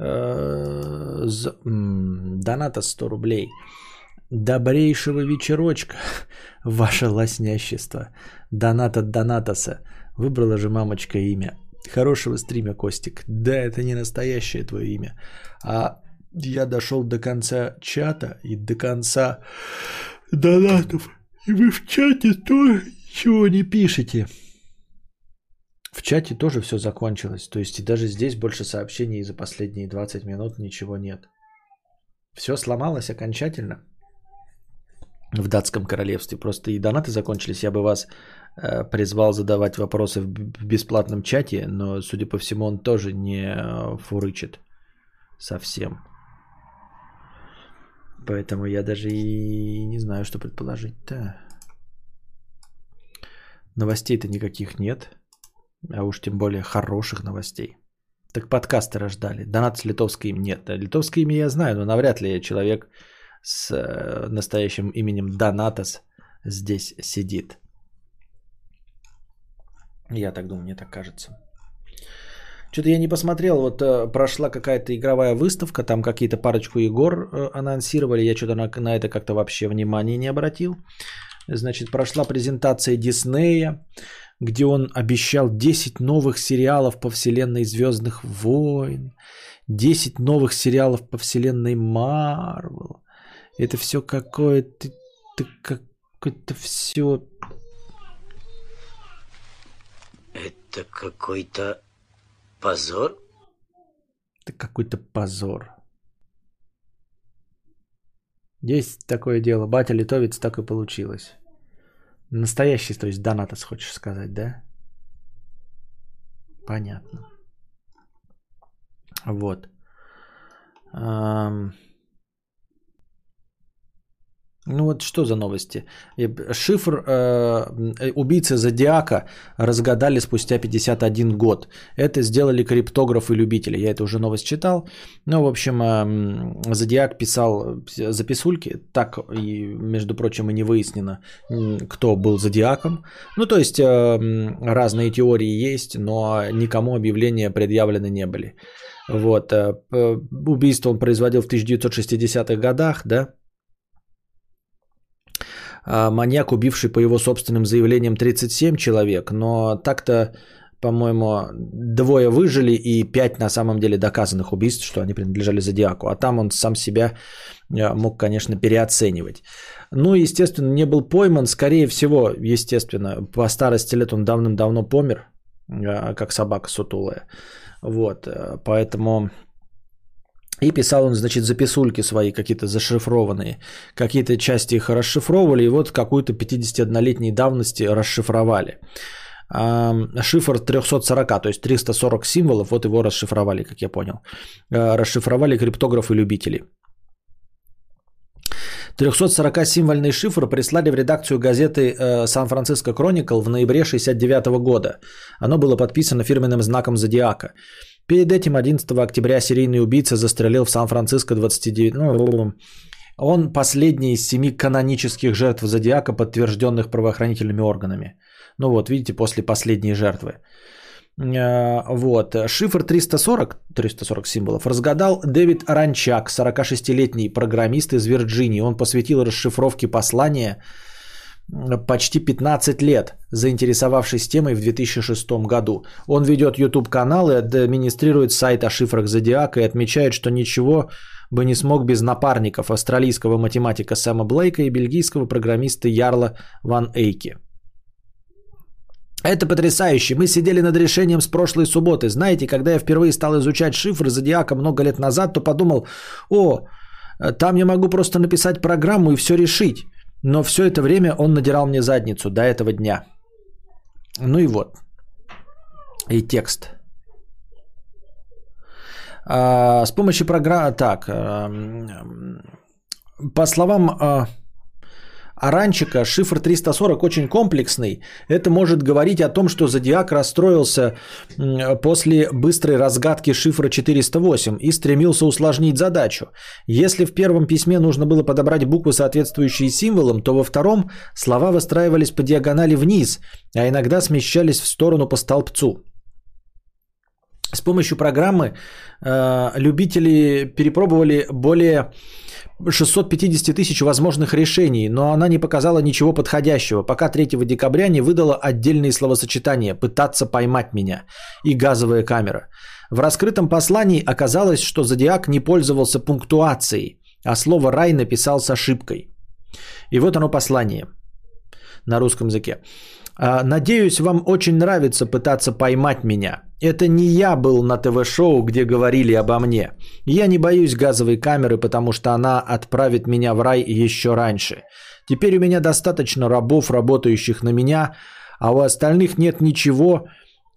Э, доната 100 рублей. Добрейшего вечерочка, ваше лоснящество. Донат от Донатоса. Выбрала же мамочка имя. Хорошего стрима, Костик. Да, это не настоящее твое имя. А я дошел до конца чата и до конца донатов. И вы в чате тоже ничего не пишете. В чате тоже все закончилось. То есть и даже здесь больше сообщений за последние 20 минут ничего нет. Все сломалось окончательно в датском королевстве. Просто и донаты закончились. Я бы вас э, призвал задавать вопросы в, в бесплатном чате, но, судя по всему, он тоже не э, фурычит совсем. Поэтому я даже и не знаю, что предположить-то. Новостей-то никаких нет. А уж тем более хороших новостей. Так подкасты рождали. Донат с литовским им нет. Литовское имя я знаю, но навряд ли человек с э, настоящим именем Донатос здесь сидит. Я так думаю, мне так кажется. Что-то я не посмотрел, вот э, прошла какая-то игровая выставка, там какие-то парочку игр э, анонсировали, я что-то на, на это как-то вообще внимания не обратил. Значит, прошла презентация Диснея, где он обещал 10 новых сериалов по вселенной Звездных войн, 10 новых сериалов по вселенной Марвел. Это все какое-то, это какое-то все... Это какой-то позор? Это какой-то позор. Есть такое дело. Батя литовец так и получилось. Настоящий, то есть донатос, хочешь сказать, да? Понятно. Вот. Ну вот что за новости? Шифр э, убийцы Зодиака разгадали спустя 51 год. Это сделали криптографы любители. Я это уже новость читал. Ну, в общем, э, Зодиак писал записульки. Так, и, между прочим, и не выяснено, кто был Зодиаком. Ну, то есть, э, разные теории есть, но никому объявления предъявлены не были. Вот. Э, убийство он производил в 1960-х годах, да? А, маньяк, убивший по его собственным заявлениям 37 человек, но так-то, по-моему, двое выжили и пять на самом деле доказанных убийств, что они принадлежали Зодиаку. А там он сам себя а, мог, конечно, переоценивать. Ну, естественно, не был пойман, скорее всего, естественно, по старости лет он давным-давно помер, а, как собака сутулая. Вот, э, поэтому и писал он, значит, записульки свои какие-то зашифрованные. Какие-то части их расшифровывали, и вот какую-то 51-летней давности расшифровали. Шифр 340, то есть 340 символов, вот его расшифровали, как я понял. А, расшифровали криптографы-любители. 340-символьный шифр прислали в редакцию газеты э, «Сан-Франциско Кроникл» в ноябре 69 года. Оно было подписано фирменным знаком «Зодиака». Перед этим 11 октября серийный убийца застрелил в Сан-Франциско 29... Ну, он последний из семи канонических жертв Зодиака, подтвержденных правоохранительными органами. Ну вот, видите, после последней жертвы. Э, вот. Шифр 340, 340 символов, разгадал Дэвид Аранчак, 46-летний программист из Вирджинии. Он посвятил расшифровке послания почти 15 лет, заинтересовавшись темой в 2006 году. Он ведет YouTube-канал и администрирует сайт о шифрах Зодиака и отмечает, что ничего бы не смог без напарников австралийского математика Сэма Блейка и бельгийского программиста Ярла Ван Эйки. Это потрясающе. Мы сидели над решением с прошлой субботы. Знаете, когда я впервые стал изучать шифры Зодиака много лет назад, то подумал, о, там я могу просто написать программу и все решить. Но все это время он надирал мне задницу до этого дня. Ну и вот. И текст. А, с помощью программы... Так. А, по словам... А, Аранчика шифр 340 очень комплексный. Это может говорить о том, что Зодиак расстроился после быстрой разгадки шифра 408 и стремился усложнить задачу. Если в первом письме нужно было подобрать буквы, соответствующие символам, то во втором слова выстраивались по диагонали вниз, а иногда смещались в сторону по столбцу. С помощью программы э, любители перепробовали более 650 тысяч возможных решений, но она не показала ничего подходящего, пока 3 декабря не выдала отдельные словосочетания «пытаться поймать меня» и «газовая камера». В раскрытом послании оказалось, что Зодиак не пользовался пунктуацией, а слово «рай» написал с ошибкой. И вот оно послание на русском языке. А, надеюсь, вам очень нравится пытаться поймать меня. Это не я был на ТВ-шоу, где говорили обо мне. Я не боюсь газовой камеры, потому что она отправит меня в рай еще раньше. Теперь у меня достаточно рабов, работающих на меня, а у остальных нет ничего,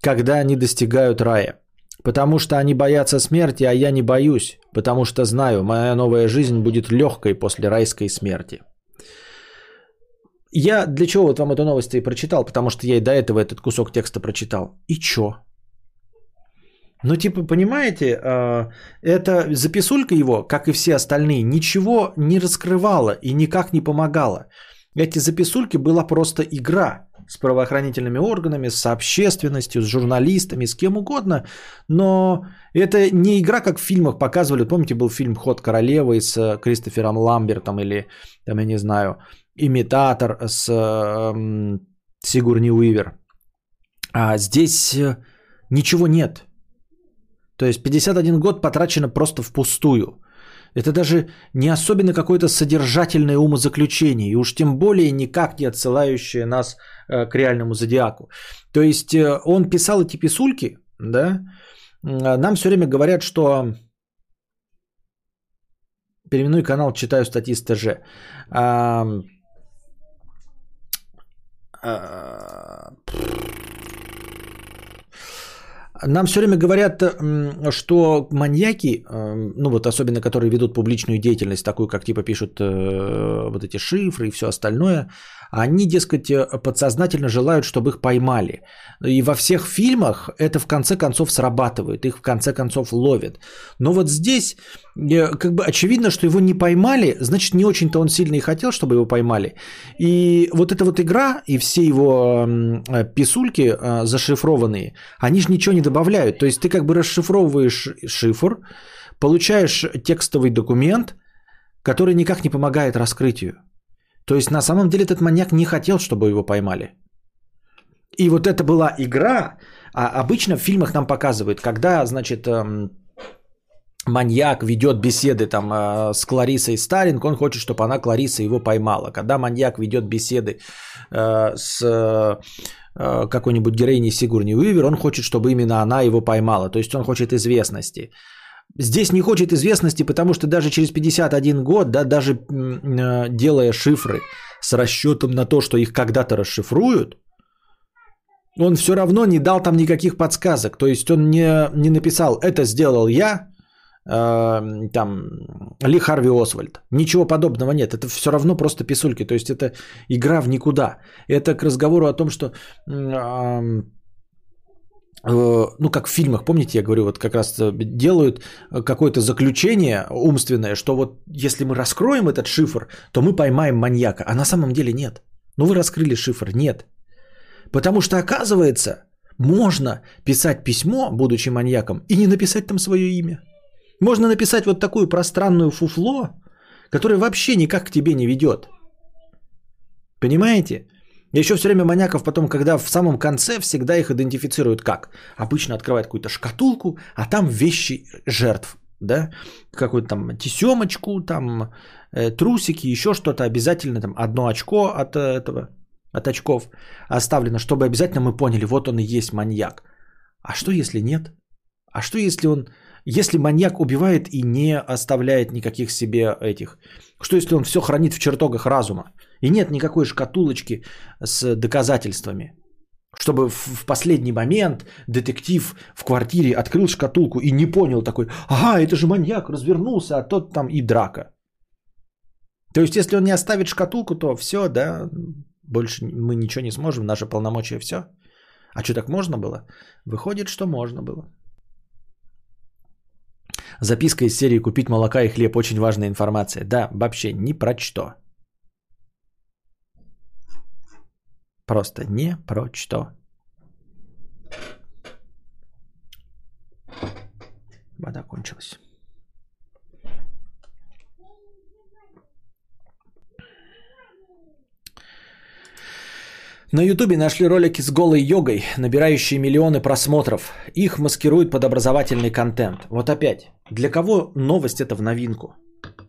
когда они достигают рая. Потому что они боятся смерти, а я не боюсь, потому что знаю, моя новая жизнь будет легкой после райской смерти. Я для чего вот вам эту новость и прочитал, потому что я и до этого этот кусок текста прочитал. И чё? Ну, типа, понимаете, а, эта записулька его, как и все остальные, ничего не раскрывала и никак не помогала. Эти записульки была просто игра с правоохранительными органами, с общественностью, с журналистами, с кем угодно. Но это не игра, как в фильмах показывали. Помните, был фильм «Ход королевы» с э, Кристофером Ламбертом или, там, я не знаю, «Имитатор» с эм, Сигурни Уивер. А здесь э, ничего нет. То есть 51 год потрачено просто впустую. Это даже не особенно какое-то содержательное умозаключение, и уж тем более никак не отсылающее нас э, к реальному зодиаку. То есть э, он писал эти писульки, да, нам все время говорят, что переименуй канал, читаю статьи с. А, нам все время говорят, что маньяки, э, ну вот особенно которые ведут публичную деятельность, такую как типа пишут э, вот эти шифры и все остальное, они, дескать, э, подсознательно желают, чтобы их поймали. И во всех фильмах это в конце концов срабатывает, их в конце концов ловят. Но вот здесь как бы очевидно, что его не поймали, значит не очень-то он сильно и хотел, чтобы его поймали. И вот эта вот игра и все его писульки зашифрованные, они же ничего не добавляют. То есть ты как бы расшифровываешь шифр, получаешь текстовый документ, который никак не помогает раскрытию. То есть на самом деле этот маньяк не хотел, чтобы его поймали. И вот это была игра, а обычно в фильмах нам показывают, когда, значит, эм, маньяк ведет беседы там э, с Кларисой Сталинг, он хочет, чтобы она, Клариса, его поймала. Когда маньяк ведет беседы э, с э, какой-нибудь героиней Сигурни Уивер, он хочет, чтобы именно она его поймала. То есть он хочет известности. Здесь не хочет известности, потому что даже через 51 год, да, даже э, делая шифры с расчетом на то, что их когда-то расшифруют, он все равно не дал там никаких подсказок. То есть он не, не написал, это сделал я, э, там, Ли Харви Освальд. Ничего подобного нет. Это все равно просто писульки. То есть это игра в никуда. Это к разговору о том, что... Э, ну, как в фильмах, помните, я говорю, вот как раз делают какое-то заключение умственное, что вот если мы раскроем этот шифр, то мы поймаем маньяка. А на самом деле нет. Ну, вы раскрыли шифр. Нет. Потому что, оказывается, можно писать письмо, будучи маньяком, и не написать там свое имя. Можно написать вот такую пространную фуфло, которое вообще никак к тебе не ведет. Понимаете? Еще все время маньяков потом, когда в самом конце всегда их идентифицируют как? Обычно открывают какую-то шкатулку, а там вещи жертв. Да? Какую-то там тесемочку, там э, трусики, еще что-то. Обязательно там одно очко от этого, от очков оставлено, чтобы обязательно мы поняли, вот он и есть маньяк. А что если нет? А что если он если маньяк убивает и не оставляет никаких себе этих, что если он все хранит в чертогах разума и нет никакой шкатулочки с доказательствами, чтобы в последний момент детектив в квартире открыл шкатулку и не понял такой, ага, это же маньяк, развернулся, а тот там и драка. То есть, если он не оставит шкатулку, то все, да, больше мы ничего не сможем, наше полномочия все. А что так можно было? Выходит, что можно было. Записка из серии «Купить молока и хлеб» – очень важная информация. Да, вообще ни про что. Просто не про что. Вода кончилась. На ютубе нашли ролики с голой йогой, набирающие миллионы просмотров. Их маскируют под образовательный контент. Вот опять, для кого новость это в новинку?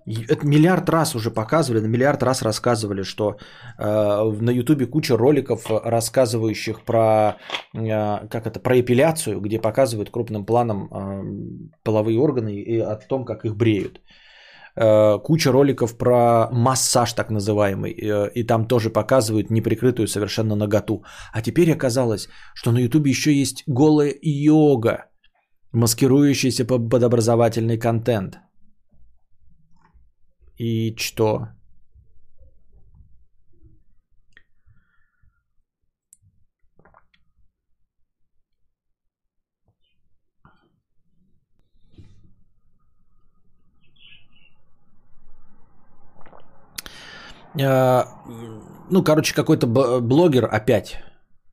Это миллиард раз уже показывали, миллиард раз рассказывали, что э, на Ютубе куча роликов, рассказывающих про, э, как это, про эпиляцию, где показывают крупным планом э, половые органы и о том, как их бреют. Э, куча роликов про массаж так называемый, э, и там тоже показывают неприкрытую совершенно наготу. А теперь оказалось, что на ютубе еще есть голая йога, маскирующаяся под образовательный контент. И что? А, ну, короче, какой-то блогер опять,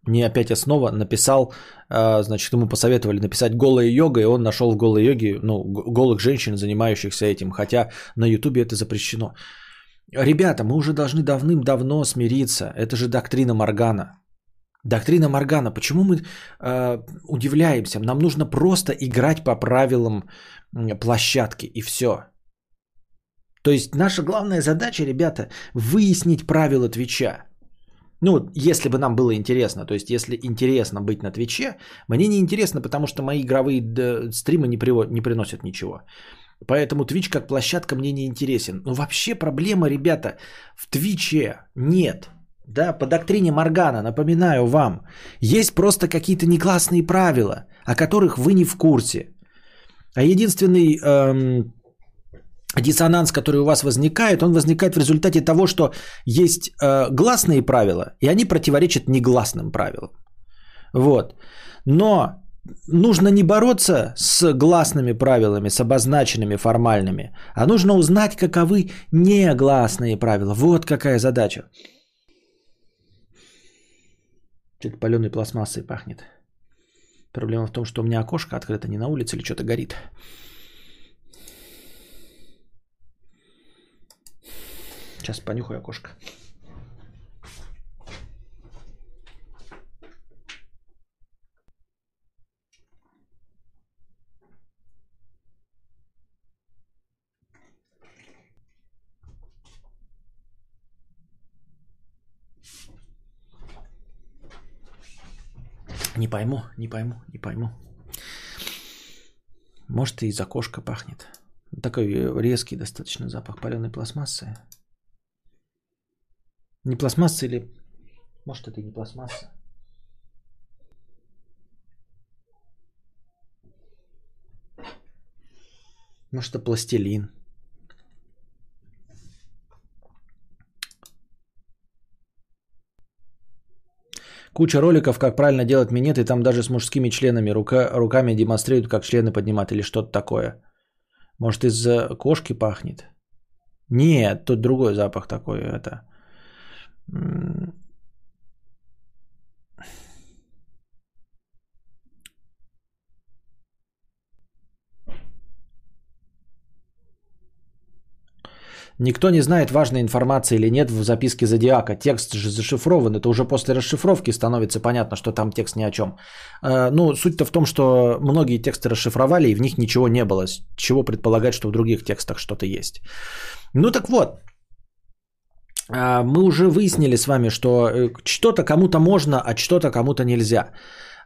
не опять основа, написал, э, значит, ему посоветовали написать голая йога, и он нашел в голой йоге, ну, голых женщин, занимающихся этим, хотя на ютубе это запрещено. Ребята, мы уже должны давным-давно смириться, это же доктрина Моргана. Доктрина Моргана. Почему мы э, удивляемся? Нам нужно просто играть по правилам площадки и все. То есть наша главная задача, ребята, выяснить правила Твича. Ну, если бы нам было интересно, то есть если интересно быть на Твиче, мне не интересно, потому что мои игровые стримы не, приво- не приносят ничего. Поэтому Twitch как площадка мне не интересен. Но вообще проблема, ребята, в Твиче нет. Да, по доктрине Моргана, напоминаю вам, есть просто какие-то негласные правила, о которых вы не в курсе. А единственный эм, диссонанс, который у вас возникает, он возникает в результате того, что есть э, гласные правила, и они противоречат негласным правилам. Вот. Но нужно не бороться с гласными правилами, с обозначенными формальными, а нужно узнать, каковы негласные правила. Вот какая задача. Что-то паленой пластмассой пахнет. Проблема в том, что у меня окошко открыто не на улице или что-то горит. Сейчас понюхаю окошко. Не пойму, не пойму, не пойму. Может, и из окошка пахнет. Такой резкий достаточно запах паленой пластмассы. Не пластмасса или... Может, это и не пластмасса. Может, это пластилин. Куча роликов, как правильно делать минет, и там даже с мужскими членами рука, руками демонстрируют, как члены поднимать или что-то такое. Может, из кошки пахнет? Нет, тут другой запах такой. Это. Никто не знает, важная информация или нет в записке Зодиака. Текст же зашифрован. Это уже после расшифровки становится понятно, что там текст ни о чем. Э, Ну, суть-то в том, что многие тексты расшифровали, и в них ничего не было. С чего предполагать, что в других текстах что-то есть. Ну так вот, мы уже выяснили с вами, что э, что-то кому-то можно, а что-то кому-то нельзя.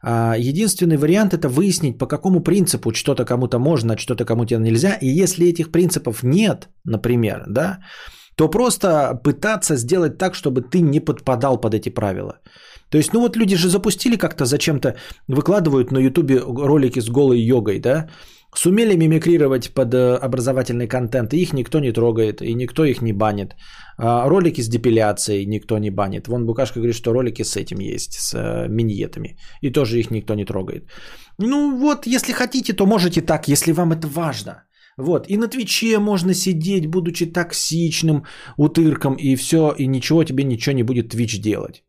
А, Единственный вариант это выяснить, по какому принципу что-то кому-то можно, а что-то кому-то нельзя. И если этих принципов нет, например, да, то просто пытаться сделать так, чтобы ты не подпадал под эти правила. То есть, ну вот люди же запустили как-то зачем-то, выкладывают на ютубе ролики с голой йогой, да, сумели мимикрировать под э, образовательный контент, и их никто не трогает, и никто их не банит. А Ролики с депиляцией никто не банит. Вон Букашка говорит, что ролики с этим есть, с э, миньетами, и тоже их никто не трогает. Ну вот, если хотите, то можете так, если вам это важно. Вот, и на Твиче можно сидеть, будучи токсичным утырком, и все, и ничего тебе ничего не будет Твич делать.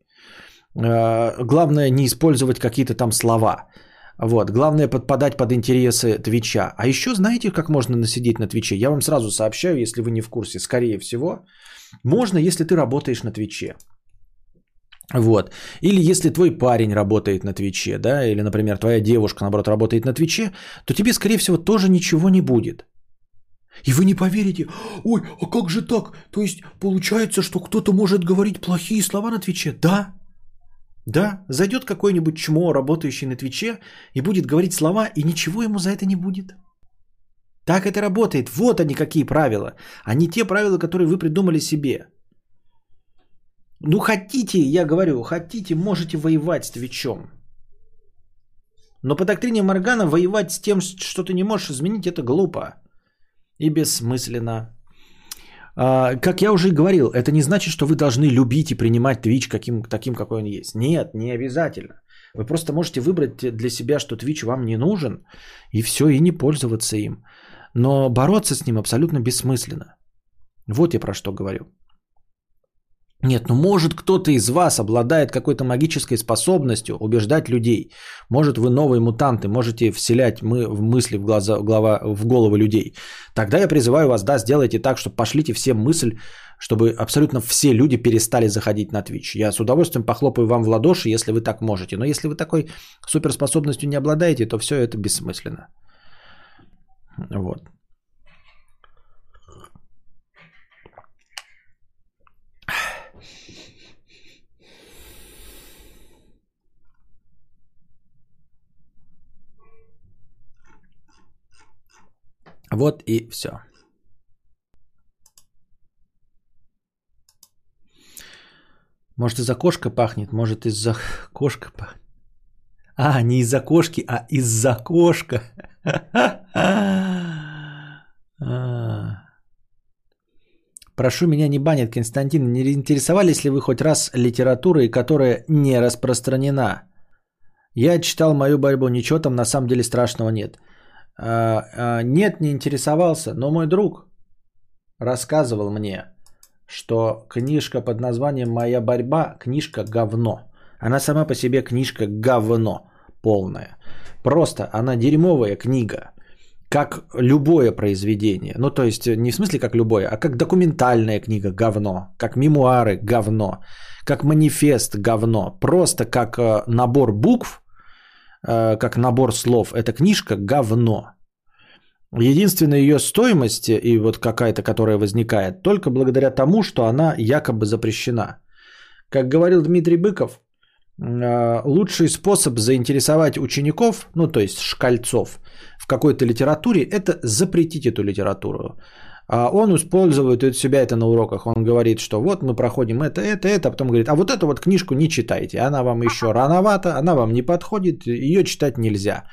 Э, Главное не использовать какие-то там слова. Вот. Главное подпадать под интересы Твича. А еще знаете, как можно насидеть на Твиче? Я вам сразу сообщаю, если вы не в курсе. Скорее всего, можно, если ты работаешь на Твиче. Вот. Или если твой парень работает на Твиче, да, или, например, твоя девушка, наоборот, работает на Твиче, то тебе, скорее всего, тоже ничего не будет. И вы не поверите, ой, а как же так? То есть получается, что кто-то может говорить плохие слова на Твиче? Да, да, зайдет какой-нибудь чмо, работающий на Твиче, и будет говорить слова, и ничего ему за это не будет. Так это работает. Вот они какие правила, а не те правила, которые вы придумали себе. Ну, хотите, я говорю, хотите, можете воевать с Твичом. Но по доктрине Моргана воевать с тем, что ты не можешь изменить, это глупо и бессмысленно. А, Как я уже говорил, это не значит, что вы должны любить и принимать Twitch каким, таким, какой он есть. Нет, не обязательно. Вы просто можете выбрать для себя, что Twitch вам не нужен, и все, и не пользоваться им. Но бороться с ним абсолютно бессмысленно. Вот я про что говорю. Нет, ну может кто-то из вас обладает какой-то магической способностью убеждать людей. Может вы новые мутанты, можете вселять мы в мысли в, глаза, в, глава, в головы людей. Тогда я призываю вас, да, сделайте так, что пошлите всем мысль, чтобы абсолютно все люди перестали заходить на Twitch. Я с удовольствием похлопаю вам в ладоши, если вы так можете. Но если вы такой суперспособностью не обладаете, то все это бессмысленно. Вот. Вот и все. Может из-за кошка пахнет, может из-за кошка пахнет. А, не из-за кошки, а из-за кошка. А. Прошу меня не банить, Константин. Не интересовались ли вы хоть раз литературой, которая не распространена? Я читал мою борьбу, ничего там на самом деле страшного нет. А, а, нет, не интересовался, но мой друг рассказывал мне, что книжка под названием «Моя борьба» книжка говно. Она сама по себе книжка говно полная. Просто она дерьмовая книга, как любое произведение. Ну, то есть, не в смысле как любое, а как документальная книга говно, как мемуары говно, как манифест говно. Просто как э, набор букв, как набор слов. Эта книжка говно. Единственная ее стоимость и вот какая-то, которая возникает, только благодаря тому, что она якобы запрещена. Как говорил Дмитрий Быков, э, лучший способ заинтересовать учеников, ну то есть шкальцов, в какой-то литературе, это запретить эту литературу. А он использует у себя это на уроках. Он говорит, что вот мы проходим это, это, это, а потом говорит, а вот эту вот книжку не читайте, она вам еще рановата, она вам не подходит, ее читать нельзя.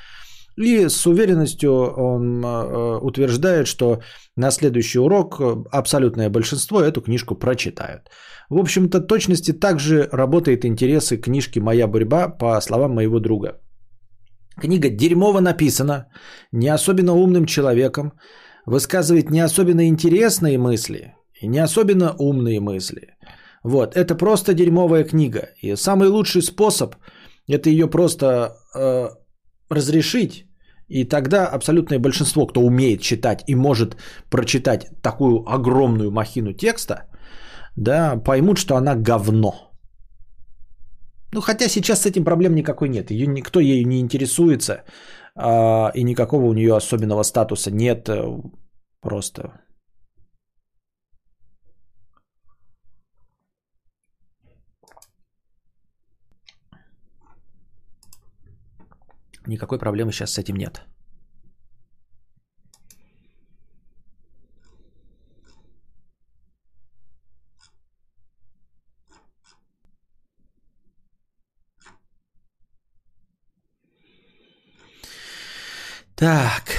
И с уверенностью он э, утверждает, что на следующий урок абсолютное большинство эту книжку прочитают. В общем-то, точности также работает интересы книжки «Моя борьба» по словам моего друга. Книга дерьмово написана, не особенно умным человеком, высказывает не особенно интересные мысли и не особенно умные мысли. Вот, это просто дерьмовая книга. И самый лучший способ – это ее просто э, разрешить и тогда абсолютное большинство, кто умеет читать и может прочитать такую огромную махину текста, да, поймут, что она говно. Ну, хотя сейчас с этим проблем никакой нет. Ее, никто ею не интересуется, и никакого у нее особенного статуса нет. Э, просто Никакой проблемы сейчас с этим нет. Так.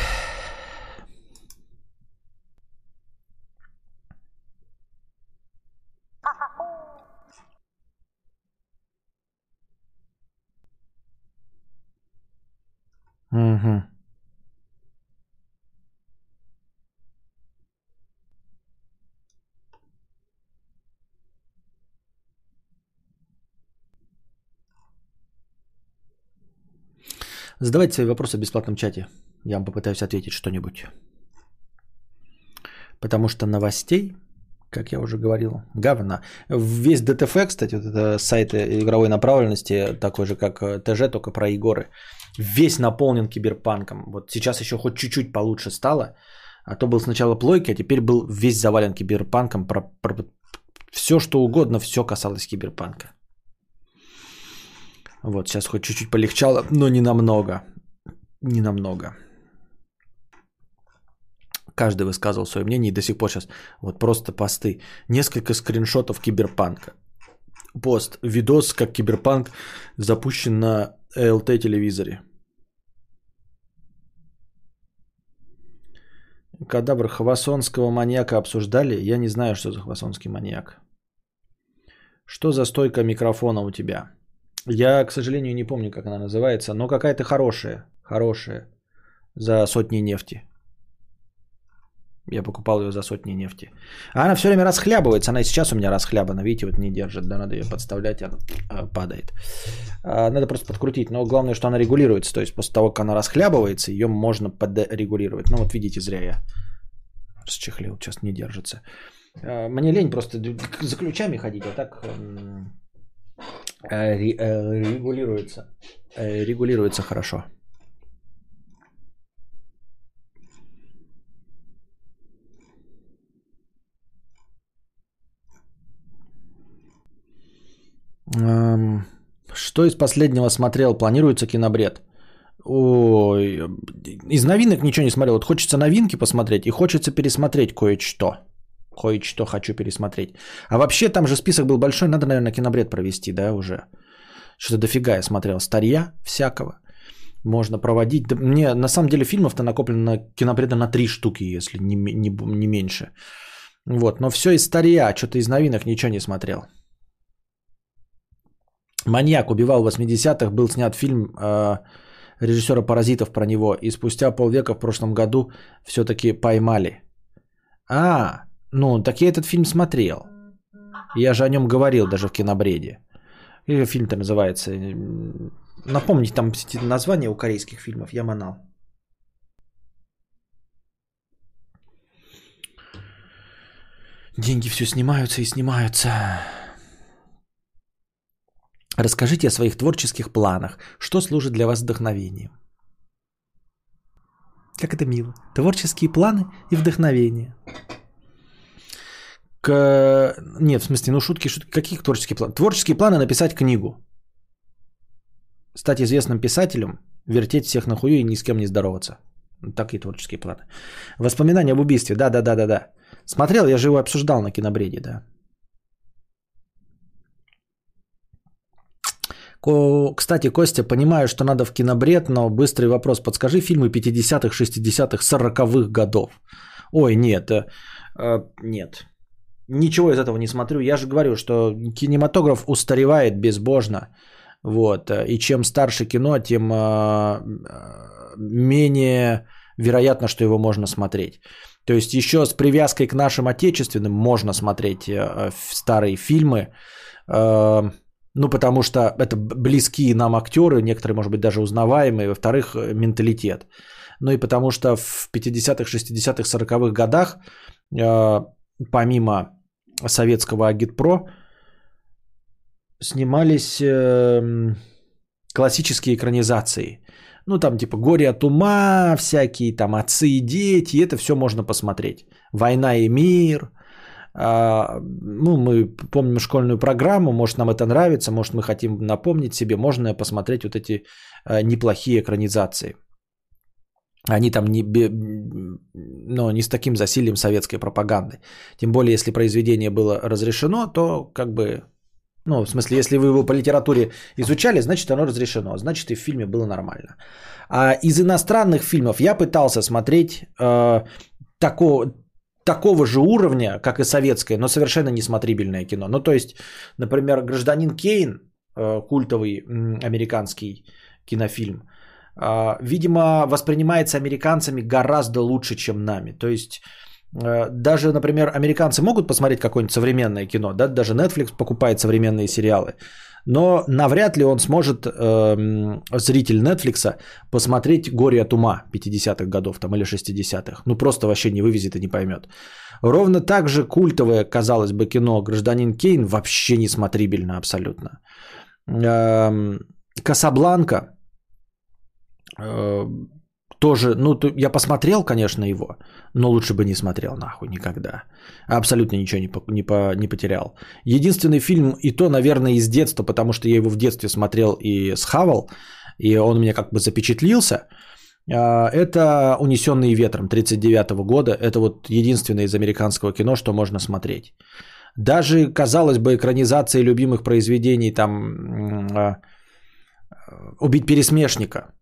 Угу. Задавайте свои вопросы в бесплатном чате. Я вам попытаюсь ответить что-нибудь. Потому что новостей, как я уже говорил, говна. Весь DTF, кстати, вот это сайт игровой направленности, такой же, как ТЖ, только про Егоры весь наполнен киберпанком. Вот сейчас еще хоть чуть-чуть получше стало. А то был сначала плойки, а теперь был весь завален киберпанком. Про, про, все что угодно, все касалось киберпанка. Вот, сейчас хоть чуть-чуть полегчало, но не намного. Не намного. Каждый высказывал свое мнение и до сих пор сейчас вот просто посты. Несколько скриншотов киберпанка. Пост, видос, как киберпанк запущен на ЛТ телевизоре. Кадавр хвасонского маньяка обсуждали? Я не знаю, что за хвасонский маньяк. Что за стойка микрофона у тебя? Я, к сожалению, не помню, как она называется, но какая-то хорошая. Хорошая. За сотни нефти. Я покупал ее за сотни нефти. А она все время расхлябывается. Она и сейчас у меня расхлябана. Видите, вот не держит. Да, надо ее подставлять, она а, падает. А, надо просто подкрутить. Но главное, что она регулируется. То есть после того, как она расхлябывается, ее можно подрегулировать. Ну вот видите, зря я расчехлил. Сейчас не держится. А, мне лень просто за ключами ходить, а так м, э, ре- э, регулируется. Э, Регулируется хорошо. Что из последнего смотрел? Планируется кинобред? Ой, из новинок ничего не смотрел. Вот хочется новинки посмотреть и хочется пересмотреть кое-что. Кое-что хочу пересмотреть. А вообще там же список был большой, надо, наверное, кинобред провести, да, уже. Что-то дофига я смотрел. Старья всякого. Можно проводить. Да мне на самом деле фильмов-то накоплено на кинобреда на три штуки, если не, не, не меньше. Вот, но все из старья, что-то из новинок ничего не смотрел. Маньяк убивал в 80-х, был снят фильм э, режиссера Паразитов про него, и спустя полвека в прошлом году все-таки поймали. А, ну, так я этот фильм смотрел. Я же о нем говорил даже в кинобреде. И фильм-то называется. м, Напомните там название у корейских фильмов. Я манал. Деньги все снимаются и снимаются. Расскажите о своих творческих планах. Что служит для вас вдохновением? Как это мило. Творческие планы и вдохновение. К... Нет, в смысле, ну шутки, шутки. Каких творческих планов? Творческие планы написать книгу. Стать известным писателем, вертеть всех на хую и ни с кем не здороваться. Такие творческие планы. Воспоминания об убийстве. Да, да, да, да, да. Смотрел, я же его обсуждал на кинобреде, да. Ко- Кстати, Костя, понимаю, что надо в кинобред, но быстрый вопрос. Подскажи фильмы 50-х, 60-х, 40-х годов. Ой, нет, э, э, нет. Ничего из этого не смотрю. Я же говорю, что кинематограф устаревает безбожно. Вот. э, И чем старше кино, тем э, э, менее вероятно, что его можно смотреть. То есть еще с привязкой к нашим отечественным можно смотреть э, в старые фильмы. Э, Ну, потому что это близкие нам актеры, некоторые, может быть, даже узнаваемые. Во-вторых, э, менталитет. Ну и потому что в 50-х, 60-х, 40-х годах, э, помимо советского агитпро, снимались э, классические экранизации. Ну, там типа «Горе от ума», всякие там «Отцы и дети», это все можно посмотреть. «Война и мир», а, ну, мы помним школьную программу, может, нам это нравится, может, мы хотим напомнить себе, можно посмотреть вот эти а, неплохие экранизации. Они там не, ну, не с таким засилием советской пропаганды. Тем более, если произведение было разрешено, то как бы, ну, в смысле, если вы его по литературе изучали, значит, оно разрешено, значит, и в фильме было нормально. А из иностранных фильмов я пытался смотреть э, такого, такого же уровня, как и советское, но совершенно несмотрибельное кино. Ну, то есть, например, «Гражданин Кейн», э, культовый м, американский кинофильм, э, видимо, воспринимается американцами гораздо лучше, чем нами. То есть, э, даже, например, американцы могут посмотреть какое-нибудь современное кино, да, даже Netflix покупает современные сериалы, но навряд ли он сможет, эм, зритель Netflix, посмотреть «Горе от ума» 50-х годов там, или 60-х. Ну, просто вообще не вывезет и не поймет. Ровно так же культовое, казалось бы, кино «Гражданин Кейн» вообще несмотрибельно абсолютно. Эм, «Касабланка» э, тоже, ну, я посмотрел, конечно, его, но лучше бы не смотрел нахуй никогда. Абсолютно ничего не, по- не, по- не потерял. Единственный фильм, и то, наверное, из детства, потому что я его в детстве смотрел и схавал, и он у меня как бы запечатлился, а, это «Унесенные ветром» 1939 года. Это вот единственное из американского кино, что можно смотреть. Даже, казалось бы, экранизации любимых произведений, там, а, «Убить пересмешника»,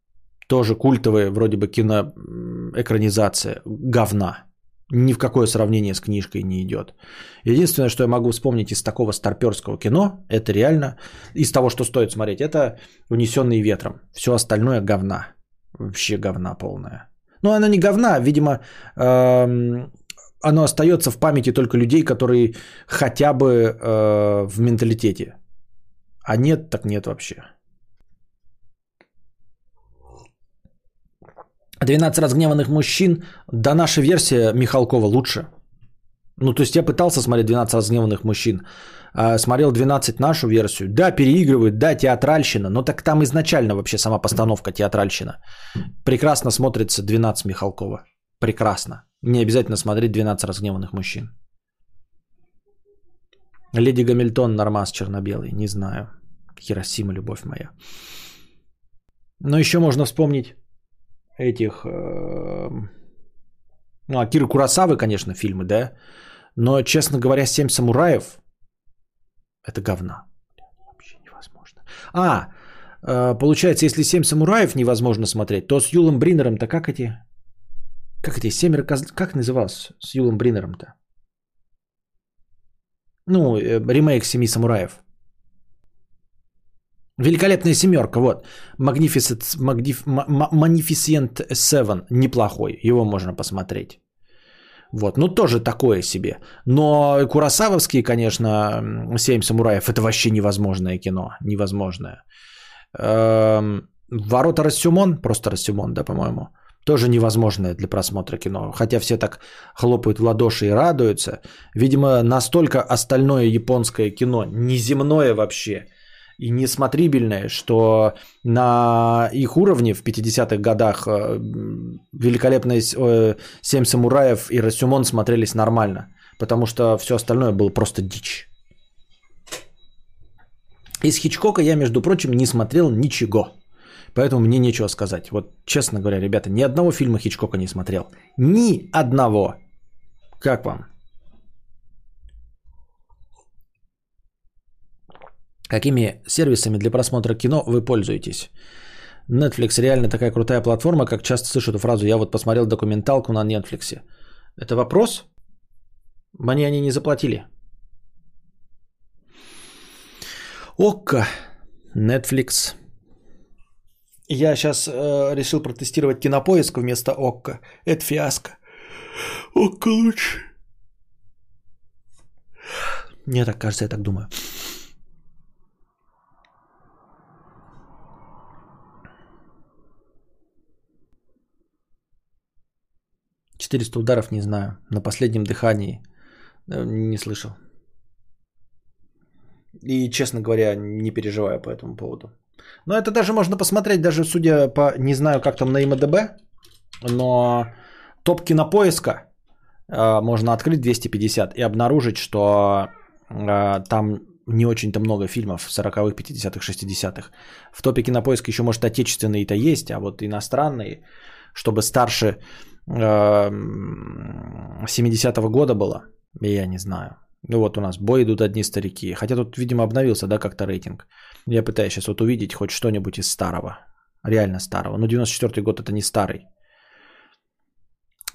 тоже культовая вроде бы кино м, экранизация, говна. Ни в какое сравнение с книжкой не идет. Единственное, что я могу вспомнить из такого старперского кино, это реально, из того, что стоит смотреть, это «Унесенные ветром». Все остальное говна. Вообще говна полная. Ну, она не говна, видимо, эм, оно остается в памяти только людей, которые хотя бы э, в менталитете. А нет, так нет вообще. 12 разгневанных мужчин. Да наша версия Михалкова лучше. Ну, то есть я пытался смотреть 12 разгневанных мужчин. А, смотрел 12 нашу версию. Да, переигрывают, да, театральщина. Но так там изначально вообще сама постановка театральщина. Прекрасно смотрится 12 Михалкова. Прекрасно. Не обязательно смотреть 12 разгневанных мужчин. Леди Гамильтон, Нормас черно-белый. Не знаю. Хиросима, любовь моя. Но еще можно вспомнить этих... Э, ну, Акиры Курасавы, конечно, фильмы, да? Но, честно говоря, «Семь самураев» — это говна. Вообще невозможно. А, э, получается, если «Семь самураев» невозможно смотреть, то с Юлом Бринером-то как эти... Как эти семеро коз... Как назывался с Юлом Бринером-то? Ну, э, ремейк «Семи самураев». Великолепная семерка, вот. Magnificent, Magnif, Magnificent Seven, неплохой, его можно посмотреть. Вот, ну тоже такое себе. Но Курасавовские, конечно, «Семь самураев» это вообще невозможное кино, невозможное. Эм, «Ворота Рассюмон», просто Рассюмон, да, по-моему, тоже невозможное для просмотра кино. Хотя все так хлопают в ладоши и радуются. Видимо, настолько остальное японское кино, неземное вообще – и несмотрибельное, что на их уровне в 50-х годах э, великолепные э, «Семь самураев» и «Расюмон» смотрелись нормально, потому что все остальное было просто дичь. Из Хичкока я, между прочим, не смотрел ничего. Поэтому мне нечего сказать. Вот честно говоря, ребята, ни одного фильма Хичкока не смотрел. Ни одного. Как вам? Какими сервисами для просмотра кино вы пользуетесь? Netflix реально такая крутая платформа, как часто слышу эту фразу, я вот посмотрел документалку на Netflix. Это вопрос? Мне они не заплатили. Окко, Netflix. Я сейчас э, решил протестировать кинопоиск вместо Окко. Это фиаско. Окко лучше. Мне так кажется, я так думаю. 400 ударов не знаю. На последнем дыхании э, не слышал. И, честно говоря, не переживаю по этому поводу. Но это даже можно посмотреть, даже судя по, не знаю, как там на МДБ, но топ кинопоиска э, можно открыть 250 и обнаружить, что э, там не очень-то много фильмов 40-х, 50-х, 60-х. В топе кинопоиска еще, может, отечественные-то есть, а вот иностранные, чтобы старше 70-го года было, я не знаю. Ну вот у нас бой идут одни старики. Хотя тут, видимо, обновился, да, как-то рейтинг. Я пытаюсь сейчас вот увидеть хоть что-нибудь из старого. Реально старого. Но 94-й год это не старый.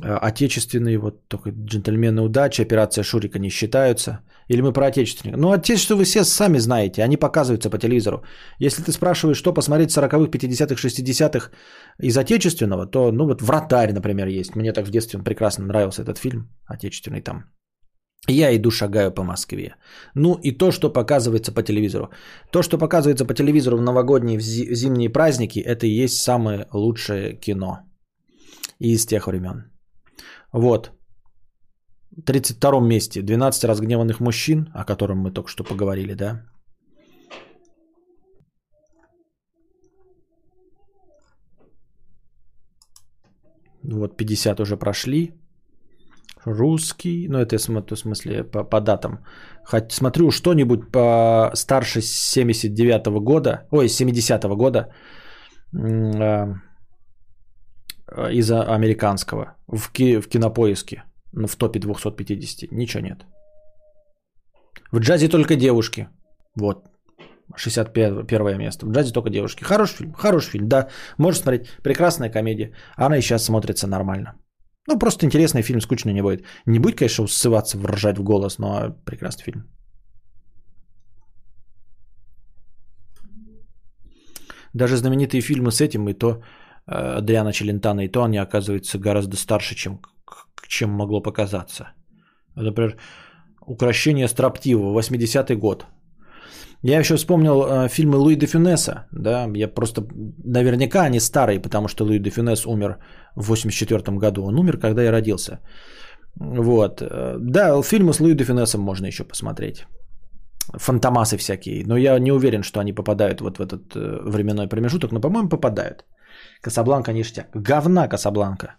Э, отечественные, вот только джентльмены удачи, операция Шурика не считаются. Или мы про отечественных? Ну, отечество вы все сами знаете, они показываются по телевизору. Если ты спрашиваешь, что посмотреть в 40-х, 50-х, 60-х из отечественного, то, ну, вот «Вратарь», например, есть. Мне так в детстве прекрасно нравился этот фильм, отечественный там. Я иду, шагаю по Москве. Ну и то, что показывается по телевизору. То, что показывается по телевизору в новогодние, зимние праздники, это и есть самое лучшее кино из тех времен. Вот. 32 месте 12 разгневанных мужчин, о котором мы только что поговорили, да? Вот 50 уже прошли. Русский, ну это в смысле по, по датам. Хоть смотрю что-нибудь по старше 79 года, ой, 70 года э, из американского в, ки, в кинопоиске ну, в топе 250. Ничего нет. В джазе только девушки. Вот. 61 место. В джазе только девушки. Хороший фильм. Хороший фильм, да. Можешь смотреть. Прекрасная комедия. Она и сейчас смотрится нормально. Ну, просто интересный фильм, скучно не будет. Не будет, конечно, ссываться, ржать в голос, но прекрасный фильм. Даже знаменитые фильмы с этим, и то Адриана Челентана, и то они оказываются гораздо старше, чем чем могло показаться. Например, «Укращение строптивого», 80-й год. Я еще вспомнил э, фильмы Луи де Фюнеса. Да? Я просто... Наверняка они старые, потому что Луи де Фюнес умер в 84 году. Он умер, когда я родился. Вот. Э, Да, фильмы с Луи де Фюнесом можно еще посмотреть. Фантомасы всякие. Но я не уверен, что они попадают вот в этот э, временной промежуток. Но, по-моему, попадают. Касабланка ништяк. Говна Касабланка.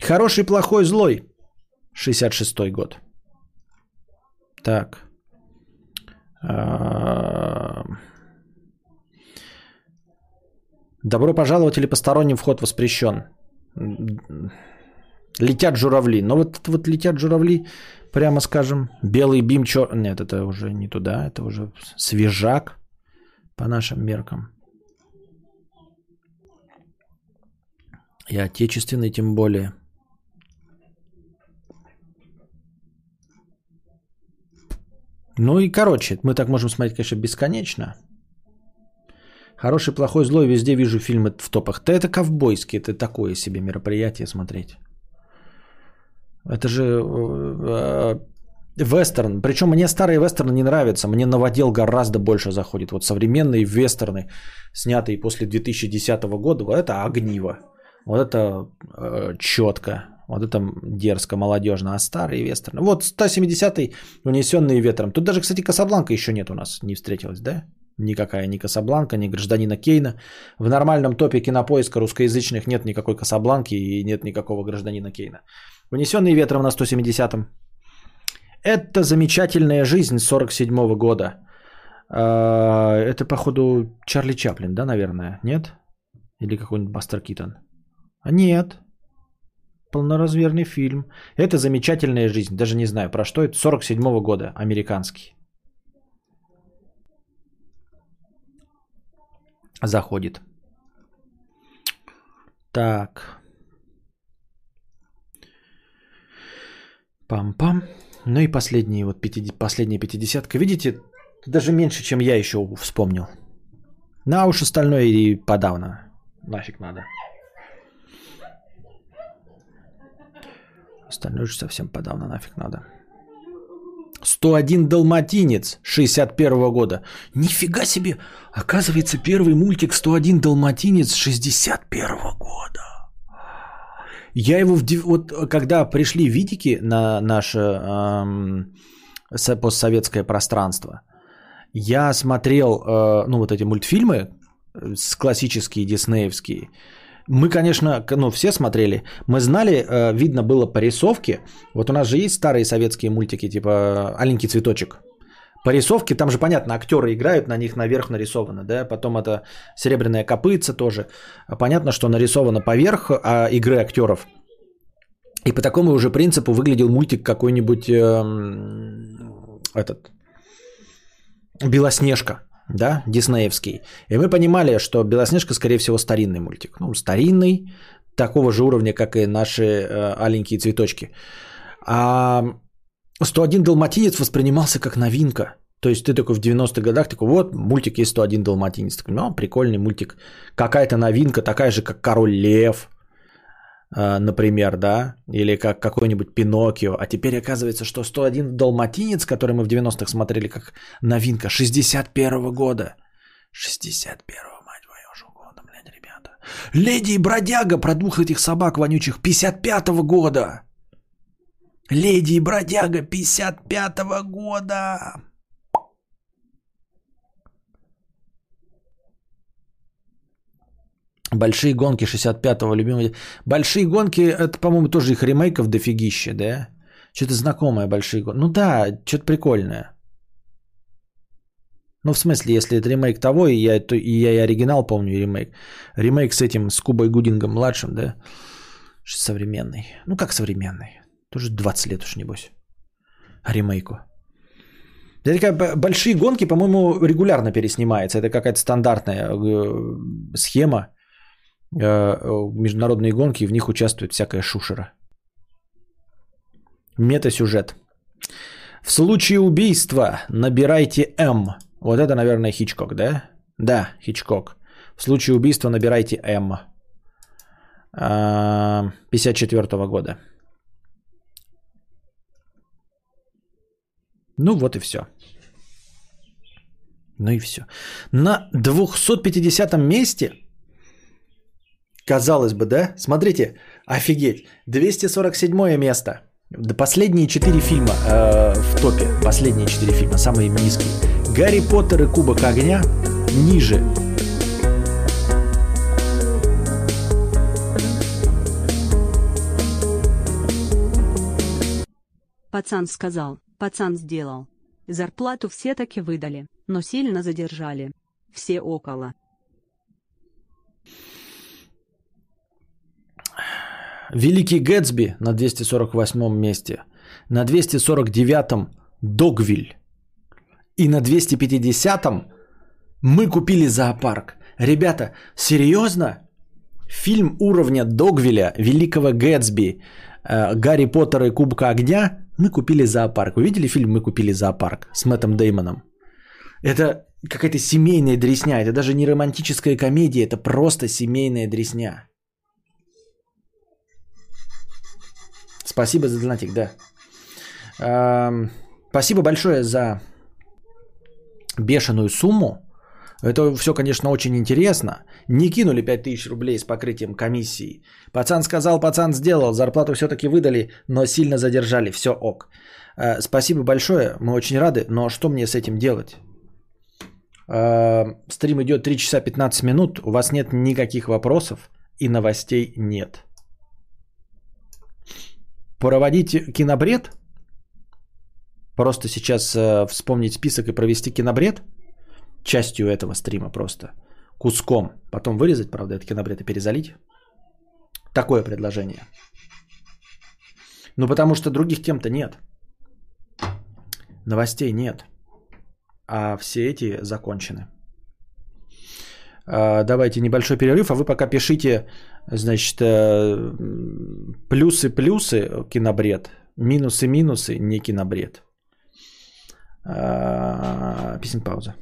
Хороший, плохой, злой. 66 год. Так. А, Добро пожаловать или посторонним вход воспрещен. Летят журавли. Но вот, это вот летят журавли, прямо скажем, белый бим, чер... Нет, это уже не туда, это уже свежак по нашим меркам. И отечественный тем более. Ну и короче, мы так можем смотреть, конечно, бесконечно. Хороший, плохой, злой, везде вижу фильмы в топах. Да это ковбойский, это такое себе мероприятие смотреть. Это же э, э, вестерн. Причем мне старые вестерны не нравятся. Мне новодел гораздо больше заходит. Вот современные вестерны, снятые после 2010 года, это огниво. Вот это э, четко. Вот это дерзко, молодежно. А старые вестерны. Вот 170-й, унесенные ветром. Тут даже, кстати, Касабланка еще нет у нас. Не встретилась, да? Никакая ни Касабланка, ни Гражданина Кейна. В нормальном топе кинопоиска русскоязычных нет никакой Касабланки и нет никакого Гражданина Кейна. Унесенный ветром на 170-м. Это замечательная жизнь 47 года. А, Это, походу, Чарли Чаплин, да, наверное? Нет? Или какой-нибудь Бастер Китон? А нет. Полноразмерный фильм. Это замечательная жизнь. Даже не знаю, про что это. 47 года, американский. Заходит. Так. Пам-пам. Ну и последние вот 50, последняя пятидесятка. Видите, даже меньше, чем я еще вспомнил. На уж остальное и подавно. Нафиг надо. Остальное же совсем подавно нафиг надо. 101 Далматинец 61 года. Нифига себе! Оказывается, первый мультик 101 Далматинец 61 года. Я его, в, вот когда пришли видики на наше эм, со- постсоветское пространство, я смотрел, э, ну, вот эти мультфильмы, э, с классические диснеевские. Мы, конечно, ну, все смотрели. Мы знали, э, видно было по рисовке. Вот у нас же есть старые советские мультики, типа «Аленький цветочек». По рисовке, там же, понятно, актеры играют, на них наверх нарисовано, да, потом это серебряная копытца тоже. Понятно, что нарисовано поверх а, игры актеров. И по такому уже принципу выглядел мультик какой-нибудь эм, этот Белоснежка, да, диснеевский. И мы понимали, что Белоснежка, скорее всего, старинный мультик. Ну, старинный, такого же уровня, как и наши э, аленькие цветочки. А 101 Далматинец воспринимался как новинка. То есть ты такой в 90-х годах такой, вот мультик есть 101 Далматинец. Такой, ну, прикольный мультик. Какая-то новинка, такая же, как Король Лев, например, да, или как какой-нибудь Пиноккио. А теперь оказывается, что 101 Далматинец, который мы в 90-х смотрели как новинка, 61 года. 61-го, мать ж года, блядь, ребята. Леди и бродяга про двух этих собак вонючих 55-го года. Леди и бродяга 55-го года. Большие гонки 65-го, любимый. Большие гонки, это, по-моему, тоже их ремейков дофигища, да? Что-то знакомое большие гонки. Ну да, что-то прикольное. Ну, в смысле, если это ремейк того, и я, то, и я и оригинал помню, ремейк. Ремейк с этим, с Кубой Гудингом младшим, да? Современный. Ну, как современный? Тоже 20 лет уж, небось. Ремейку. Это большие гонки, по-моему, регулярно переснимается. Это какая-то стандартная э, схема. Э, международные гонки, и в них участвует всякая шушера. Метасюжет. В случае убийства набирайте М. Вот это, наверное, Хичкок, да? Да, Хичкок. В случае убийства набирайте М. А, 54 года. Ну вот и все. Ну и все. На 250 месте казалось бы, да? Смотрите, офигеть, 247 место. Да последние четыре фильма э, в топе. Последние четыре фильма, самые низкие. Гарри Поттер и Кубок огня ниже. Пацан сказал, пацан сделал. Зарплату все таки выдали, но сильно задержали. Все около. Великий Гэтсби на 248 месте. На 249-м Догвиль. И на 250-м мы купили зоопарк. Ребята, серьезно? Фильм уровня Догвиля, Великого Гэтсби, э, Гарри Поттера и Кубка огня мы купили зоопарк. Вы видели фильм «Мы купили зоопарк» с Мэттом Деймоном? Это какая-то семейная дресня. Это даже не романтическая комедия, это просто семейная дресня. Спасибо за донатик, да. Эм, спасибо большое за бешеную сумму. Это все, конечно, очень интересно. Не кинули 5000 рублей с покрытием комиссии. Пацан сказал, пацан сделал, зарплату все-таки выдали, но сильно задержали. Все ок. Э, спасибо большое, мы очень рады, но что мне с этим делать? Э, стрим идет 3 часа 15 минут, у вас нет никаких вопросов и новостей нет. Проводить кинобред? Просто сейчас э, вспомнить список и провести кинобред? Частью этого стрима просто. Куском. Потом вырезать, правда, этот кинобред и перезалить. Такое предложение. Ну, потому что других тем-то нет. Новостей нет. А все эти закончены. А, Давайте небольшой перерыв, а вы пока пишите, значит, э, плюсы-плюсы кинобред, минусы-минусы не кинобред. А, Песня пауза.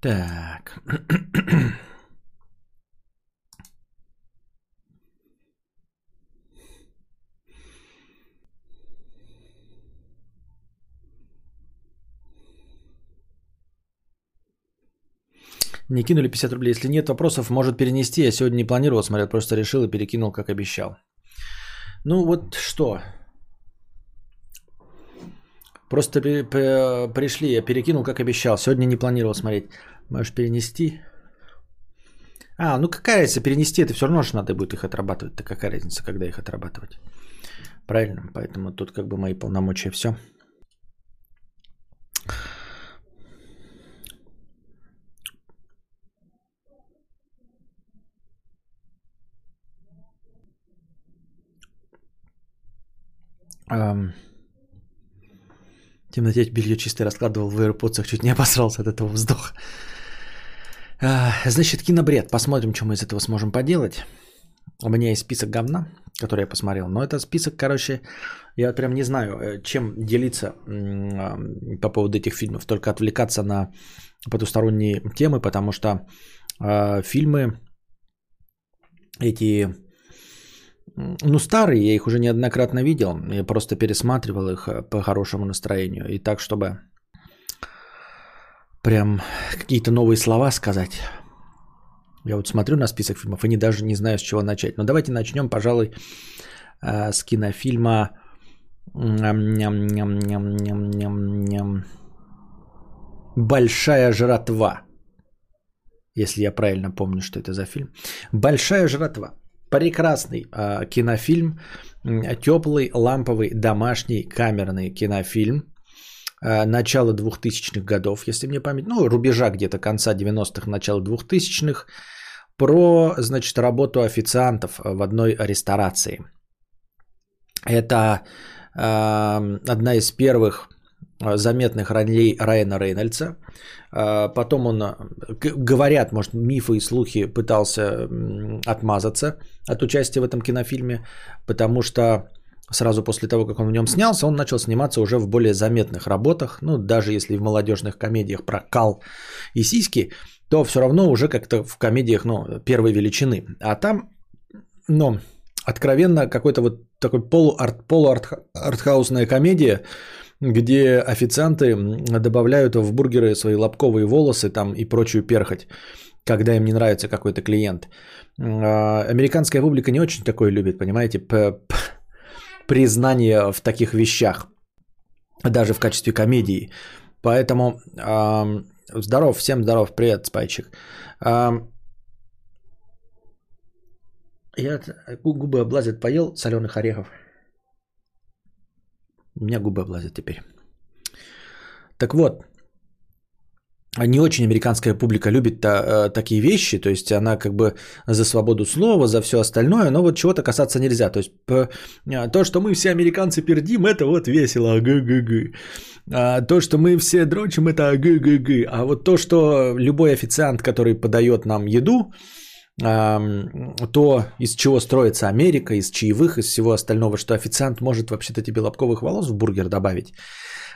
Так. Не кинули 50 рублей. Если нет вопросов, может перенести. Я сегодня не планировал смотреть, просто решил и перекинул, как обещал. Ну вот что. Просто при- при- пришли, я перекинул, как обещал. Сегодня не планировал смотреть. Можешь перенести. А, ну какая разница, перенести это все равно же надо будет их отрабатывать. Так какая разница, когда их отрабатывать? Правильно, поэтому тут как бы мои полномочия все. Ам. Темнотеть белье чистое раскладывал в AirPods, чуть не обосрался от этого вздоха. А, Значит, кинобред. Посмотрим, что мы из этого сможем поделать. У меня есть список говна, который я посмотрел. Но это список, короче, я прям не знаю, э, чем делиться а, по поводу этих фильмов. Только отвлекаться на потусторонние темы, потому что э, фильмы эти, ну, старые, я их уже неоднократно видел. Я просто пересматривал их э, по хорошему настроению. И так, чтобы прям какие-то новые слова сказать. Я вот смотрю на список фильмов и не даже не знаю, с чего начать. Но давайте начнем, пожалуй, э, с кинофильма. «Большая жратва». Если я правильно помню, что это за фильм. «Большая жратва». Прекрасный э, кинофильм. Теплый, ламповый, домашний, камерный кинофильм. Э, начало 2000-х годов, если мне память, ну, рубежа где-то конца 90-х, начала 2000-х, про, значит, работу официантов в одной ресторации. Это э, одна из первых заметных ролей Райана Рейнольдса. Э, Потом он, э, говорят, может, мифы и слухи пытался отмазаться от участия в этом кинофильме, потому что сразу после того, как он в нем снялся, он начал сниматься уже в более заметных работах. Ну, даже если в молодежных комедиях про кал и сиськи, то все равно уже как-то в комедиях, ну, первой величины. А там, ну, откровенно какой-то вот такой полуарт, полуартхаусная комедия, где официанты добавляют в бургеры свои лобковые волосы там и прочую перхоть, когда им не нравится какой-то клиент. А, американская публика не очень такое любит, понимаете, признание в таких вещах, даже в качестве комедии. Поэтому здоров, всем здоров, привет, Спайчик. Я губы облазят, поел соленых орехов. У меня губы облазят теперь. Так вот, не очень американская публика любит та, такие вещи, то есть она как бы за свободу слова, за все остальное, но вот чего-то касаться нельзя. То есть то, что мы все американцы пердим, это вот весело, г-г-г. А то, что мы все дрочим, это г-г-г. А вот то, что любой официант, который подает нам еду, то, из чего строится Америка, из чаевых, из всего остального, что официант может вообще-то тебе лобковых волос в бургер добавить.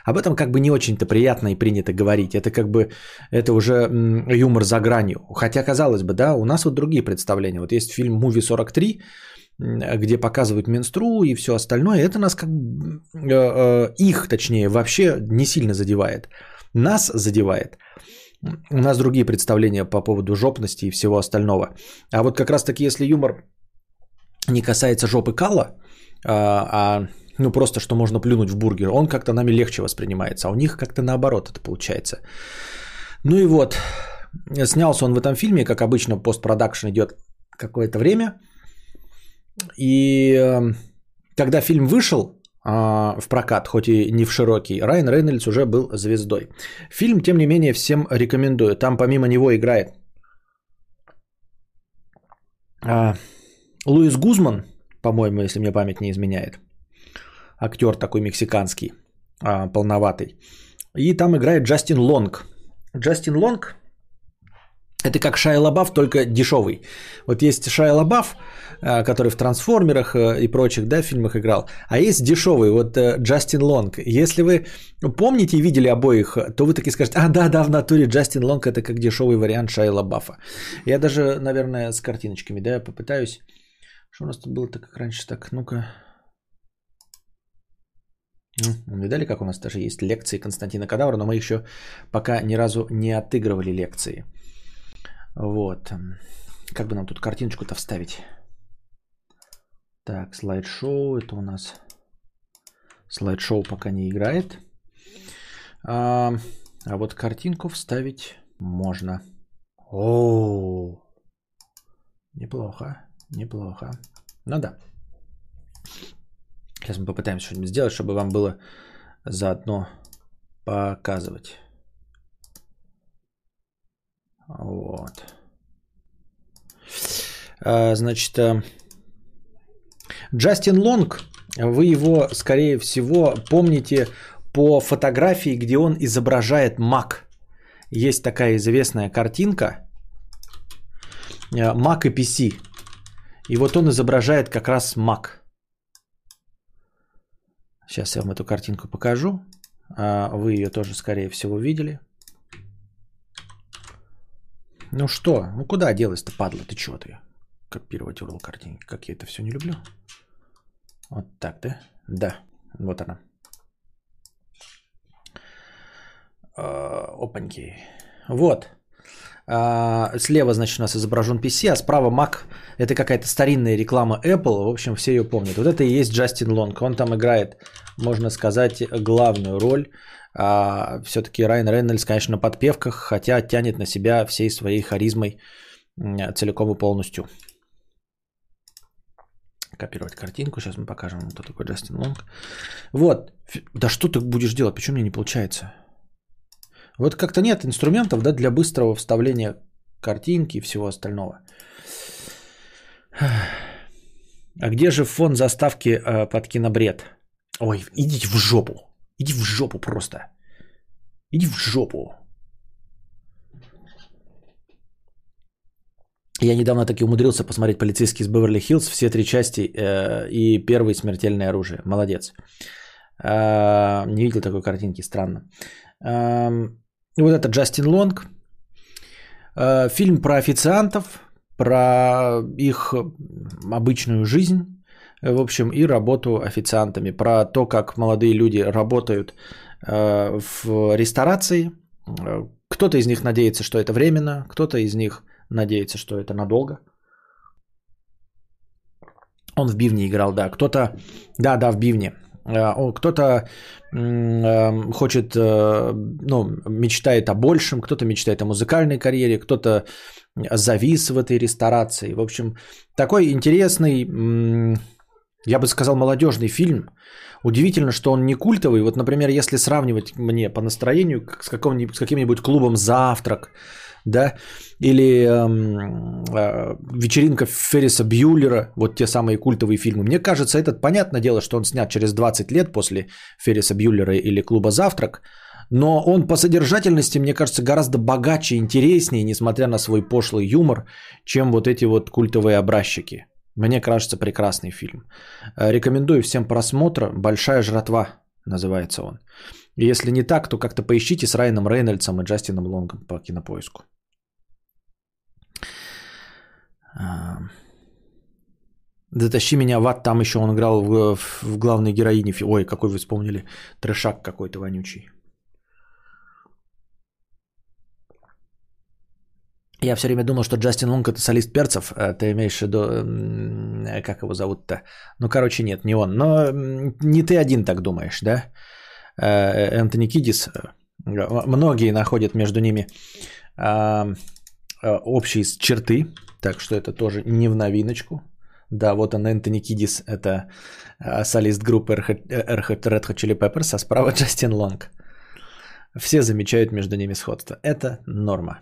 Об этом как бы не очень-то приятно и принято говорить. Это как бы, это уже юмор за гранью. Хотя, казалось бы, да, у нас вот другие представления. Вот есть фильм «Муви 43», где показывают менстру и все остальное. Это нас как э, э, их, точнее, вообще не сильно задевает. Нас задевает – у нас другие представления по поводу жопности и всего остального. А вот как раз таки, если юмор не касается жопы кала, а, а ну просто что можно плюнуть в бургер, он как-то нами легче воспринимается, а у них как-то наоборот это получается. Ну и вот, снялся он в этом фильме, как обычно, постпродакшн идет какое-то время. И э, когда фильм вышел, в прокат, хоть и не в широкий. Райан Рейнольдс уже был звездой. Фильм, тем не менее, всем рекомендую. Там помимо него играет а, Луис Гузман, по-моему, если мне память не изменяет. Актер такой мексиканский, а, полноватый. И там играет Джастин Лонг. Джастин Лонг это как Шайя Лабаф, только дешевый. Вот есть Шайя Лабаф, э, который в трансформерах э, и прочих да, фильмах играл. А есть дешевый, вот э, Джастин Лонг. Если вы помните и видели обоих, то вы таки скажете, а да, да, в натуре Джастин Лонг это как дешевый вариант Шайя Лабафа. Я даже, наверное, с картиночками, да, попытаюсь. Что у нас тут было-то как раньше? Так, ну-ка. Видали, как у нас даже есть лекции Константина Кадавра, но мы еще пока ни разу не отыгрывали лекции. Вот. Как бы нам тут картиночку-то вставить? Так, слайд-шоу. Это у нас слайд-шоу пока не играет. А, а вот картинку вставить можно. О, неплохо, неплохо. Ну да. Сейчас мы попытаемся что-нибудь сделать, чтобы вам было заодно показывать. Вот. А, значит, Джастин Лонг, вы его, скорее всего, помните по фотографии, где он изображает Mac. Есть такая известная картинка э, Mac и PC. И вот он изображает как раз Mac. Сейчас я вам эту картинку покажу. А, вы ее тоже, скорее всего, видели. Ну что? Ну куда делась-то, падла? Ты чего ты? Копировать URL картинки. Как я это все не люблю. Вот так, да? Да. Вот она. А, опаньки. Вот. А, слева, значит, у нас изображен PC, а справа Mac. Это какая-то старинная реклама Apple. В общем, все ее помнят. Вот это и есть Джастин Лонг. Он там играет, можно сказать, главную роль. А, все-таки Райан Рейнольдс, конечно, на подпевках, хотя тянет на себя всей своей харизмой целиком и полностью. Копировать картинку. Сейчас мы покажем, кто такой Джастин Лонг. Вот. Да что ты будешь делать? Почему мне не получается? Вот как-то нет инструментов да, для быстрого вставления картинки и всего остального. А где же фон заставки э, под кинобред? Ой, идите в жопу. Иди в жопу просто. Иди в жопу. Я недавно таки умудрился посмотреть «Полицейский из Беверли-Хиллз», все три части э, и первый «Смертельное оружие». Молодец. Э, не видел такой картинки, странно. Э, вот это Джастин Лонг. Э, фильм про официантов, про их обычную жизнь, в общем, и работу официантами, про то, как молодые люди работают э, в ресторации. Э, кто-то из них надеется, что это временно, кто-то из них надеется, что это надолго. Он в бивне играл, да. Кто-то, да, да, в бивне. Э, кто-то э, хочет, э, ну, мечтает о большем, кто-то мечтает о музыкальной карьере, кто-то завис в этой ресторации. В общем, такой интересный, я бы сказал, молодежный фильм. Удивительно, что он не культовый. Вот, например, если сравнивать мне по настроению с, с каким-нибудь клубом «Завтрак», да, или эм, э, вечеринка Ферриса Бьюлера, вот те самые культовые фильмы. Мне кажется, этот, понятное дело, что он снят через 20 лет после Ферриса Бьюлера или клуба «Завтрак», но он по содержательности, мне кажется, гораздо богаче интереснее, несмотря на свой пошлый юмор, чем вот эти вот культовые образчики. Мне кажется, прекрасный фильм. Э, рекомендую всем просмотр. «Большая жратва» называется он. Если не так, то как-то поищите с Райаном Рейнольдсом и Джастином Лонгом по кинопоиску. А, Затащи меня в ад, там еще он играл в, в главной героине. Ой, какой вы вспомнили. Трешак какой-то вонючий. Я все время думал, что Джастин Лонг это солист перцев. А ты имеешь в виду, как его зовут-то? Ну, короче, нет, не он. Но не ты один так думаешь, да? Э, Энтони Кидис. Многие находят между ними а, общие черты. Так что это тоже не в новиночку. Да, вот он, Энтони Кидис, это солист группы Red Hot Chili Peppers, а справа Джастин Лонг. Все замечают между ними сходство. Это норма.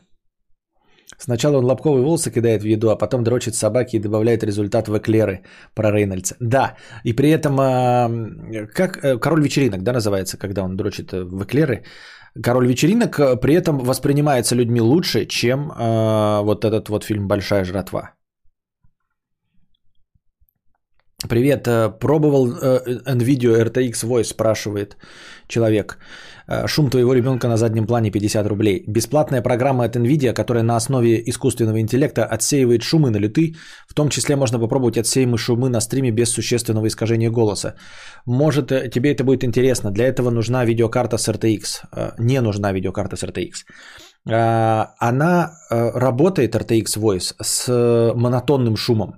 Сначала он лобковые волосы кидает в еду, а потом дрочит собаки и добавляет результат в эклеры про Рейнольдса. Да, и при этом, а, как э, король вечеринок, да, называется, когда он дрочит э, в эклеры. Король вечеринок э, при этом воспринимается людьми лучше, чем вот этот вот фильм «Большая жратва». Привет, пробовал NVIDIA RTX Voice, спрашивает человек. Э, шум твоего ребенка на заднем плане 50 рублей. Бесплатная программа от NVIDIA, которая на основе искусственного интеллекта отсеивает шумы на леты. В том числе можно попробовать отсеиваемые шумы на стриме без существенного искажения голоса. Может, э, тебе это будет интересно. Для этого нужна видеокарта с RTX. Э, не нужна видеокарта с RTX. Она работает, RTX Voice, с монотонным шумом.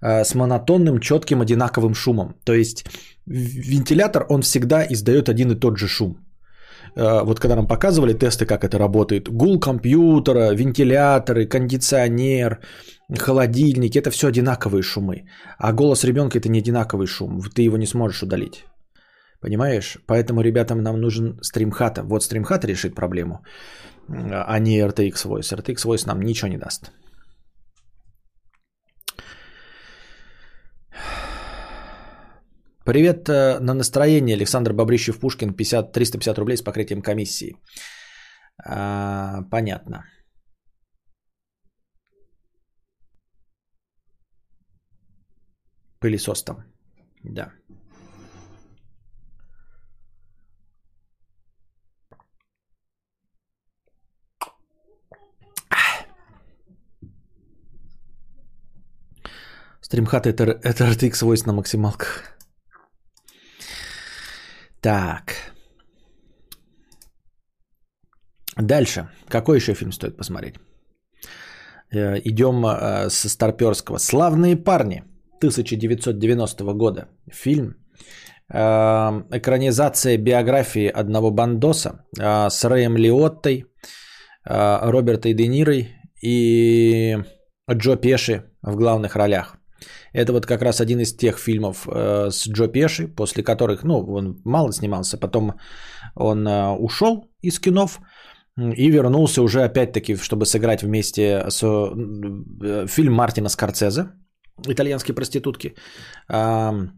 С монотонным, четким, одинаковым шумом. То есть вентилятор, он всегда издает один и тот же шум. Э, вот когда нам показывали тесты, как это работает, гул компьютера, вентиляторы, кондиционер, холодильник, это все одинаковые шумы. А голос ребенка это не одинаковый шум, ты его не сможешь удалить. Понимаешь? Поэтому ребятам нам нужен стримхата. Вот стримхат решит проблему, а не RTX Voice. RTX Voice нам ничего не даст. Привет э, на настроение. Александр Бобрищев Пушкин 50, 350 рублей с покрытием комиссии. А, понятно. Пылесос там. Да. Стримхат это, это RTX Voice на максималках. Так. Дальше. Какой еще фильм стоит посмотреть? Э, идем э, с Старперского. «Славные парни» 1990 года. Фильм. Э, экранизация биографии одного бандоса с Рэем Лиоттой, Робертой Де Нирой и Джо Пеши в главных ролях. Это вот как раз один из тех фильмов э, с Джо Пеши, после которых, ну, он мало снимался, потом он э, ушел из кинов и вернулся уже опять-таки, чтобы сыграть вместе с э, фильм Мартина Скорцезе «Итальянские проститутки». Э,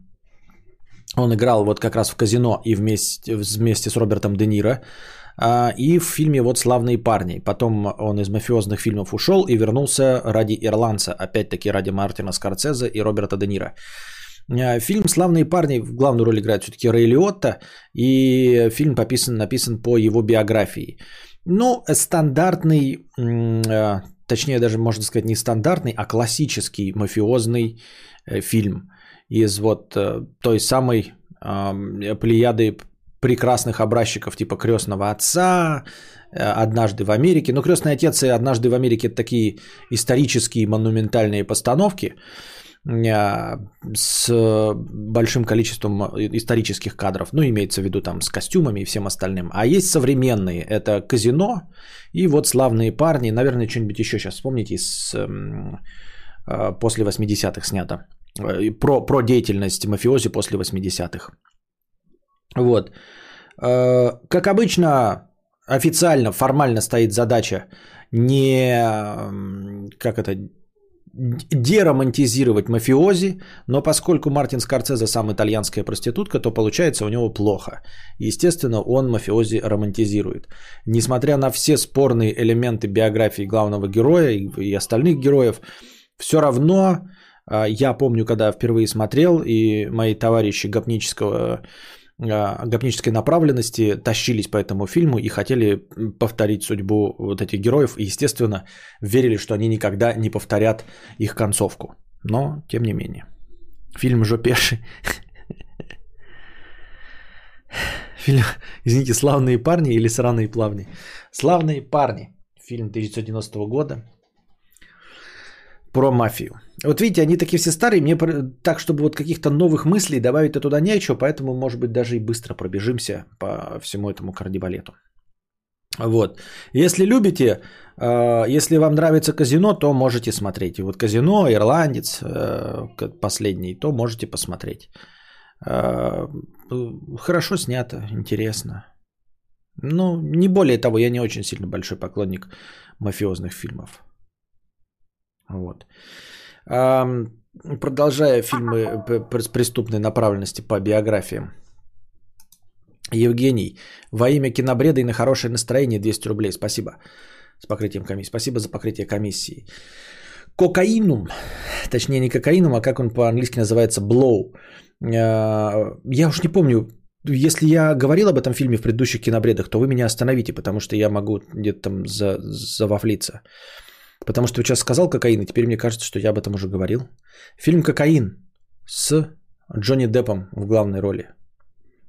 он играл вот как раз в казино и вместе, вместе с Робертом Де Ниро и в фильме вот «Славные парни». Потом он из мафиозных фильмов ушел и вернулся ради «Ирландца», опять-таки ради Мартина Скорцезе и Роберта Де Ниро. А, Фильм «Славные парни» в главную роль играет все-таки Рэй Лиотта, и фильм пописан, написан по его биографии. Ну, стандартный, а, точнее даже можно сказать не стандартный, а классический мафиозный э, фильм из вот э, той самой ам, плеяды прекрасных образчиков типа «Крестного отца», э, «Однажды в Америке». Но «Крестный отец» и «Однажды в Америке» – это такие исторические монументальные постановки э, с большим количеством исторических кадров. Ну, имеется в виду там с костюмами и всем остальным. А есть современные. Это «Казино» и вот «Славные парни». Наверное, что-нибудь еще сейчас вспомните из, эм, э, после 80-х снято. Про, про деятельность мафиози после 80-х. Вот. Э, Как обычно, официально, формально стоит задача не, как это, деромантизировать мафиози, но поскольку Мартин Скорцезе сам итальянская проститутка, то получается у него плохо. Естественно, он мафиози романтизирует. Несмотря на все спорные элементы биографии главного героя и, остальных героев, все равно а, я помню, когда впервые смотрел, и мои товарищи гопнического гопнической направленности тащились по этому фильму и хотели повторить судьбу вот этих героев. И, естественно, верили, что они никогда не повторят их концовку. Но, тем не менее. Фильм Жопеши. Фильм, извините, «Славные парни» или «Сраные плавни». «Славные парни». Фильм 1990 года про мафию. Вот видите, они такие все старые, мне так, чтобы вот каких-то новых мыслей добавить-то туда нечего, поэтому, может быть, даже и быстро пробежимся по всему этому кардибалету. Вот. Если любите, э, если вам нравится казино, то можете смотреть. И вот казино, ирландец, э, последний, то можете посмотреть. Э, Хорошо снято, интересно. Ну, не более того, я не очень сильно большой поклонник мафиозных фильмов. Вот. Продолжая фильмы с преступной направленности по биографиям. Евгений, во имя кинобреда и на хорошее настроение 200 рублей. Спасибо. С покрытием комиссии. Спасибо за покрытие комиссии. Кокаинум, точнее не кокаинум, а как он по-английски называется, blow. Э, Я уж не помню, если я говорил об этом фильме в предыдущих кинобредах, то вы меня остановите, потому что я могу где-то там за, завафлиться. Потому что сейчас сказал кокаин, и теперь мне кажется, что я об этом уже говорил. Фильм «Кокаин» с Джонни Деппом в главной роли.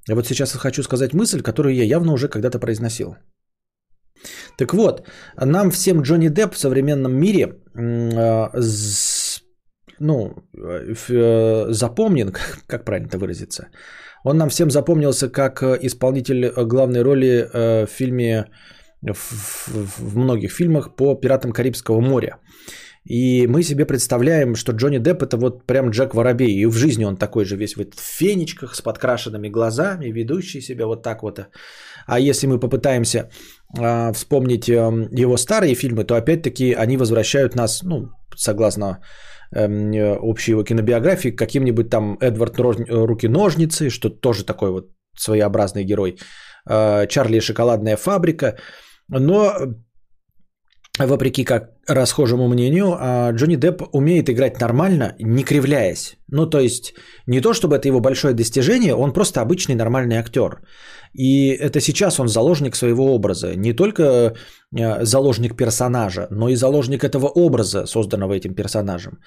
Я вот сейчас хочу сказать мысль, которую я явно уже когда-то произносил. Так вот, нам всем Джонни Депп в современном мире з- ну, э, запомнен, как, правильно это выразиться, он нам всем запомнился как э, исполнитель э, главной роли в фильме, в, в- в многих фильмах по «Пиратам Карибского моря». И мы себе представляем, что Джонни Депп это вот прям Джек Воробей. И в жизни он такой же весь вот в фенечках с подкрашенными глазами, ведущий себя вот так вот. А если мы попытаемся а, вспомнить эм, его старые фильмы, то опять-таки они возвращают нас, ну, согласно э, общей его кинобиографии, к каким-нибудь там Эдвард э, Руки-ножницы, что тоже такой вот своеобразный герой, э, Чарли и шоколадная фабрика. Но вопреки как расхожему мнению, а, Джонни Депп умеет играть нормально, не кривляясь. Ну, то есть, не то чтобы это его большое достижение, он просто обычный нормальный актер. И это сейчас он заложник своего образа. Не только э, заложник персонажа, но и заложник этого образа, созданного этим персонажем.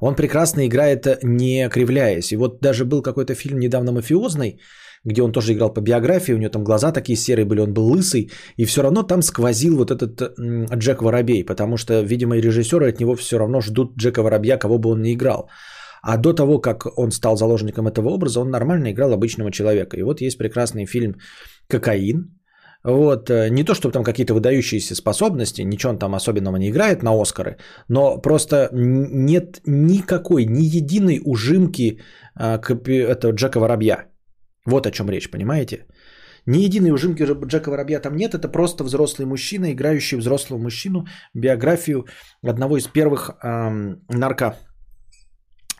Он прекрасно играет, не кривляясь. И вот даже был какой-то фильм недавно мафиозный, где он тоже играл по биографии, у него там глаза такие серые были, он был лысый, и все равно там сквозил вот этот Джек Воробей, потому что, видимо, и режиссеры от него все равно ждут Джека Воробья, кого бы он ни играл. А до того, как он стал заложником этого образа, он нормально играл обычного человека. И вот есть прекрасный фильм «Кокаин». Вот, э, не то, чтобы там какие-то выдающиеся способности, ничего он там особенного не играет на Оскары, но просто нет никакой, ни единой ужимки а, копи- этого Джека Воробья. Вот о чем речь, понимаете? Ни единой ужимки Дж- Джека Воробья там нет, это просто взрослый мужчина, играющий взрослого мужчину, биографию одного из первых эм, нарко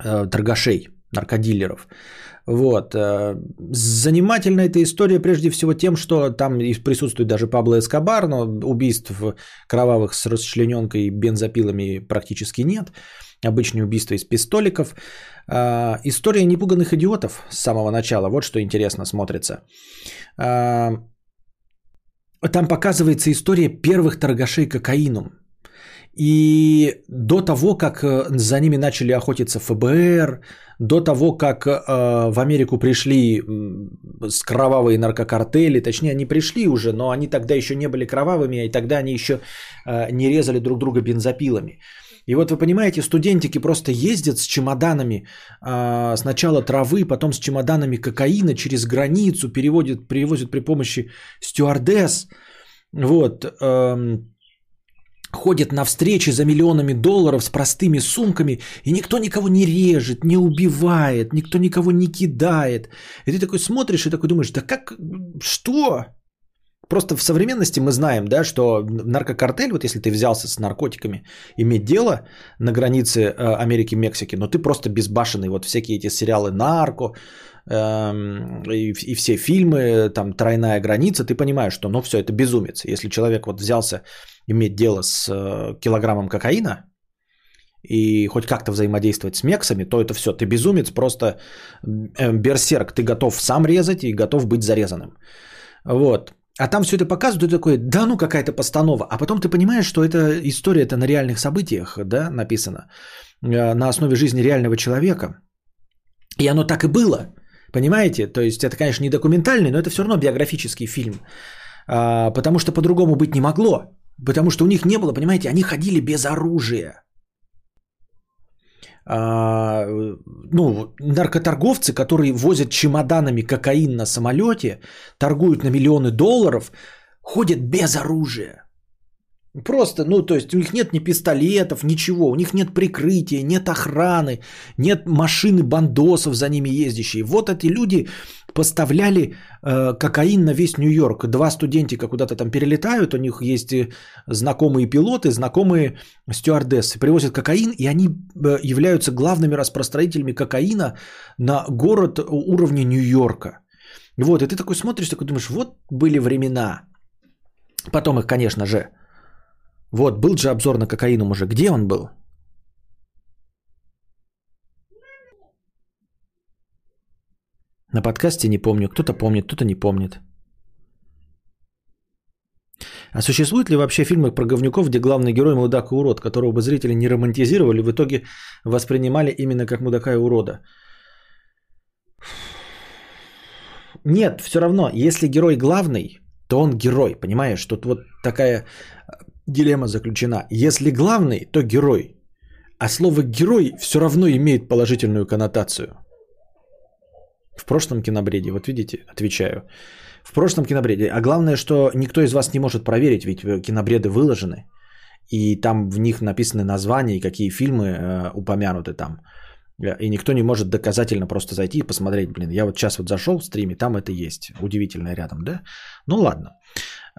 э, наркодилеров. Вот. э, Занимательна эта история прежде всего тем, что там присутствует даже Пабло Эскобар, но убийств кровавых с расчлененкой и бензопилами практически нет. Обычные убийства из пистоликов. А, История непуганных идиотов с самого начала. Вот что интересно смотрится. А, Там показывается история первых торгашей кокаином. И до того, как э, за ними начали охотиться ФБР, до того, как э, в Америку пришли кровавые наркокартели, точнее, они пришли уже, но они тогда еще не были кровавыми, и тогда они еще э, не резали друг друга бензопилами. И вот вы понимаете, студентики просто ездят с чемоданами э, сначала травы, потом с чемоданами кокаина через границу, переводят, перевозят при помощи стюардесс. Вот. эм, ходят на встречи за миллионами долларов с простыми сумками, и никто никого не режет, не убивает, никто никого не кидает. И ты такой смотришь и такой думаешь, да как, что? Просто в современности мы знаем, да, что наркокартель, вот если ты взялся с наркотиками, иметь дело на границе э, Америки и Мексики, но ты просто безбашенный. Вот всякие эти сериалы «Нарко», эм, и, и все фильмы, там «Тройная граница», ты понимаешь, что ну все, это безумец. Если человек вот взялся иметь дело с э, килограммом кокаина и хоть как-то взаимодействовать с мексами, то это все, ты безумец, просто э, берсерк, ты готов сам резать и готов быть зарезанным. Вот. А там все это показывают, ты такой, да ну какая-то постанова. А потом ты понимаешь, что эта история это на реальных событиях, да, написано, э, на основе жизни реального человека. И оно так и было, понимаете? То есть это, конечно, не документальный, но это все равно биографический фильм. А, потому что по-другому быть не могло. Потому что у них не было, понимаете, они ходили без оружия. А, ну, наркоторговцы, которые возят чемоданами кокаин на самолете, торгуют на миллионы долларов, ходят без оружия. Просто, ну, то есть у них нет ни пистолетов, ничего, у них нет прикрытия, нет охраны, нет машины бандосов за ними ездящие. Вот эти люди поставляли э, кокаин на весь Нью-Йорк. Два студентика куда-то там перелетают, у них есть э, знакомые пилоты, знакомые стюардессы, привозят кокаин, и они э, являются главными распространителями кокаина на город уровня Нью-Йорка. Вот, и ты такой смотришь, такой думаешь, вот были времена. Потом их, конечно же, вот, был же обзор на кокаином уже. Где он был? На подкасте не помню. Кто-то помнит, кто-то не помнит. А существуют ли вообще фильмы про говнюков, где главный герой мудак и урод, которого бы зрители не романтизировали, в итоге воспринимали именно как мудака и урода? Нет, все равно, если герой главный, то он герой, понимаешь? Тут вот такая дилемма заключена. Если главный, то герой. А слово герой все равно имеет положительную коннотацию. В прошлом кинобреде, вот видите, отвечаю. В прошлом кинобреде. А главное, что никто из вас не может проверить, ведь кинобреды выложены. И там в них написаны названия и какие фильмы э, упомянуты там. И никто не может доказательно просто зайти и посмотреть, блин, я вот сейчас вот зашел в стриме, там это есть. Удивительно рядом, да? Ну ладно.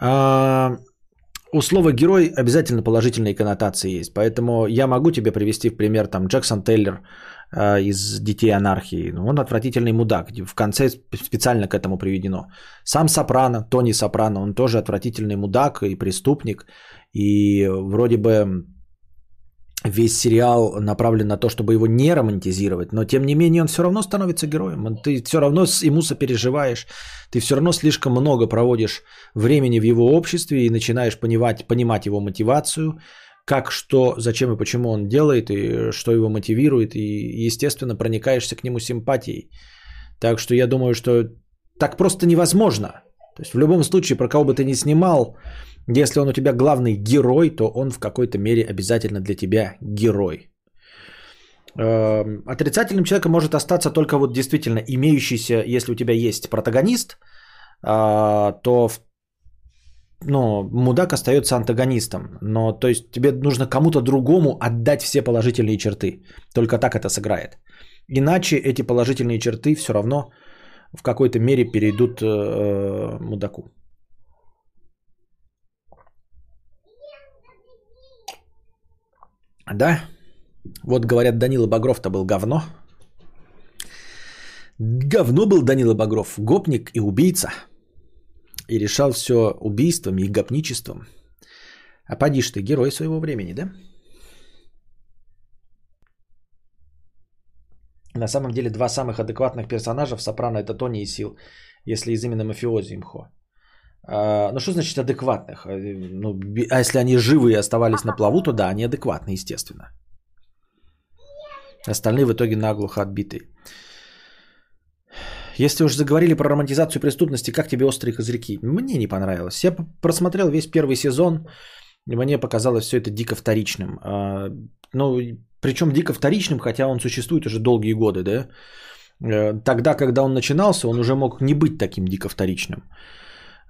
А, у слова герой обязательно положительные коннотации есть. Поэтому я могу тебе привести в пример там Джексон Тейлор э, из Детей анархии. Ну, он отвратительный мудак. В конце специально к этому приведено. Сам Сопрано, Тони Сопрано, он тоже отвратительный мудак и преступник. И вроде бы весь сериал направлен на то, чтобы его не романтизировать, но тем не менее он все равно становится героем. Ты все равно ему сопереживаешь, ты все равно слишком много проводишь времени в его обществе и начинаешь понимать, понимать его мотивацию, как, что, зачем и почему он делает, и что его мотивирует, и, естественно, проникаешься к нему симпатией. Так что я думаю, что так просто невозможно. То есть в любом случае, про кого бы ты ни снимал, если он у тебя главный герой, то он в какой-то мере обязательно для тебя герой. Эм, отрицательным человеком может остаться только вот действительно имеющийся, если у тебя есть протагонист, а, то ну, мудак остается антагонистом. Но то есть тебе нужно кому-то другому отдать все положительные черты. Только так это сыграет. Иначе эти положительные черты все равно в какой-то мере перейдут э, мудаку. Да, вот говорят, Данила Багров-то был говно. Говно был Данила Багров, гопник и убийца. И решал все убийством и гопничеством. А поди ты, герой своего времени, да? На самом деле два самых адекватных персонажа в «Сопрано» это Тони и Сил, если из именно мафиози имхо. А, ну что значит адекватных? А, Ну, а если они живы и оставались на плаву, то да, они адекватны, естественно. Остальные в итоге наглухо отбитые. Если уж заговорили про романтизацию преступности, как тебе «Острые козырьки»? Мне не понравилось. Я просмотрел весь первый сезон, и мне показалось все это дико вторичным. А, Ну, причем дико вторичным, хотя он существует уже долгие годы, да? Э, Тогда, когда он начинался, он уже мог не быть таким дико вторичным,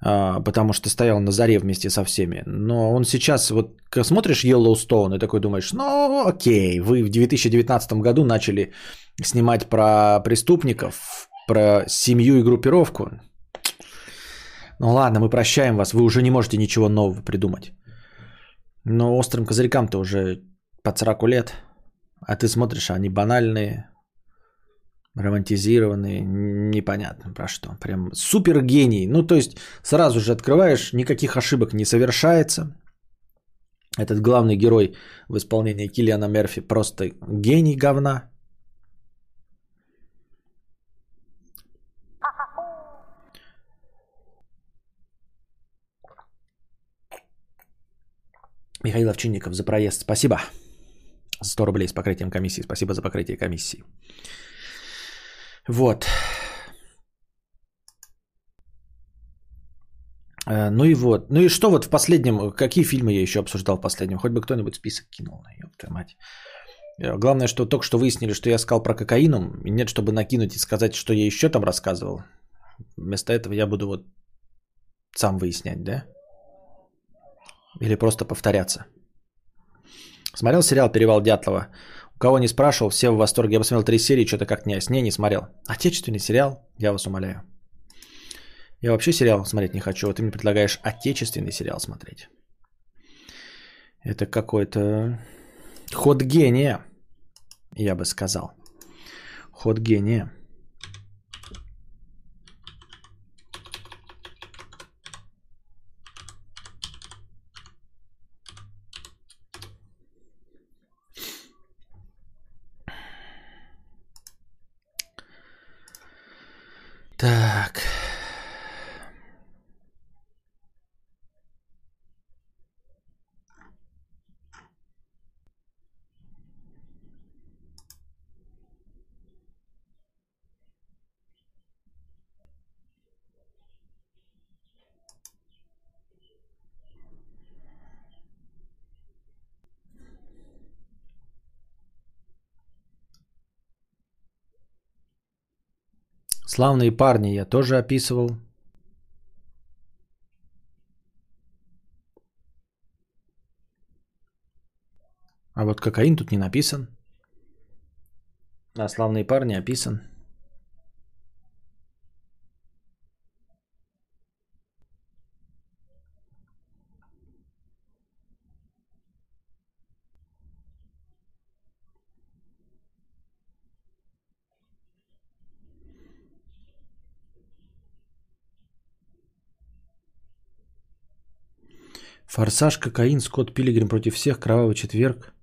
потому что стоял на заре вместе со всеми. Но он сейчас, вот смотришь Yellowstone и такой думаешь, ну окей, вы в 2019 году начали снимать про преступников, про семью и группировку. Ну ладно, мы прощаем вас, вы уже не можете ничего нового придумать. Но острым козырькам-то уже под 40 лет, а ты смотришь, они банальные, романтизированные, непонятно про что. Прям супер гений. Ну, то есть сразу же открываешь, никаких ошибок не совершается. Этот главный герой в исполнении Киллиана Мерфи просто гений говна. Михаил Овчинников за проезд. Спасибо. 100 рублей с покрытием комиссии. Спасибо за покрытие комиссии. Вот. Э, Ну и вот. Ну и что вот в последнем, какие фильмы я еще обсуждал в последнем? Хоть бы кто-нибудь список кинул, твою мать. Э, Главное, что только что выяснили, что я сказал про кокаином. Нет, чтобы накинуть и сказать, что я еще там рассказывал. Вместо этого я буду вот сам выяснять, да? Или просто повторяться. Смотрел сериал «Перевал Дятлова». Кого не спрашивал, все в восторге. Я посмотрел три серии, что-то как не, не, не смотрел. Отечественный сериал, я вас умоляю. Я вообще сериал смотреть не хочу, а ты мне предлагаешь отечественный сериал смотреть. Это какой-то ход гения, я бы сказал. Ход гения. Так. Славные парни я тоже описывал. А вот кокаин тут не написан. А славные парни описан. Форсаж, кокаин, Скотт Пилигрим против всех, Кровавый четверг.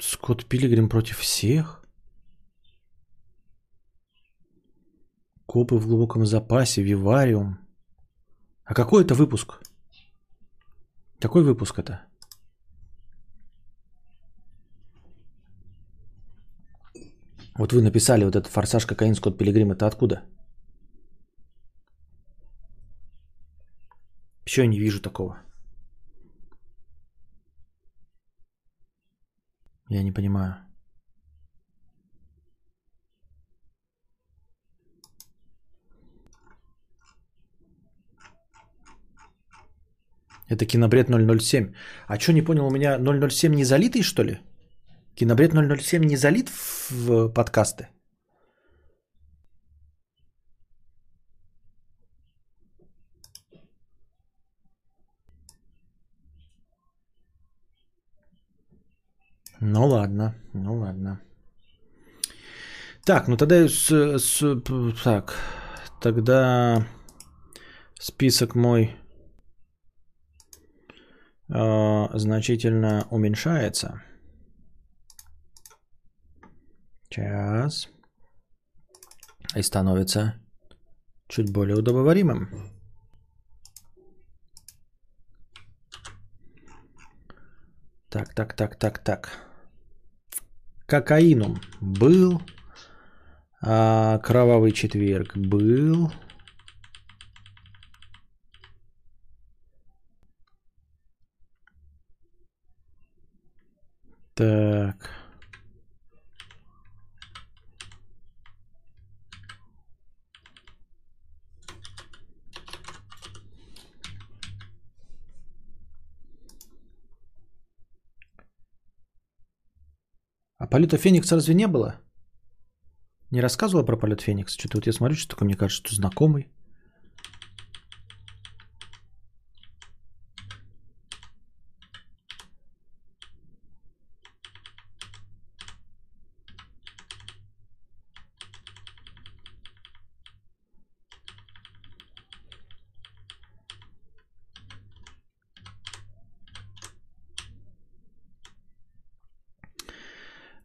Скотт Пилигрим против всех? Копы в глубоком запасе, Вивариум. А какой это выпуск? Какой выпуск это? Вот вы написали вот этот форсаж кокаин Скотт Пилигрим. Это откуда? Еще не вижу такого. Я не понимаю. Это кинобред 007. А что не понял, у меня 007 не залитый, что ли? Кинобред 007 не залит в подкасты? Ну ладно, ну ладно. Так, ну тогда с, с- так, тогда список мой э, значительно уменьшается. Сейчас. И становится чуть более удобоваримым. Так, так, так, так, так. Кокаинум был. А, кровавый четверг был. Так. А полета Феникса разве не было? Не рассказывала про полет Феникса? Что-то вот я смотрю, что такое, мне кажется, что знакомый.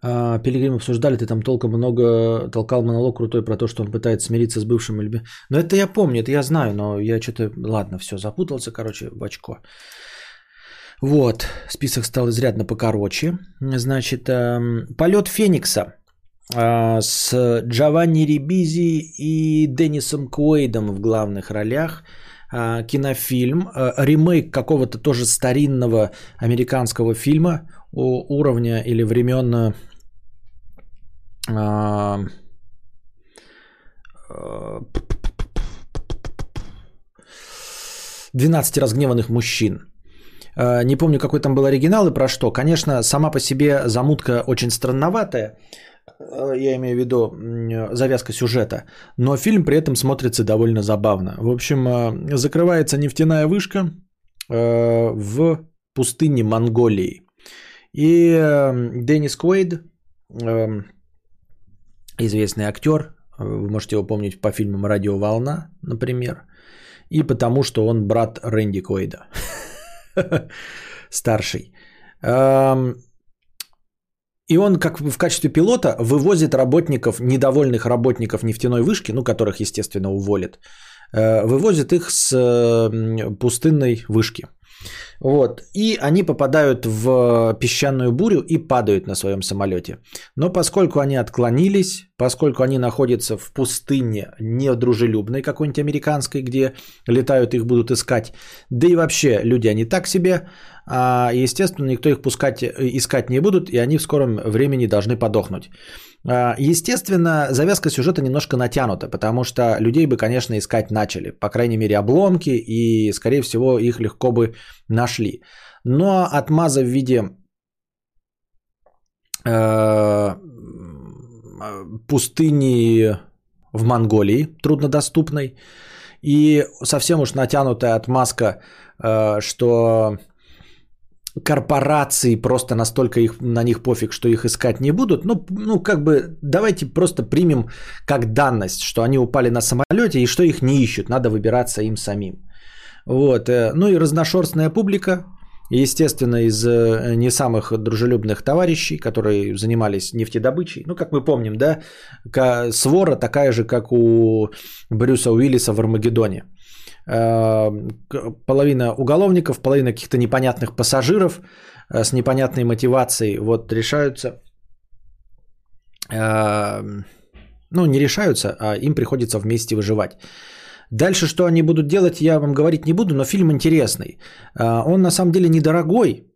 А, Пилигрим обсуждали, ты там толком много толкал монолог крутой про то, что он пытается смириться с бывшим или... Ну это я помню, это я знаю, но я что-то, ладно, все, запутался, короче, в очко. Вот, список стал изрядно покороче. Значит, эм, полет Феникса а, с Джованни Рибизи и Деннисом Куэйдом в главных ролях. А, Кинофильм, а, ремейк какого-то тоже старинного американского фильма уровня или времен 12 разгневанных мужчин. А, Не помню, какой там был оригинал и про что. Конечно, сама по себе замутка очень странноватая. А, Я имею в виду завязка сюжета. Но фильм при этом смотрится довольно забавно. В общем, закрывается нефтяная вышка в пустыне Монголии. И э, Деннис Куэйд, э, известный актер, вы можете его помнить по фильмам «Радиоволна», например, и потому что он брат Рэнди Куэйда, старший. И он, как в качестве пилота, вывозит работников, недовольных работников нефтяной вышки, ну, которых, естественно, уволят, э, вывозит их с пустынной вышки. Вот. И они попадают в песчаную бурю и падают на своем самолете. Но поскольку они отклонились, поскольку они находятся в пустыне недружелюбной какой-нибудь американской, где летают, их будут искать, да и вообще люди они так себе, естественно, никто их пускать, искать не будут, и они в скором времени должны подохнуть. А, Естественно, завязка сюжета немножко натянута, потому что людей бы, конечно, искать начали. По крайней мере, обломки, и, скорее всего, их легко бы нашли. Но отмаза в виде э, пустыни в Монголии, труднодоступной, и совсем уж натянутая отмазка, э, что корпорации просто настолько их, на них пофиг, что их искать не будут. Ну, ну, как бы давайте просто примем как данность, что они упали на самолете и что их не ищут, надо выбираться им самим. Вот. э, Ну и разношерстная публика, естественно, из э, не самых дружелюбных товарищей, которые занимались нефтедобычей. Ну, как мы помним, да, свора такая же, как у Брюса Уиллиса в Армагеддоне. Э, к- Половина уголовников, половина каких-то непонятных пассажиров э, с непонятной мотивацией вот решаются, э, ну не решаются, а им приходится вместе выживать. Дальше, что они будут делать, я вам говорить не буду, но фильм интересный. А, Он на самом деле недорогой.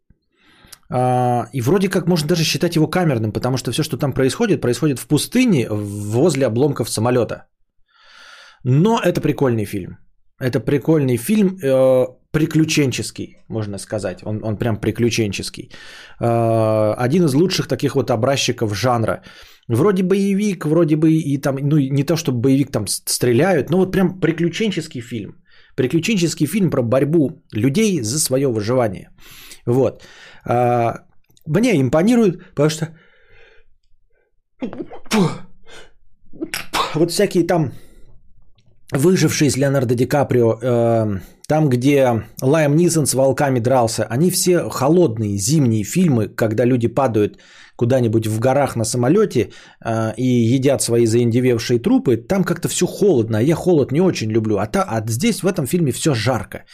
а, И вроде как можно даже считать его камерным, потому что все, что там происходит, происходит в пустыне возле обломков самолета. Но это прикольный фильм. Это прикольный фильм, э, приключенческий, можно сказать. Он, он прям приключенческий. Э, один из лучших таких вот образчиков жанра. Вроде боевик, вроде бы и там, ну не то, чтобы боевик там стреляют, но вот прям приключенческий фильм. Приключенческий фильм про борьбу людей за свое выживание. Вот. А, Мне импонирует, потому что вот всякие там выжившие с Леонардо Ди Каприо, э, там, где Лайм Нисон с волками дрался, они все холодные, зимние фильмы, когда люди падают куда-нибудь в горах на самолете э, и едят свои заиндевевшие трупы, там как-то все холодно, а я холод не очень люблю. А, та, а здесь в этом фильме все жарко,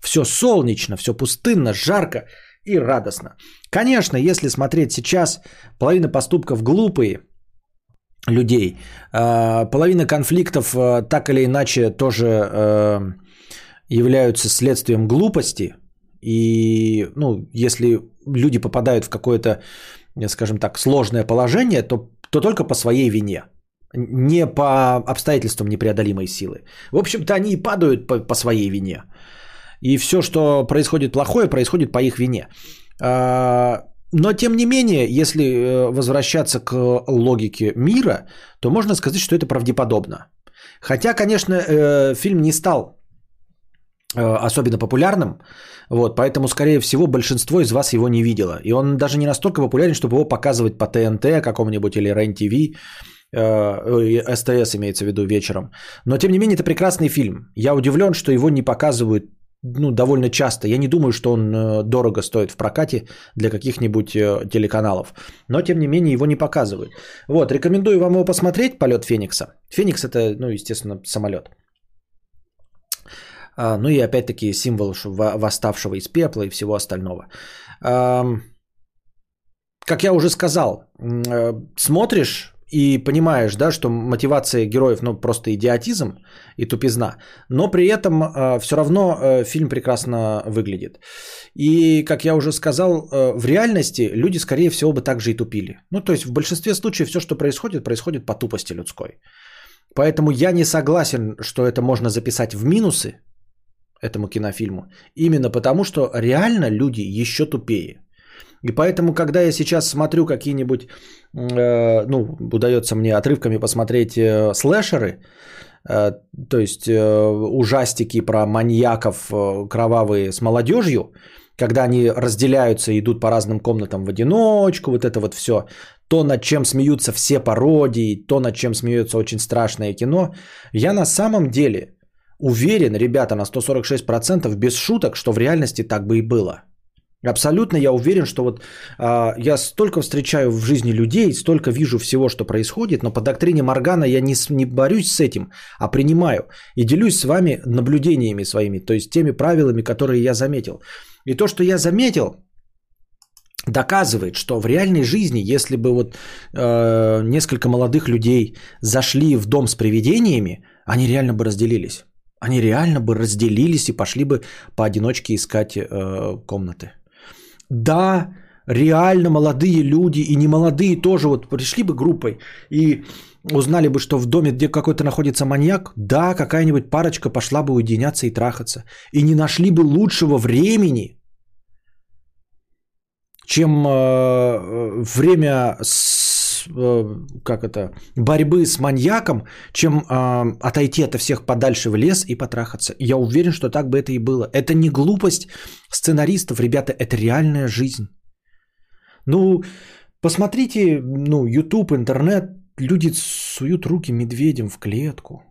все солнечно, все пустынно, жарко и радостно. Конечно, если смотреть сейчас, половина поступков глупые – людей. А, половина конфликтов а, так или иначе тоже а, являются следствием глупости. И, ну, если люди попадают в какое-то, скажем так, сложное положение, то, то только по своей вине. Не по обстоятельствам непреодолимой силы. В общем-то, они и падают по, по своей вине. И все, что происходит плохое, происходит по их вине. Но тем не менее, если э, возвращаться к логике мира, то можно сказать, что это правдеподобно. Хотя, конечно, э, фильм не стал э, особенно популярным, вот, поэтому, скорее всего, большинство из вас его не видело. И он даже не настолько популярен, чтобы его показывать по ТНТ какому-нибудь или РЕН-ТВ, СТС имеется в виду вечером. Но, тем не менее, это прекрасный фильм. Я удивлен, что его не показывают ну, довольно часто. Я не думаю, что он э, дорого стоит в прокате для каких-нибудь э, телеканалов. Но, тем не менее, его не показывают. Вот, рекомендую вам его посмотреть, полет Феникса. Феникс это, ну, естественно, самолет. А, ну и опять-таки символ восставшего из пепла и всего остального. Как я уже сказал, э, смотришь и понимаешь, да, что мотивация героев, ну, просто идиотизм и тупизна, но при этом э, все равно э, фильм прекрасно выглядит. И, как я уже сказал, э, в реальности люди, скорее всего, бы так же и тупили. Ну, то есть, в большинстве случаев все, что происходит, происходит по тупости людской. Поэтому я не согласен, что это можно записать в минусы этому кинофильму, именно потому, что реально люди еще тупее. И поэтому, когда я сейчас смотрю какие-нибудь, э, ну, удается мне отрывками посмотреть э, слэшеры, э, то есть э, ужастики про маньяков э, кровавые с молодежью, когда они разделяются и идут по разным комнатам в одиночку, вот это вот все, то, над чем смеются все пародии, то, над чем смеется очень страшное кино, я на самом деле уверен, ребята, на 146% без шуток, что в реальности так бы и было – Абсолютно я уверен, что вот а, я столько встречаю в жизни людей, столько вижу всего, что происходит, но по доктрине Моргана я не, не борюсь с этим, а принимаю и делюсь с вами наблюдениями своими, то есть теми правилами, которые я заметил. И то, что я заметил, доказывает, что в реальной жизни, если бы вот э, несколько молодых людей зашли в дом с привидениями, они реально бы разделились. Они реально бы разделились и пошли бы поодиночке искать э, комнаты. Да, реально молодые люди и немолодые тоже вот пришли бы группой и узнали бы, что в доме, где какой-то находится маньяк, да, какая-нибудь парочка пошла бы уединяться и трахаться. И не нашли бы лучшего времени, чем э, время с, э, как это, борьбы с маньяком, чем э, отойти от всех подальше в лес и потрахаться. Я уверен, что так бы это и было. Это не глупость сценаристов, ребята, это реальная жизнь. Ну, посмотрите, ну, YouTube, интернет, люди суют руки медведям в клетку.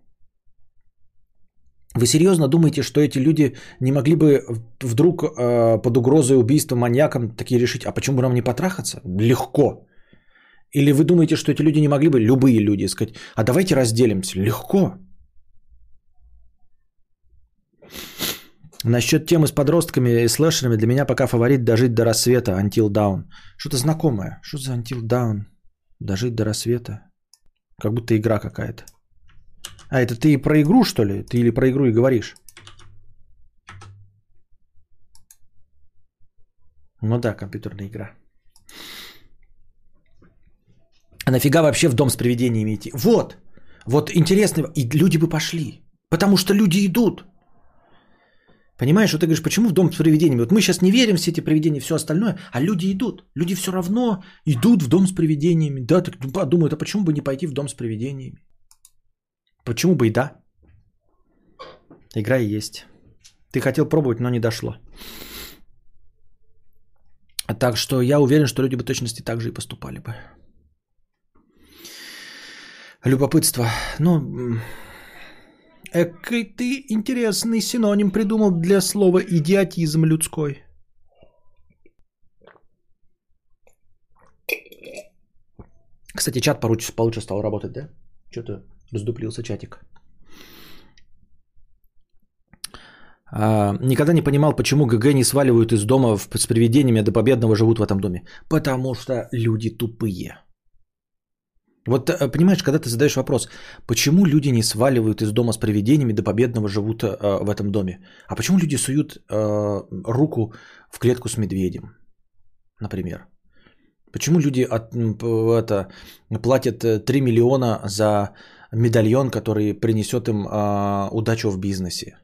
Вы серьезно думаете, что эти люди не могли бы вдруг э, под угрозой убийства маньяком такие решить, а почему бы нам не потрахаться? Легко. Или вы думаете, что эти люди не могли бы, любые люди, сказать, а давайте разделимся? Легко. Насчет темы с подростками и слэшерами для меня пока фаворит «Дожить до рассвета» Until Dawn. Что-то знакомое. Что за Until Dawn? Дожить до рассвета. Как будто игра какая-то. А это ты про игру, что ли? Ты или про игру и говоришь? Ну да, компьютерная игра. А нафига вообще в дом с привидениями идти? Вот, вот интересно, и люди бы пошли. Потому что люди идут. Понимаешь, вот ты говоришь, почему в дом с привидениями? Вот мы сейчас не верим в все эти привидения все остальное, а люди идут. Люди все равно идут в дом с привидениями. Да, так думают, а почему бы не пойти в дом с привидениями? Почему бы и да? Игра и есть. Ты хотел пробовать, но не дошло. Так что я уверен, что люди бы точности так же и поступали бы. Любопытство. Ну, экой ты интересный синоним придумал для слова идиотизм людской. Кстати, чат получше, получше стал работать, да? Что-то раздуплился чатик. А, никогда не понимал, почему ГГ не сваливают из дома с привидениями, а до победного живут в этом доме. Потому что люди тупые. Вот э, понимаешь, когда ты задаешь вопрос, почему люди не сваливают из дома с привидениями, до победного живут э, в этом доме? А почему люди суют э, руку в клетку с медведем, например? Почему люди от, это, платят э, 3 миллиона за медальон, который принесет им э, удачу в бизнесе?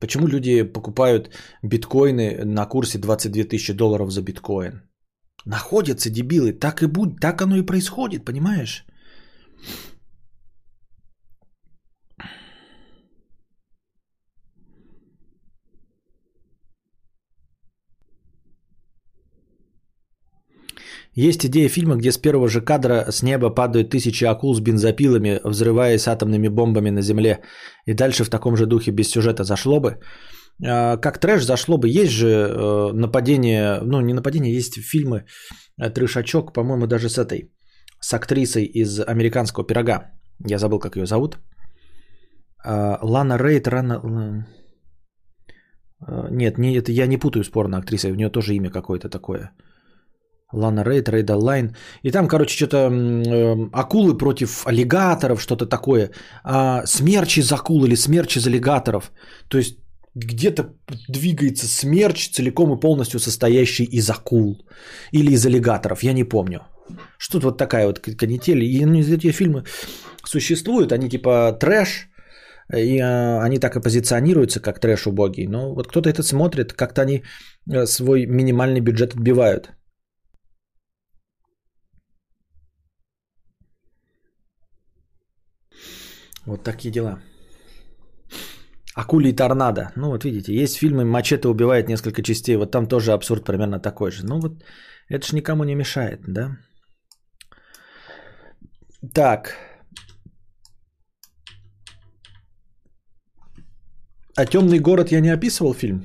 Почему люди покупают биткоины на курсе 22 тысячи долларов за биткоин? Находятся дебилы, так и будет, так оно и происходит, понимаешь? Есть идея фильма, где с первого же кадра с неба падают тысячи акул с бензопилами, взрываясь атомными бомбами на Земле. И дальше в таком же духе без сюжета зашло бы. А, Как трэш зашло бы. Есть же э, нападение, ну не нападение, есть фильмы э, трешачок, по-моему, даже с этой, с актрисой из американского пирога. Я забыл, как ее зовут. А, Лана Рейд, Рана... Э, Нет, не, это я не путаю с порноактрисой, у нее тоже имя какое-то такое. Лана Рейд, Рейда Лайн. И там, короче, что-то э, акулы против аллигаторов, что-то такое. А, смерч из акул или смерч из аллигаторов. То есть где-то двигается смерч, целиком и полностью состоящий из акул. Или из аллигаторов, я не помню. Что-то вот такая вот канитель. И ну, эти фильмы существуют, они типа трэш, и э, они так и позиционируются, как трэш убогий. Но вот кто-то это смотрит, как-то они э, свой минимальный бюджет отбивают. Вот такие дела. Акулий торнадо. Ну вот видите, есть фильмы «Мачете убивает несколько частей». Вот там тоже абсурд примерно такой же. Ну вот это ж никому не мешает, да? Так. А «Темный город» я не описывал фильм?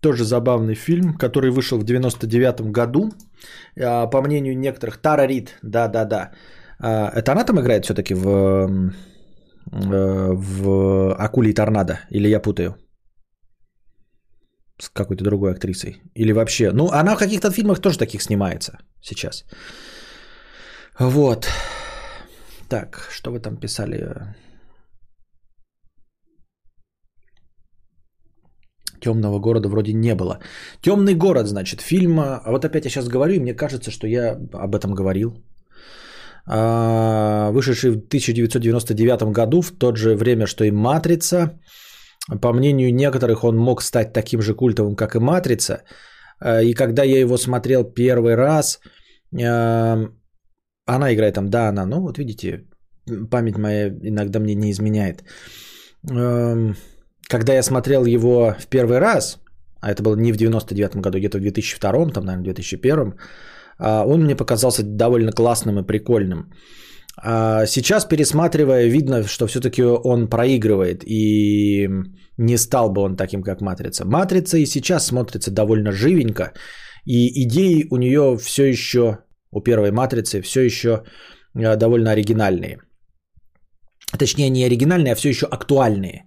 Тоже забавный фильм, который вышел в 99 году. А, По мнению некоторых, Тара Рид, да-да-да. А, Это она там играет все-таки в, э, в Акулий торнадо? Или я путаю? С какой-то другой актрисой. Или вообще. Ну, она в каких-то фильмах тоже таких снимается сейчас. Вот. Так, что вы там писали? Темного города вроде не было. Темный город, значит, фильм. А вот опять я сейчас говорю, и мне кажется, что я об этом говорил. А, Вышедший в 1999 году, в то же время, что и Матрица. По мнению некоторых, он мог стать таким же культовым, как и Матрица. А, И когда я его смотрел первый раз, а, она играет там, да, она, ну вот видите, память моя иногда мне не изменяет. Когда я смотрел его в первый раз, а это было не в 99 году, где-то в 2002, там, наверное, 2001, а, он мне показался довольно классным и прикольным. А Сейчас, пересматривая, видно, что все-таки он проигрывает, и не стал бы он таким, как Матрица. Матрица и сейчас смотрится довольно живенько, и идеи у нее все еще, у первой Матрицы, все еще э, довольно оригинальные. Точнее, не оригинальные, а все еще актуальные.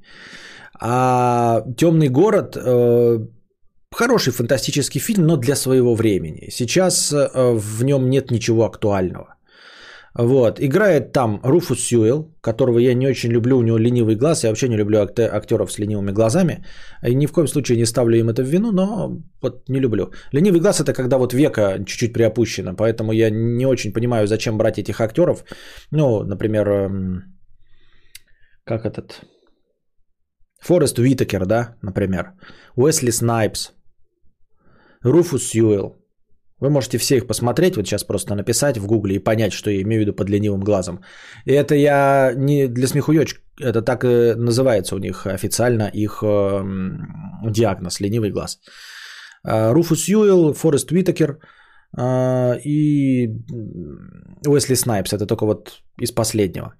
А Темный город э, хороший фантастический фильм, но для своего времени. Сейчас э, в нем нет ничего актуального. Вот. Играет там Руфус Сьюэлл, которого я не очень люблю, у него ленивый глаз. Я вообще не люблю акте- актеров с ленивыми глазами. И ни в коем случае не ставлю им это в вину, но вот не люблю. Ленивый глаз это когда вот века чуть-чуть приопущено, поэтому я не очень понимаю, зачем брать этих актеров. Ну, например, эм, как этот... Форест Уитакер, да, например. Уэсли Снайпс. Руфус Сьюэлл. Вы можете все их посмотреть, вот сейчас просто написать в гугле и понять, что я имею в виду под ленивым глазом. И это я не для смехуёч, Это так и называется у них официально их эм, диагноз – ленивый глаз. Руфус Юэлл, Форест Уитакер а, и Уэсли Снайпс. Это только вот из последнего.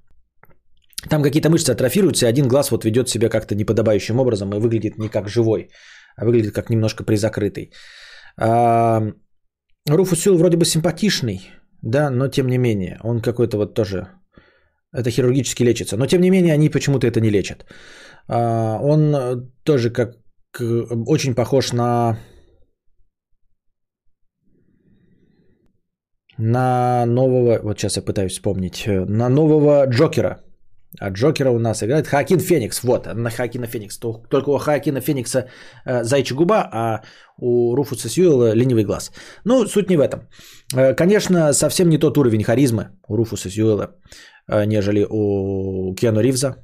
Там какие-то мышцы атрофируются, и один глаз вот ведет себя как-то неподобающим образом и выглядит не как живой, а выглядит как немножко призакрытый. Руфус Юэлл вроде бы симпатичный, да, но тем не менее, он какой-то вот тоже это хирургически лечится. Но тем не менее, они почему-то это не лечат. А, он тоже как очень похож на на нового, вот сейчас я пытаюсь вспомнить, на нового Джокера. А Джокера у нас играет Хакин Феникс. Вот, на Хакина Феникс. Только у Хакина Феникса э, зайчья губа, а у Руфуса Сьюэлла ленивый глаз. Ну, суть не в этом. Э, конечно, совсем не тот уровень харизмы у Руфуса Сьюэлла, э, нежели у Киану Ривза.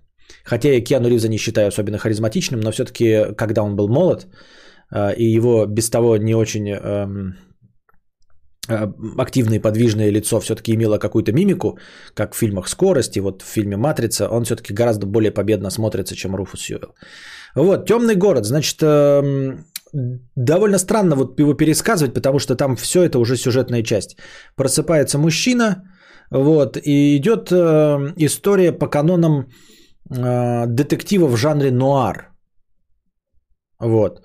Хотя я Киану Ривза не считаю особенно харизматичным, но все-таки, когда он был молод, э, и его без того не очень... Э, активное и подвижное лицо все-таки имело какую-то мимику, как в фильмах «Скорость» и вот в фильме «Матрица», он все-таки гораздо более победно смотрится, чем Руфус Сьюэлл. Вот, «Темный город», значит, эм, довольно странно вот его пересказывать, потому что там все это уже сюжетная часть. Просыпается мужчина, вот, и идет э, история по канонам э, детектива в жанре нуар. Вот.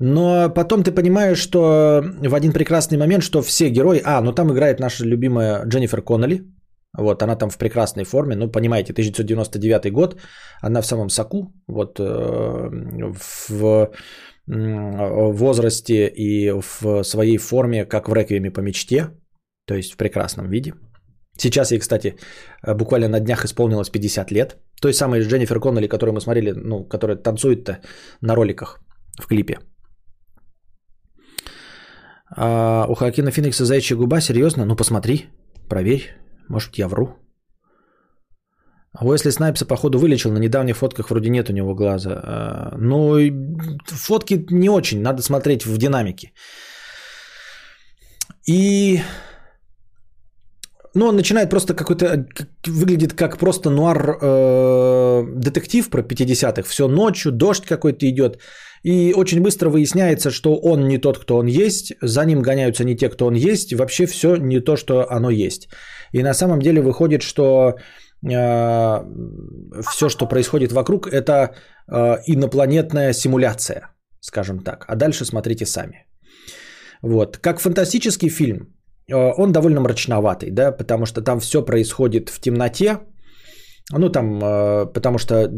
Но потом ты понимаешь, что в один прекрасный момент, что все герои... А, ну там играет наша любимая Дженнифер Коннелли. Вот, она там в прекрасной форме. Ну, понимаете, 1999 год, она в самом соку. Вот э, в возрасте и в своей форме, как в «Реквиеме по мечте», то есть в прекрасном виде. Сейчас ей, кстати, буквально на днях исполнилось 50 лет. Той самой Дженнифер Коннелли, которую мы смотрели, ну, которая танцует на роликах в клипе. А у Хакина Феникса зайчья губа, серьезно? Ну посмотри, проверь. Может, я вру. А Уэсли Снайпса, походу, вылечил. На недавних фотках вроде нет у него глаза. А, ну, фотки не очень. Надо смотреть в динамике. И... Ну, он начинает просто какой-то... Выглядит как просто нуар э, про 50-х. Все ночью, дождь какой-то идет. И очень быстро выясняется, что он не тот, кто он есть, за ним гоняются не те, кто он есть, вообще все не то, что оно есть. И на самом деле выходит, что э, все, что происходит вокруг, это э, инопланетная симуляция, скажем так. А дальше смотрите сами. Вот. Как фантастический фильм, э, он довольно мрачноватый, да, потому что там все происходит в темноте, ну, там, э, потому что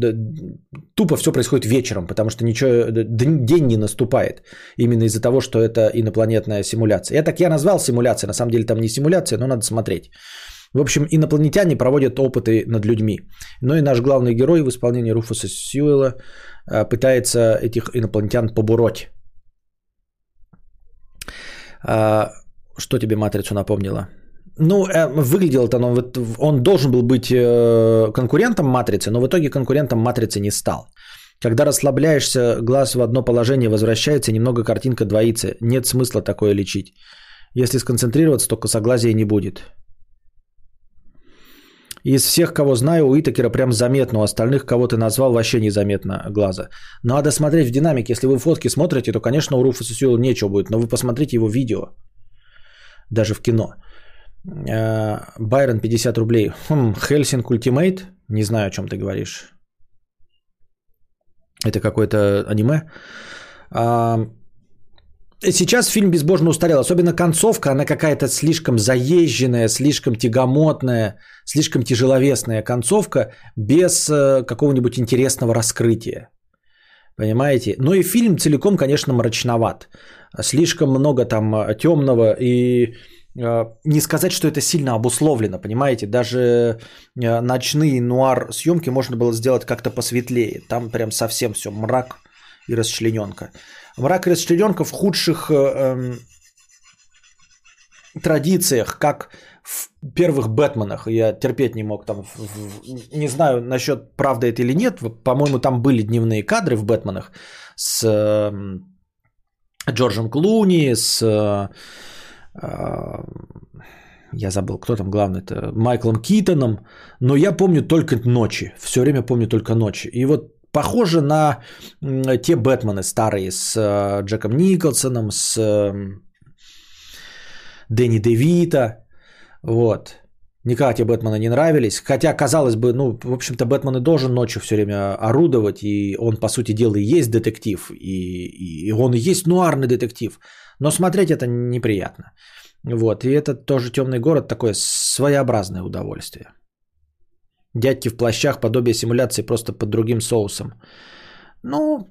тупо все происходит вечером, потому что ничего, день не наступает. Именно из-за того, что это инопланетная симуляция. Я так я назвал симуляцией, на самом деле там не симуляция, но надо смотреть. В общем, инопланетяне проводят опыты над людьми. Но и наш главный герой в исполнении Руфуса Сьюэлла э, пытается этих инопланетян побороть. Что тебе «Матрицу» напомнило? Ну, э, выглядел это, он, он должен был быть э, конкурентом матрицы, но в итоге конкурентом матрицы не стал. Когда расслабляешься, глаз в одно положение возвращается, немного картинка двоится. Нет смысла такое лечить. Если сконцентрироваться, то косоглазия не будет. Из всех, кого знаю, у Уитакера прям заметно, у остальных, кого ты назвал, вообще незаметно глаза. Надо смотреть в динамике. Если вы фотки смотрите, то, конечно, у Руфуса Сьюэлла нечего будет, но вы посмотрите его видео. Даже в кино. Э, Байрон 50 рублей. Хм, Hellsing Ultimate? Не знаю, о чем ты говоришь. Это какое-то аниме. А, сейчас фильм безбожно устарел. Особенно концовка, она какая-то слишком заезженная, слишком тягомотная, слишком тяжеловесная концовка без э, какого-нибудь интересного раскрытия. Понимаете? Ну и фильм целиком, конечно, мрачноват. Слишком много там э, темного и Э, не сказать, что это сильно обусловлено, понимаете? Даже э, ночные нуар съемки можно было сделать как-то посветлее. Там прям совсем все мрак и расчлененка. Мрак и расчлененка в худших э, эм, традициях, как в первых Бэтменах. Я терпеть не мог там, не знаю насчет правда это или нет, по-моему, там были дневные кадры в Бэтменах с эм, Джорджем Клуни, с я забыл, кто там главный, это Майклом Китоном, но я помню только ночи, все время помню только ночи. И вот похоже на те Бэтмены старые с э, Джеком Николсоном, с э, Дэнни Девита, вот. Никак тебе Бэтмены не нравились. Хотя, казалось бы, ну, в общем-то, Бэтмен и должен ночью все время орудовать, и он, по сути дела, и есть детектив, и, и он и есть нуарный детектив. Но смотреть это неприятно. Вот, и это тоже темный город, такое своеобразное удовольствие. Дядьки в плащах, подобие симуляции, просто под другим соусом. Ну,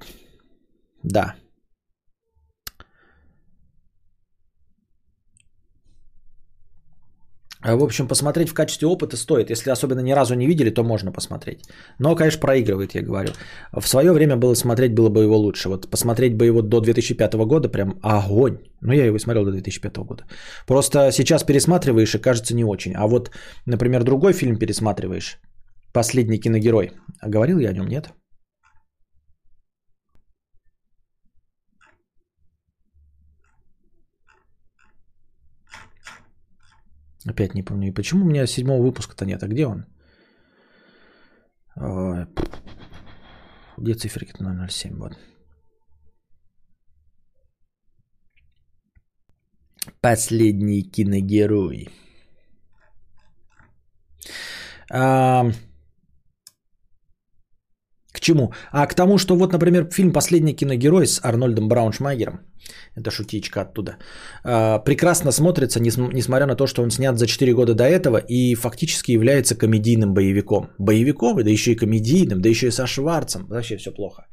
да. В общем, посмотреть в качестве опыта стоит. Если особенно ни разу не видели, то можно посмотреть. Но, конечно, проигрывает, я говорю. В свое время было смотреть, было бы его лучше. Вот посмотреть бы его до 2005 года, прям огонь. Ну, я его смотрел до 2005 года. Просто сейчас пересматриваешь и кажется не очень. А вот, например, другой фильм пересматриваешь. «Последний киногерой». А говорил я о нем, нет? Опять не помню. И почему у меня седьмого выпуска-то нет? А где он? Ой, Где циферки-то 007? Вот. Последний киногерой. А, к чему? А к тому, что вот, например, фильм «Последний киногерой» с Арнольдом Брауншмайгером, это шутичка оттуда, а, прекрасно смотрится, нес- несмотря на то, что он снят за 4 года до этого и фактически является комедийным боевиком. Боевиком, да еще и комедийным, да еще и со Шварцем. Вообще все плохо.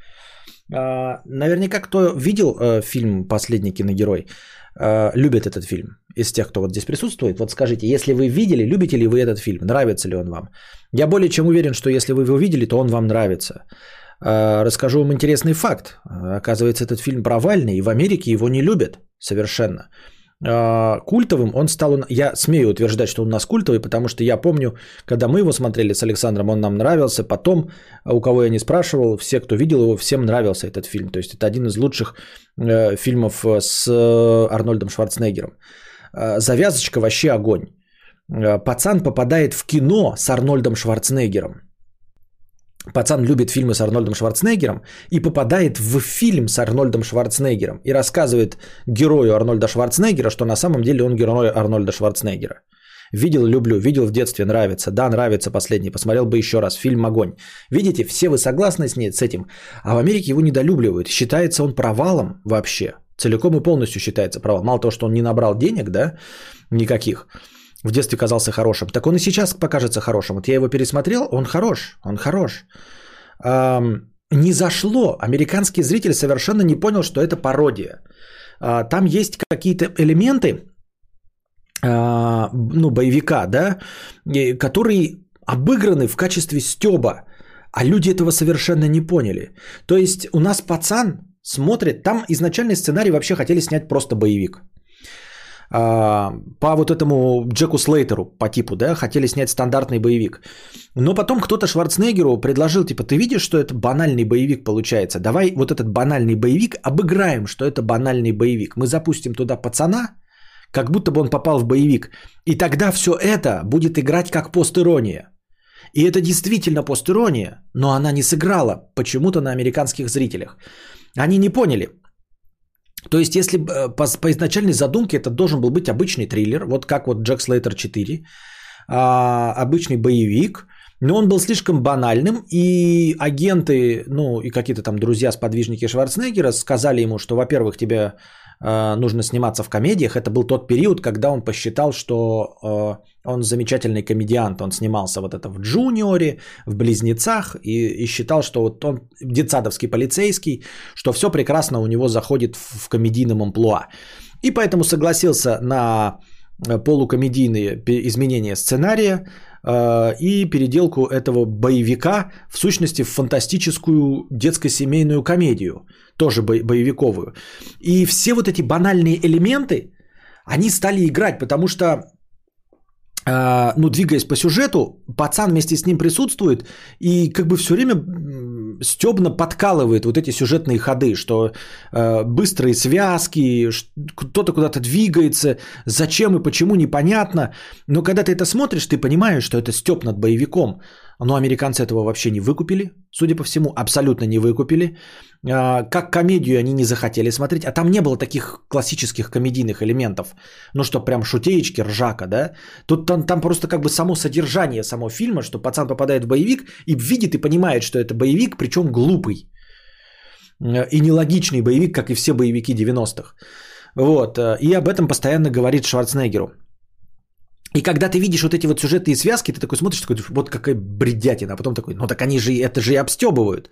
А, Наверняка кто видел э, фильм «Последний киногерой», э, любит этот фильм. Из тех, кто вот здесь присутствует, вот скажите, если вы видели, любите ли вы этот фильм, нравится ли он вам? Я более чем уверен, что если вы его видели, то он вам нравится. Э, Расскажу вам интересный факт. Оказывается, этот фильм провальный, и в Америке его не любят совершенно. Э, Культовым он стал, я смею утверждать, что он у нас культовый, потому что я помню, когда мы его смотрели с Александром, он нам нравился. Потом, у кого я не спрашивал, все, кто видел его, всем нравился этот фильм. То есть это один из лучших э, фильмов с э, Арнольдом Шварценеггером. Э, Завязочка вообще огонь. Э, Пацан попадает в кино с Арнольдом Шварценеггером. Пацан любит фильмы с Арнольдом Шварценеггером и попадает в фильм с Арнольдом Шварценеггером и рассказывает герою Арнольда Шварценеггера, что на самом деле он герой Арнольда Шварценеггера. Видел, люблю, видел в детстве, нравится. Да, нравится последний, посмотрел бы еще раз. Фильм «Огонь». Видите, все вы согласны с, ней, с этим. А в Америке его недолюбливают. Считается он провалом вообще. Целиком и полностью считается провалом. Мало того, что он не набрал денег, да, никаких. В детстве казался хорошим. Так он и сейчас покажется хорошим. Вот я его пересмотрел, он хорош, он хорош. Ам, не зашло. Американский зритель совершенно не понял, что это пародия. А, Там есть какие-то элементы, а, ну, боевика, да, которые обыграны в качестве стеба, а люди этого совершенно не поняли. То есть у нас пацан смотрит, там изначальный сценарий вообще хотели снять просто боевик. А, По вот этому Джеку Слейтеру по типу, да, хотели снять стандартный боевик. Но потом кто-то Шварценеггеру предложил, типа, ты видишь, что это банальный боевик получается? Давай вот этот банальный боевик обыграем, что это банальный боевик. Мы запустим туда пацана, как будто бы он попал в боевик. И тогда все это будет играть как постирония. И это действительно постирония, но она не сыграла почему-то на американских зрителях. Они не поняли. То есть, если э, по, по изначальной задумке это должен был быть обычный триллер, вот как вот Джек Слейтер 4, а, обычный боевик, но он был слишком банальным, и агенты, ну и какие-то там друзья, сподвижники Шварценеггера сказали ему, что, во-первых, тебе э, нужно сниматься в комедиях. Это был тот период, когда он посчитал, что э, он замечательный комедиант. Он снимался вот это в «Джуниоре», в «Близнецах» и, и считал, что вот он детсадовский полицейский, что все прекрасно у него заходит в, в комедийном амплуа. И поэтому согласился на э, полукомедийные изменения сценария э, и переделку этого боевика в сущности в фантастическую детско-семейную комедию, тоже бо- боевиковую. И все вот эти банальные элементы, они стали играть, потому что ну, двигаясь по сюжету, пацан вместе с ним присутствует, и как бы все время стебно подкалывает вот эти сюжетные ходы, что э, быстрые связки, кто-то куда-то двигается, зачем и почему непонятно. Но когда ты это смотришь, ты понимаешь, что это степ над боевиком. Но американцы этого вообще не выкупили, судя по всему, абсолютно не выкупили. А, Как комедию они не захотели смотреть, а там не было таких классических комедийных элементов. Ну что, прям шутеечки, ржака, да? Тут там, там просто как бы само содержание самого фильма, что пацан попадает в боевик и видит и понимает, что это боевик, причем глупый. И нелогичный боевик, как и все боевики 90-х. Вот. э, И об этом постоянно говорит Шварценеггеру. И когда ты видишь вот эти вот сюжетные связки, ты такой смотришь, такой, вот какая бредятина, а потом такой, ну так они же это же и обстебывают.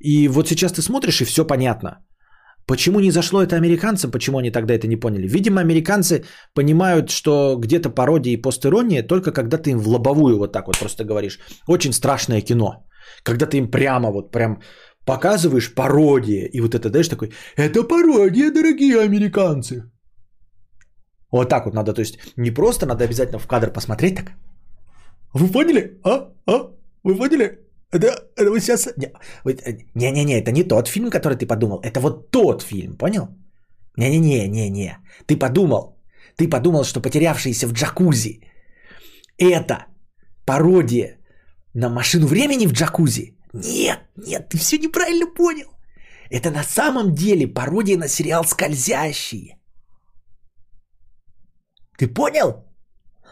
И вот сейчас ты смотришь, и все понятно. Почему не зашло это американцам, почему они тогда это не поняли? Видимо, американцы понимают, что где-то пародия и постирония только когда ты им в лобовую вот так вот просто говоришь. Очень страшное кино. Когда ты им прямо вот прям показываешь пародия, и вот это даешь такой, это пародия, дорогие американцы. Вот так вот надо, то есть не просто надо обязательно в кадр посмотреть так. Вы поняли? А? А? Вы поняли? Это, это вы сейчас... Э, Не-не-не, это не тот фильм, который ты подумал. Это вот тот фильм, понял? Не-не-не-не-не. Ты подумал. Ты подумал, что потерявшиеся в джакузи это пародия на машину времени в джакузи? Нет, нет, ты все неправильно понял. Это на самом деле пародия на сериал «Скользящие». Ты понял?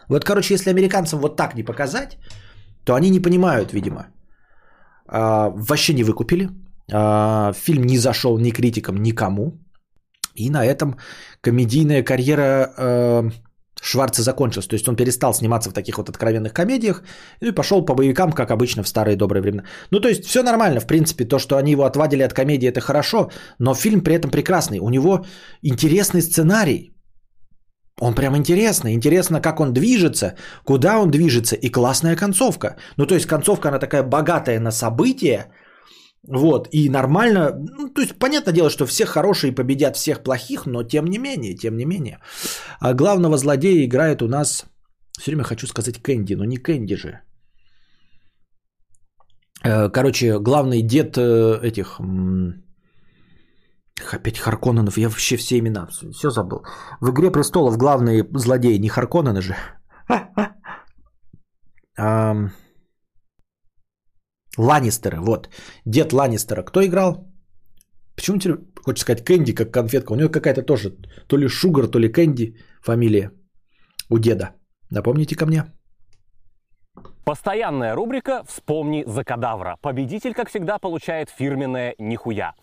Вот, короче, если американцам вот так не показать, то они не понимают, видимо. А, вообще не выкупили. А, фильм не зашел ни критикам, никому. И на этом комедийная карьера э, Шварца закончилась. То есть он перестал сниматься в таких вот откровенных комедиях и пошел по боевикам, как обычно в старые добрые времена. Ну, то есть все нормально, в принципе, то, что они его отвадили от комедии, это хорошо, но фильм при этом прекрасный. У него интересный сценарий. Он прям интересный. Интересно, как он движется, куда он движется и классная концовка. Ну, то есть концовка, она такая богатая на события, вот, и нормально, ну, то есть, понятное дело, что все хорошие победят всех плохих, но тем не менее, тем не менее. А главного злодея играет у нас, все время хочу сказать Кэнди, но не Кэнди же. Э, Короче, главный дед э, этих, опять Харконненов, я вообще все имена, все забыл. В «Игре престолов» главные злодеи, не Харконнены же. Ланнистеры, вот. Дед Ланнистера кто играл? Почему тебе хочешь сказать Кэнди как конфетка? У него какая-то тоже то ли Шугар, то ли Кэнди фамилия у деда. Напомните ко мне. Постоянная рубрика «Вспомни за кадавра». Победитель, как всегда, получает фирменное «Нихуя».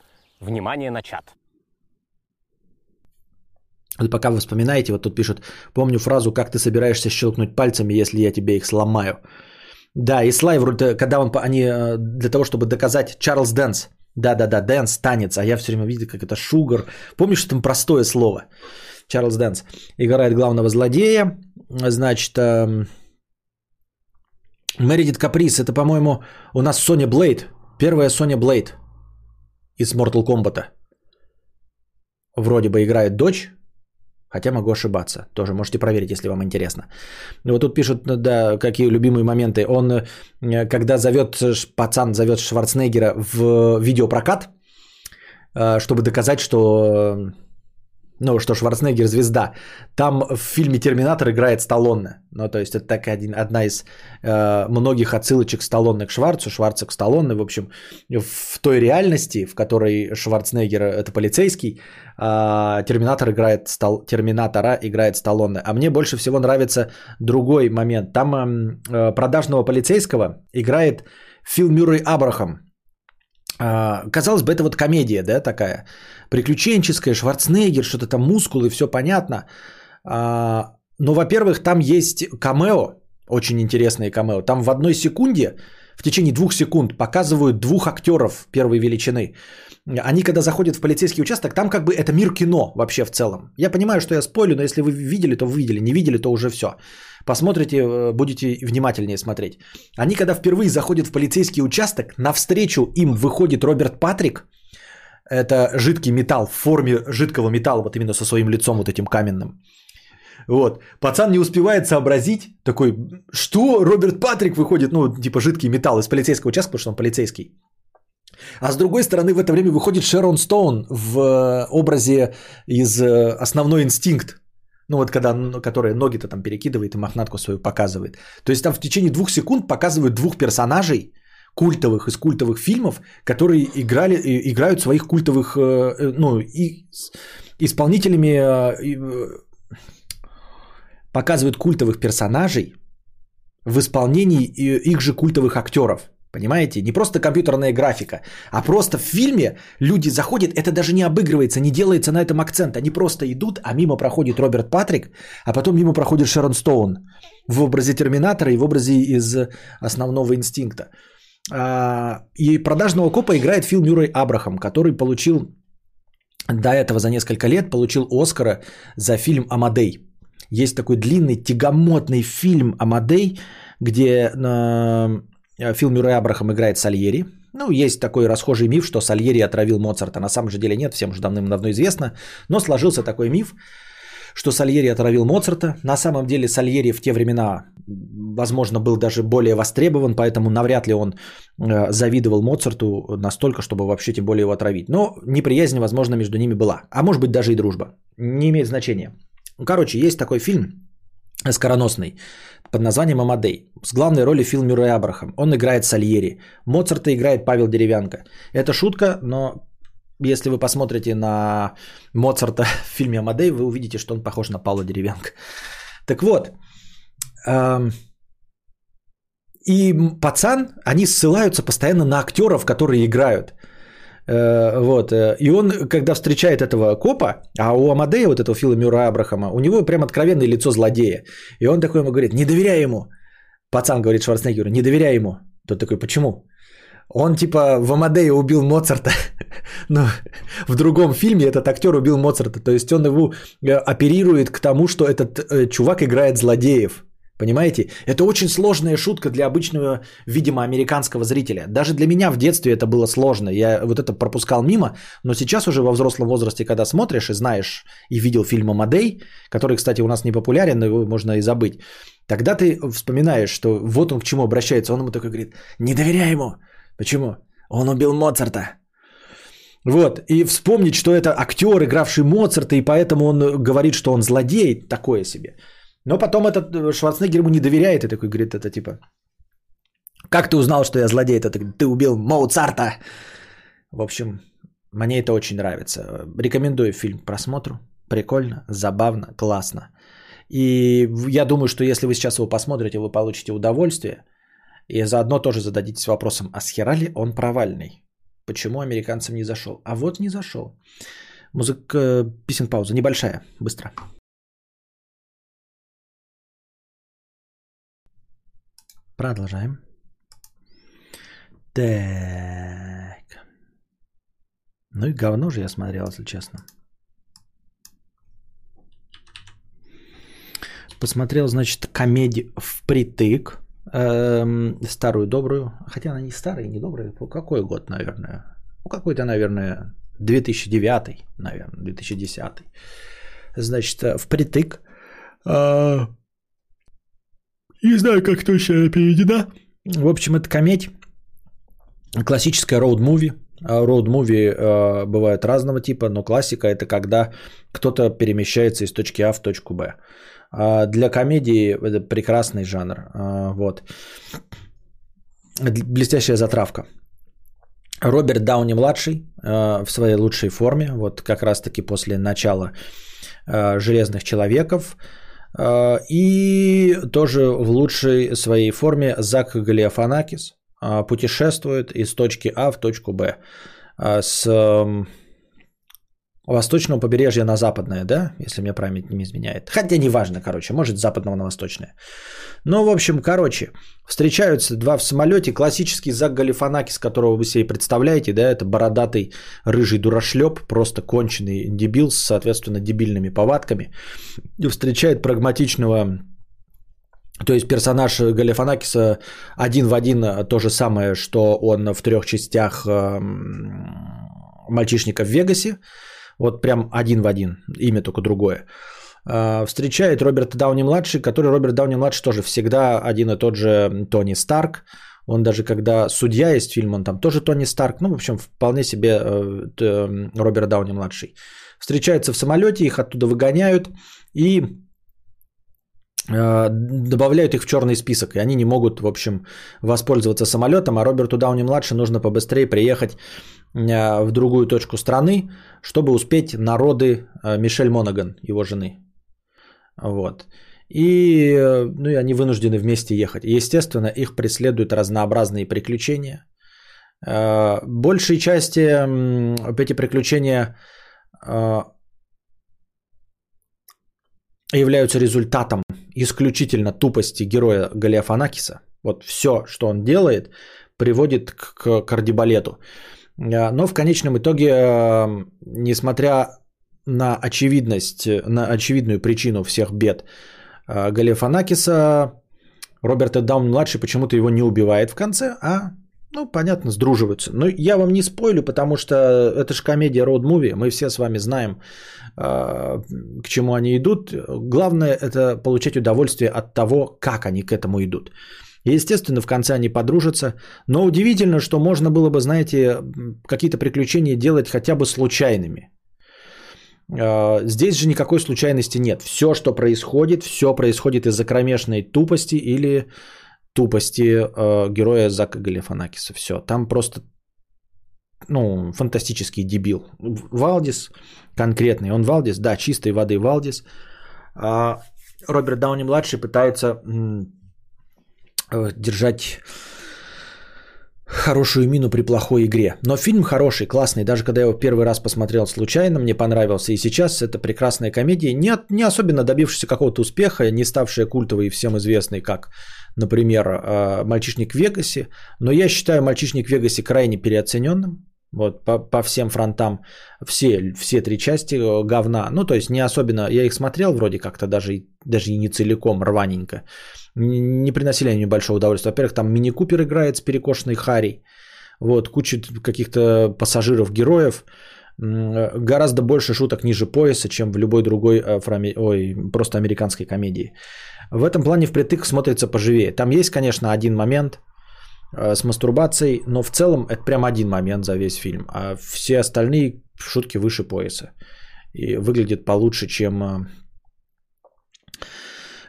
Внимание на чат. Вот пока вы вспоминаете, вот тут пишут, помню фразу, как ты собираешься щелкнуть пальцами, если я тебе их сломаю. Да, и Слай, вроде, когда он, они э, для того, чтобы доказать Чарльз Дэнс, да-да-да, Дэнс, танец, а я все время видел, как это Шугар. Помнишь, там простое слово? Чарльз Дэнс играет главного злодея, значит, эм, Мэридит Каприс, это, по-моему, у нас Соня Блейд, первая Соня Блейд из Mortal Kombat. Вроде бы играет дочь, Хотя могу ошибаться. Тоже можете проверить, если вам интересно. Вот тут пишут, да, какие любимые моменты. Он, э, когда зовет, ш- пацан зовет Шварценеггера в видеопрокат, э, чтобы доказать, что, э, ну, что Шварценеггер звезда. Там в фильме «Терминатор» играет Сталлоне. Ну, то есть это такая один, одна из э, многих отсылочек Сталлоне к Шварцу, Шварца к Сталлоне. В общем, в той реальности, в которой Шварценеггер – это полицейский, а Терминатор играет Стал... Терминатора играет Сталлоне. А мне больше всего нравится другой момент. Там эм, э, продажного полицейского играет Фил Мюррей Абрахам. А, казалось бы, это вот комедия, да, такая приключенческая, Шварценеггер, что-то там мускулы, все понятно. А, но, во-первых, там есть камео, очень интересные камео. Там в одной секунде, в течение двух секунд показывают двух актеров первой величины. Они, когда заходят в полицейский участок, там как бы это мир кино вообще в целом. Я понимаю, что я спойлю, но если вы видели, то вы видели. Не видели, то уже все. Посмотрите, э, будете внимательнее смотреть. Они, когда впервые заходят в полицейский участок, навстречу им выходит Роберт Патрик. Это жидкий металл в форме жидкого металла, вот именно со своим лицом вот этим каменным. Вот. Пацан не успевает сообразить, такой, что Роберт Патрик выходит, ну, типа жидкий металл из полицейского участка, потому что он полицейский. А с другой стороны, в это время выходит Шерон Стоун в э, образе из э, «Основной инстинкт». Ну вот когда, которая ноги-то там перекидывает и мохнатку свою показывает. То есть там в течение двух секунд показывают двух персонажей, культовых из культовых фильмов, которые играли, играют своих культовых, э, э, ну, и исполнителями, э, показывают культовых персонажей в исполнении их же культовых актеров. Понимаете? Не просто компьютерная графика, а просто в фильме люди заходят, это даже не обыгрывается, не делается на этом акцент. Они просто идут, а мимо проходит Роберт Патрик, а потом мимо проходит Шерон Стоун в образе Терминатора и в образе из основного инстинкта. А, И продажного копа играет Фил Мюррей Абрахам, который получил до этого за несколько лет получил Оскара за фильм «Амадей». Есть такой длинный тягомотный фильм «Амадей», где э, Фил Мюррей Абрахам играет Сальери. Ну, есть такой расхожий миф, что Сальери отравил Моцарта. На самом же деле нет, всем уже давным-давно известно. Но сложился такой миф, что Сальери отравил Моцарта. На самом деле Сальери в те времена, возможно, был даже более востребован, поэтому навряд ли он э, завидовал Моцарту настолько, чтобы вообще тем более его отравить. Но неприязнь, возможно, между ними была. А может быть даже и дружба. Не имеет значения. Короче, есть такой фильм скороносный под названием «Амадей». С главной роли Фил Мюррей Абрахам. Он играет Сальери. Моцарта играет Павел Деревянко. Это шутка, но если вы посмотрите на Моцарта в фильме «Амадей», вы увидите, что он похож на Павла Деревянко. Так вот, эм, и пацан, они ссылаются постоянно на актеров, которые играют. Э, Вот. э, И он, когда встречает этого копа, а у Амадея, вот этого Фила Мюра Абрахама, у него прям откровенное лицо злодея. И он такой ему говорит, не доверяй ему. Пацан говорит Шварценеггеру, не доверяй ему. Тот такой, почему? Он типа в Амадее убил Моцарта, но в другом фильме этот актер убил Моцарта. То есть он его э, оперирует к тому, что этот э, чувак играет злодеев. Понимаете? Это очень сложная шутка для обычного, видимо, американского зрителя. Даже для меня в детстве это было сложно. Я вот это пропускал мимо. Но сейчас уже во взрослом возрасте, когда смотришь и знаешь, и видел фильм «Амадей», который, кстати, у нас не популярен, но его можно и забыть. Тогда ты вспоминаешь, что вот он к чему обращается. Он ему такой говорит, не доверяй ему. Почему? Он убил Моцарта. Вот, и вспомнить, что это актер, игравший Моцарта, и поэтому он говорит, что он злодей, такое себе. Но потом этот э, Шварценеггер ему не доверяет и такой говорит, это типа, как ты узнал, что я злодей? Это ты, убил Моцарта. В общем, мне это очень нравится. Рекомендую фильм к просмотру. Прикольно, забавно, классно. И я думаю, что если вы сейчас его посмотрите, вы получите удовольствие. И заодно тоже зададитесь вопросом, а с хера ли он провальный? Почему американцам не зашел? А вот не зашел. Музыка, песен пауза, небольшая, быстро. Продолжаем. Так. Ну и говно же я смотрел, если честно. Посмотрел, значит, комедию впритык. Эм, старую, добрую. Хотя она не старая не добрая. По Какой год, наверное? Ну, какой-то, наверное, 2009, наверное, 2010. Значит, э, впритык. А, Не знаю, как точно переведена. В общем, это комедия. Классическая роуд-муви. А Роуд-муви э, бывают разного типа, но классика это когда кто-то перемещается из точки А в точку Б. А для комедии это прекрасный жанр. А, вот. Блестящая затравка. Роберт Дауни младший э, в своей лучшей форме, вот как раз таки после начала Железных человеков. И тоже в лучшей своей форме Зак Галиафанакис путешествует из точки А в точку Б с восточного побережья на западное, да, если мне память не изменяет. Хотя неважно, короче, может с западного на восточное. Ну, в общем, короче, встречаются два в самолете. Классический Зак Галифанакис, которого вы себе представляете, да, это бородатый рыжий дурашлеп, просто конченый дебил с, соответственно, дебильными повадками. И встречает прагматичного то есть персонаж Галифанакиса один в один то же самое, что он в трех частях эм, мальчишника в Вегасе. Вот прям один в один, имя только другое. А, Встречает Роберта Дауни-младший, который Роберт Дауни-младший тоже всегда один и тот же Тони Старк. Он даже когда судья есть фильм, он там тоже Тони Старк. Ну, в общем, вполне себе э, т- Роберт Дауни младший. Встречаются в самолете, их оттуда выгоняют и э, добавляют их в черный список. И они не могут, в общем, воспользоваться самолетом, а Роберту Дауни младше нужно побыстрее приехать э, в другую точку страны, чтобы успеть на роды э, Мишель Монаган, его жены. Вот. И, э, ну, и они вынуждены вместе ехать. Естественно, их преследуют разнообразные приключения. Э, Большей части эти приключения э, являются результатом исключительно тупости героя Галиафанакиса. Вот все, что он делает, приводит к, кардибалету. Э, Но в конечном итоге, э, несмотря на очевидность, на очевидную причину всех бед э, Галифанакиса, Роберта Даун-младший почему-то его не убивает в конце, а, ну, понятно, сдруживаются. Но я вам не спойлю, потому что это же комедия роуд муви мы все с вами знаем, э, к чему они идут. Главное это получать удовольствие от того, как они к этому идут. Естественно, в конце они подружатся. Но удивительно, что можно было бы, знаете, какие-то приключения делать хотя бы случайными. Э, Здесь же никакой случайности нет. Все, что происходит, все происходит из-за кромешной тупости или тупости э, героя Зака Галифанакиса. Все. Там просто ну, фантастический дебил. Валдис конкретный. Он Валдис, да, чистой воды Валдис. А Роберт Дауни-младший пытается э, держать хорошую мину при плохой игре. Но фильм хороший, классный. Даже когда я его первый раз посмотрел случайно, мне понравился. И сейчас это прекрасная комедия, не, не особенно добившаяся какого-то успеха, не ставшая культовой и всем известной, как, например, э, «Мальчишник в Вегасе». Но я считаю «Мальчишник в Вегасе» крайне переоцененным. Вот, по, по всем фронтам все, все три части э, говна. Ну, то есть не особенно, я их смотрел вроде как-то даже, даже и не целиком, рваненько. Не, приносили они большого удовольствия. Во-первых, там мини-купер играет с перекошенной Харри. Вот, куча каких-то пассажиров, героев. М, Гораздо больше шуток ниже пояса, чем в любой другой ой, просто американской комедии. В этом плане впритык смотрится поживее. Там есть, конечно, один момент э, с мастурбацией, но в целом это прям один момент за весь фильм. А все остальные шутки выше пояса. И выглядит получше, чем э,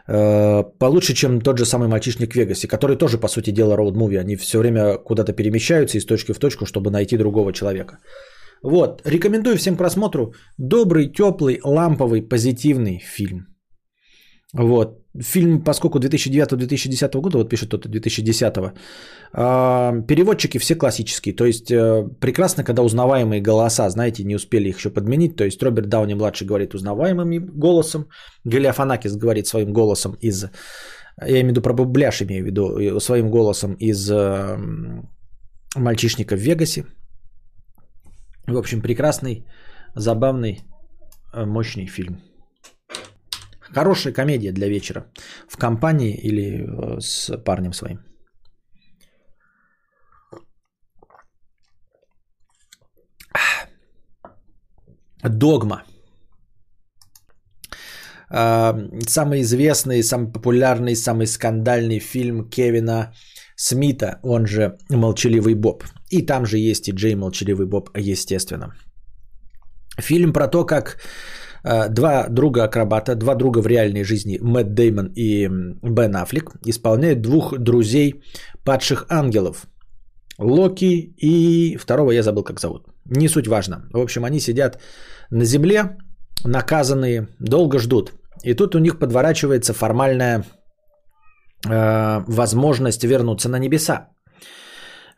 э, получше, чем тот же самый мальчишник в Вегасе, который тоже, по сути дела, роуд-муви. Они все время куда-то перемещаются из точки в точку, чтобы найти другого человека. Вот, рекомендую всем к просмотру. Добрый, теплый, ламповый, позитивный фильм. Вот. Фильм, поскольку 2009-2010 года, вот пишет кто-то 2010, а, переводчики все классические. То есть э, прекрасно, когда узнаваемые голоса, знаете, не успели их еще подменить. То есть Роберт Дауни младший говорит узнаваемым голосом, Галиафанакис говорит своим голосом из, я имею в виду про бубляш, имею в виду, своим голосом из э, мальчишника в Вегасе. В общем, прекрасный, забавный, э, мощный фильм. Хорошая комедия для вечера. В компании или э, с парнем своим. Догма. А, Самый известный, самый популярный, самый скандальный фильм Кевина Смита, он же «Молчаливый Боб». И там же есть и Джей Молчаливый Боб, естественно. Фильм про то, как э, два друга-акробата, два друга в реальной жизни, Мэтт Деймон и Бен Аффлек, исполняют двух друзей падших ангелов. Локи и второго я забыл, как зовут. Не суть важно. В общем, они сидят на земле, наказанные, долго ждут. И тут у них подворачивается формальная э, возможность вернуться на небеса.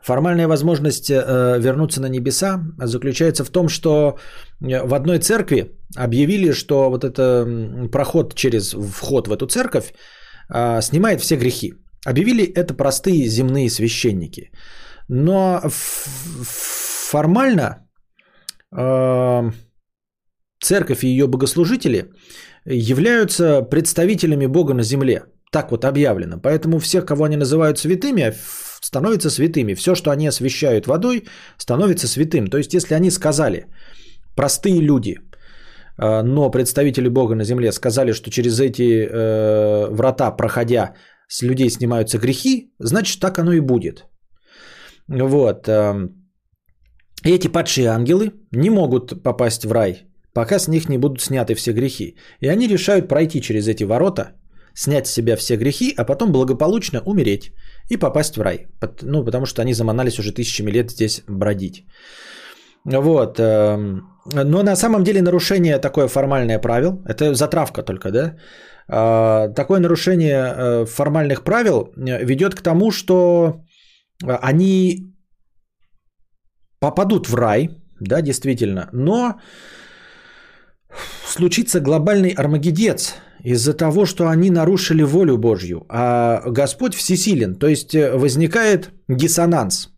Формальная возможность э, вернуться на небеса заключается в том, что э, в одной церкви объявили, что вот это м, проход через вход в эту церковь э, снимает все грехи. Объявили это простые земные священники. Но формально э, церковь и ее богослужители являются представителями Бога на земле. Так вот объявлено. Поэтому всех, кого они называют святыми, становятся святыми. Все, что они освящают водой, становится святым. То есть, если они сказали, простые люди, э, но представители Бога на земле сказали, что через эти э, врата, проходя, с людей снимаются грехи, значит так оно и будет. Вот. эм, Эти падшие ангелы не могут попасть в рай, пока с них не будут сняты все грехи. И они решают пройти через эти ворота, снять с себя все грехи, а потом благополучно умереть и попасть в рай. Ну, потому что они заманались уже тысячами лет здесь бродить. Вот. эм, Но на самом деле нарушение такое формальное правил, это затравка только, да? А, Такое нарушение э, формальных правил э, ведет к тому, что э, они попадут в рай, да, действительно, но случится глобальный армагедец из-за того, что они нарушили волю Божью, а Господь всесилен, то есть э, возникает диссонанс,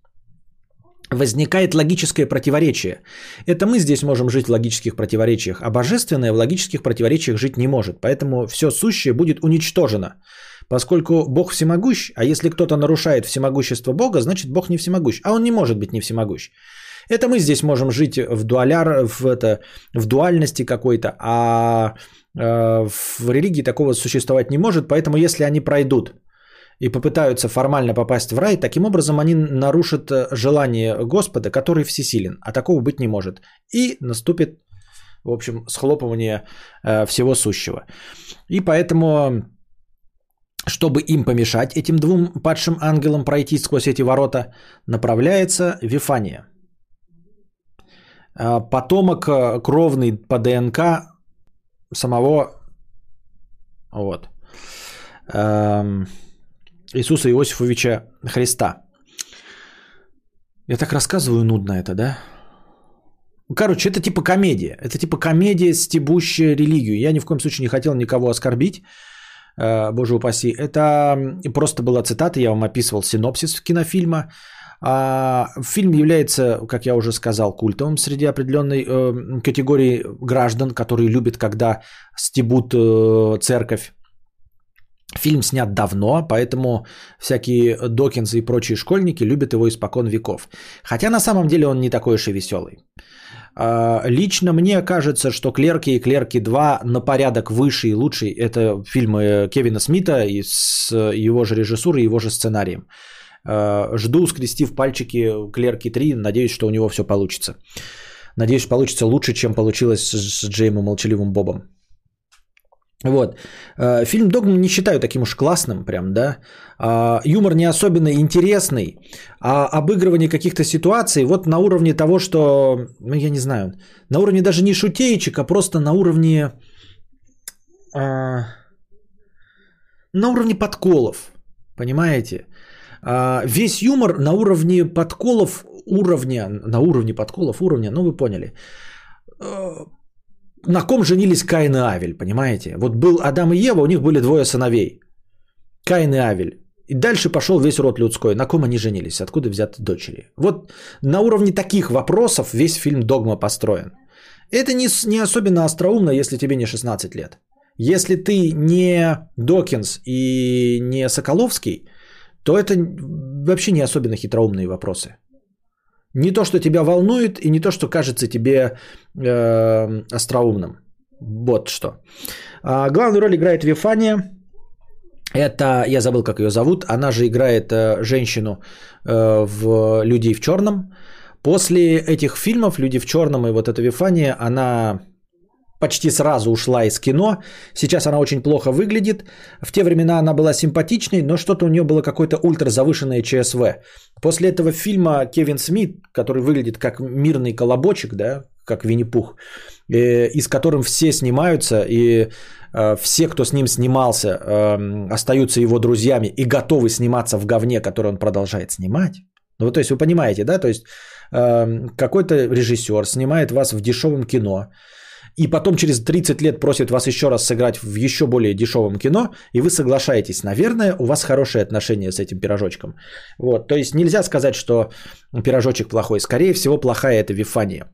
возникает логическое противоречие. Это мы здесь можем жить в логических противоречиях, а божественное в логических противоречиях жить не может, поэтому все сущее будет уничтожено. Поскольку Бог всемогущ, а если кто-то нарушает всемогущество Бога, значит Бог не всемогущ, а он не может быть не всемогущ. Это мы здесь можем жить в, дуаляр, в, это, в дуальности какой-то, а в религии такого существовать не может, поэтому если они пройдут и попытаются формально попасть в рай, таким образом они нарушат э, желание Господа, который всесилен, а такого быть не может. И наступит, в общем, схлопывание э, всего сущего. И поэтому чтобы им помешать, этим двум падшим ангелам пройти сквозь эти ворота, направляется Вифания. Потомок э, кровный по ДНК самого вот, эм, Иисуса Иосифовича Христа. Я так рассказываю нудно это, да? Короче, это типа комедия. Это типа комедия, стебущая религию. Я ни в коем случае не хотел никого оскорбить. Э, Боже упаси. Это просто была цитата, я вам описывал синопсис кинофильма. А фильм является, как я уже сказал, культовым среди определенной э, категории граждан, которые любят, когда стебут э, церковь. Фильм снят давно, поэтому всякие Докинзы и прочие школьники любят его испокон веков. Хотя на самом деле он не такой уж и веселый. А, Лично мне кажется, что «Клерки» и «Клерки 2» на порядок выше и лучше. Это фильмы Кевина Смита и с его же режиссурой, его же сценарием. А, Жду, скрестив пальчики «Клерки 3», надеюсь, что у него все получится. Надеюсь, получится лучше, чем получилось с Джеймом Молчаливым Бобом. Вот. Э, Фильм «Догма» не считаю таким уж классным, прям, да. А, Юмор не особенно интересный, а обыгрывание каких-то ситуаций вот на уровне того, что, ну, я не знаю, на уровне даже не шутеечек, а просто на уровне, а, на уровне подколов, понимаете? А, Весь юмор на уровне подколов, уровня, на уровне подколов, уровня, ну вы поняли. Э, на ком женились Каин и Авель, понимаете? Вот был Адам и Ева, у них были двое сыновей. Каин и Авель. И дальше пошел весь род людской. На ком они женились? Откуда взяты дочери? Вот на уровне таких вопросов весь фильм «Догма» построен. Это не, не особенно остроумно, если тебе не 16 лет. Если ты не Докинс и не Соколовский, то это вообще не особенно хитроумные вопросы. Не то, что тебя волнует, и не то, что кажется тебе э, остроумным. Вот что. А, главную роль играет Вифания. Это, я забыл, как ее зовут. Она же играет э, женщину э, в «Людей в черном». После этих фильмов «Люди в черном» и вот эта Вифания, она почти сразу ушла из кино. Сейчас она очень плохо выглядит. В те времена она была симпатичной, но что-то у нее было какое-то ультразавышенное ЧСВ. После этого фильма Кевин Смит, который выглядит как мирный колобочек, да, как Винни-Пух, э, и с которым все снимаются, и э, все, кто с ним снимался, э, остаются его друзьями и готовы сниматься в говне, который он продолжает снимать. Ну, то есть вы понимаете, да, то есть э, какой-то режиссер снимает вас в дешевом кино, и потом через 30 лет просит вас еще раз сыграть в еще более дешевом кино, и вы соглашаетесь. Наверное, у вас хорошие отношения с этим пирожочком. Вот, то есть нельзя сказать, что пирожочек плохой. Скорее всего, плохая это Вифания.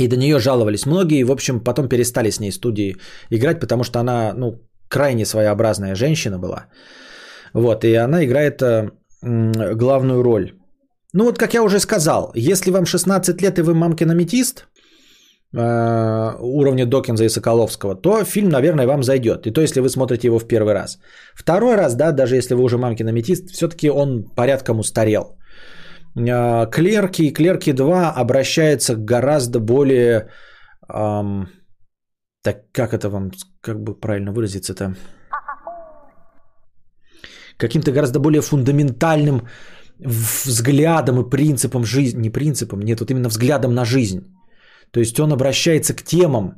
И до нее жаловались многие, и, в общем, потом перестали с ней студии играть, потому что она, ну, крайне своеобразная женщина была. Вот, и она играет э, главную роль. Ну вот, как я уже сказал, если вам 16 лет и вы мамкин аметист, уровня Докинза и Соколовского, то фильм, наверное, вам зайдет. И то, если вы смотрите его в первый раз. Второй раз, да, даже если вы уже мамкин аметист, все-таки он порядком устарел. Э, Клерки и Клерки 2 обращается к гораздо более... эм, так как это вам, как бы правильно выразиться-то? Каким-то гораздо более фундаментальным взглядом и принципом жизни, не принципом, нет, вот именно взглядом на жизнь. То есть он обращается к темам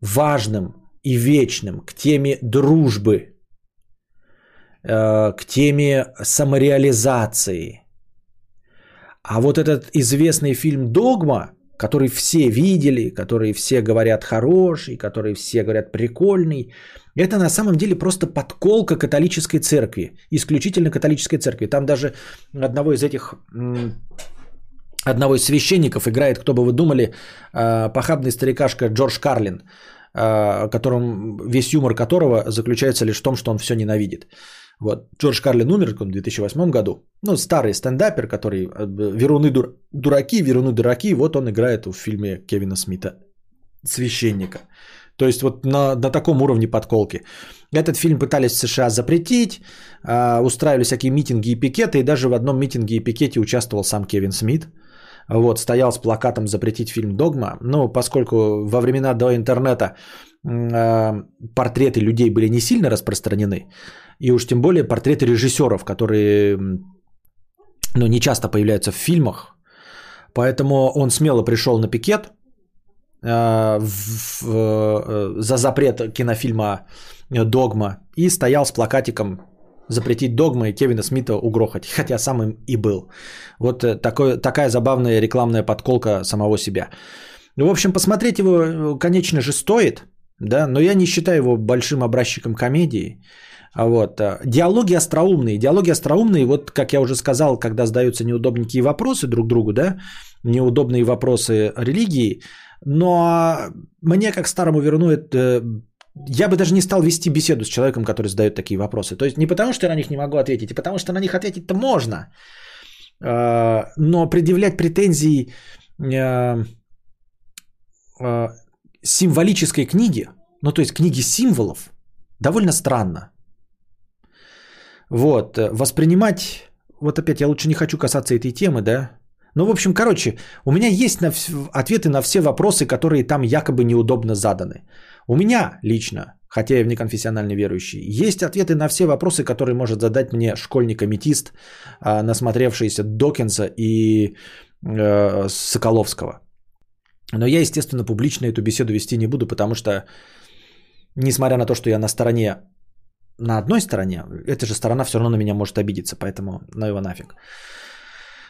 важным и вечным, к теме дружбы, э, к теме самореализации. А вот этот известный фильм «Догма», который все видели, который все говорят хороший, который все говорят прикольный, это на самом деле просто подколка католической церкви, исключительно католической церкви. Там даже одного из этих одного из священников играет, кто бы вы думали, э, похабный старикашка Джордж Карлин, э, которым, весь юмор которого заключается лишь в том, что он все ненавидит. Вот. Джордж Карлин умер в 2008 году. Ну, старый стендапер, который э, веруны дур, дураки, веруны дураки. Вот он играет в фильме Кевина Смита священника. То есть вот на, на таком уровне подколки. Этот фильм пытались в США запретить, э, устраивали всякие митинги и пикеты, и даже в одном митинге и пикете участвовал сам Кевин Смит. Вот, стоял с плакатом запретить фильм «Догма». Но поскольку во времена до интернета э, портреты людей были не сильно распространены, и уж тем более портреты режиссеров, которые ну, не часто появляются в фильмах, поэтому он смело пришел на пикет э, в, э, за запрет кинофильма «Догма» и стоял с плакатиком запретить догма и Кевина Смита угрохать, хотя сам им и был. Вот э, такой, такая забавная рекламная подколка самого себя. В общем, посмотреть его, э, конечно же, стоит, да, но я не считаю его большим образчиком комедии. А вот. Э, диалоги остроумные. Диалоги остроумные, вот как я уже сказал, когда задаются неудобненькие вопросы друг другу, да, неудобные вопросы религии, но мне, как старому верну, это я бы даже не стал вести беседу с человеком, который задает такие вопросы. То есть не потому, что я на них не могу ответить, а потому что на них ответить-то можно. А, но предъявлять претензии а, а, символической книги, ну то есть книги символов, довольно странно. Вот, воспринимать, вот опять я лучше не хочу касаться этой темы, да, ну, в общем, короче, у меня есть на, ответы на все вопросы, которые там якобы неудобно заданы. У меня лично, хотя я внеконфессиональный верующий, есть ответы на все вопросы, которые может задать мне школьник-аметист, а, насмотревшийся Докинса и э, Соколовского. Но я, естественно, публично эту беседу вести не буду, потому что, несмотря на то, что я на стороне, на одной стороне, эта же сторона все равно на меня может обидеться, поэтому ну его нафиг.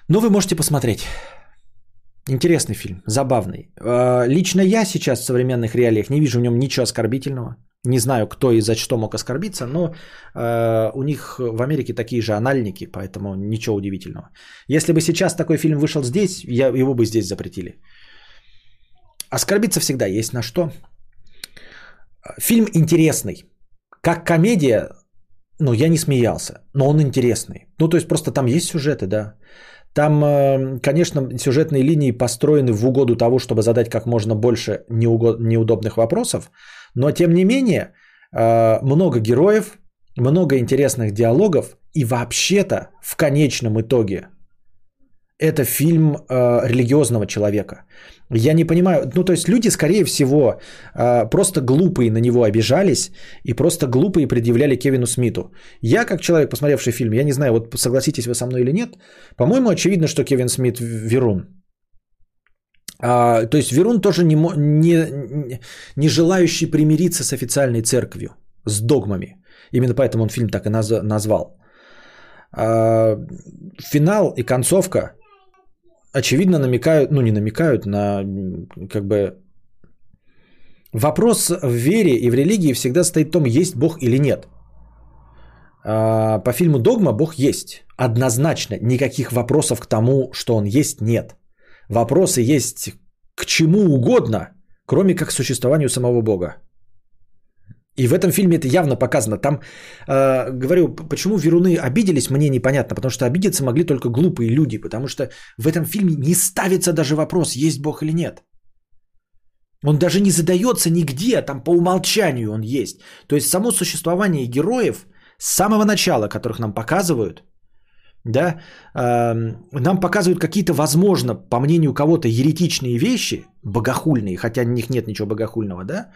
Но вы можете посмотреть. Интересный фильм, забавный. А, лично я сейчас в современных реалиях не вижу в нем ничего оскорбительного. Не знаю, кто и за что мог оскорбиться, но э, у них в Америке такие же анальники, поэтому ничего удивительного. Если бы сейчас такой фильм вышел здесь, я, его бы здесь запретили. Оскорбиться всегда есть на что. Фильм интересный. Как комедия, ну, я не смеялся, но он интересный. Ну, то есть просто там есть сюжеты, да. Там, э, конечно, сюжетные линии построены в угоду того, чтобы задать как можно больше неудобных вопросов, но тем не менее э, много героев, много интересных диалогов и вообще-то в конечном итоге это фильм э, религиозного человека. Я не понимаю, ну то есть люди, скорее всего, э, просто глупые на него обижались и просто глупые предъявляли Кевину Смиту. Я, как человек, посмотревший фильм, я не знаю, вот согласитесь вы со мной или нет, по-моему, очевидно, что Кевин Смит Верун. А, то есть Верун тоже не, не, не желающий примириться с официальной церковью, с догмами. Именно поэтому он фильм так и назвал. А, финал и концовка очевидно намекают, ну не намекают на как бы вопрос в вере и в религии всегда стоит в том, есть Бог или нет. А, по фильму «Догма» Бог есть. Однозначно. Никаких вопросов к тому, что он есть, нет. Вопросы есть к чему угодно, кроме как к существованию самого Бога. И в этом фильме это явно показано. Там, э, говорю, почему веруны обиделись, мне непонятно, потому что обидеться могли только глупые люди, потому что в этом фильме не ставится даже вопрос, есть Бог или нет. Он даже не задается нигде, там по умолчанию он есть. То есть само существование героев с самого начала, которых нам показывают, да, э, нам показывают какие-то, возможно, по мнению кого-то, еретичные вещи, богохульные, хотя в них нет ничего богохульного, да,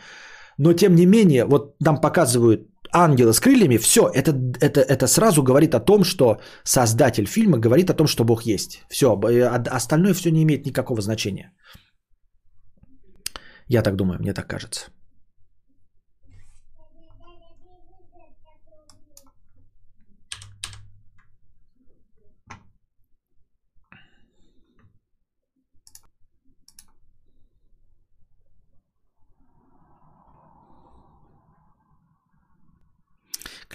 но тем не менее, вот нам показывают ангела с крыльями, все, это, это, это сразу говорит о том, что создатель фильма говорит о том, что Бог есть. Все, остальное все не имеет никакого значения. Я так думаю, мне так кажется.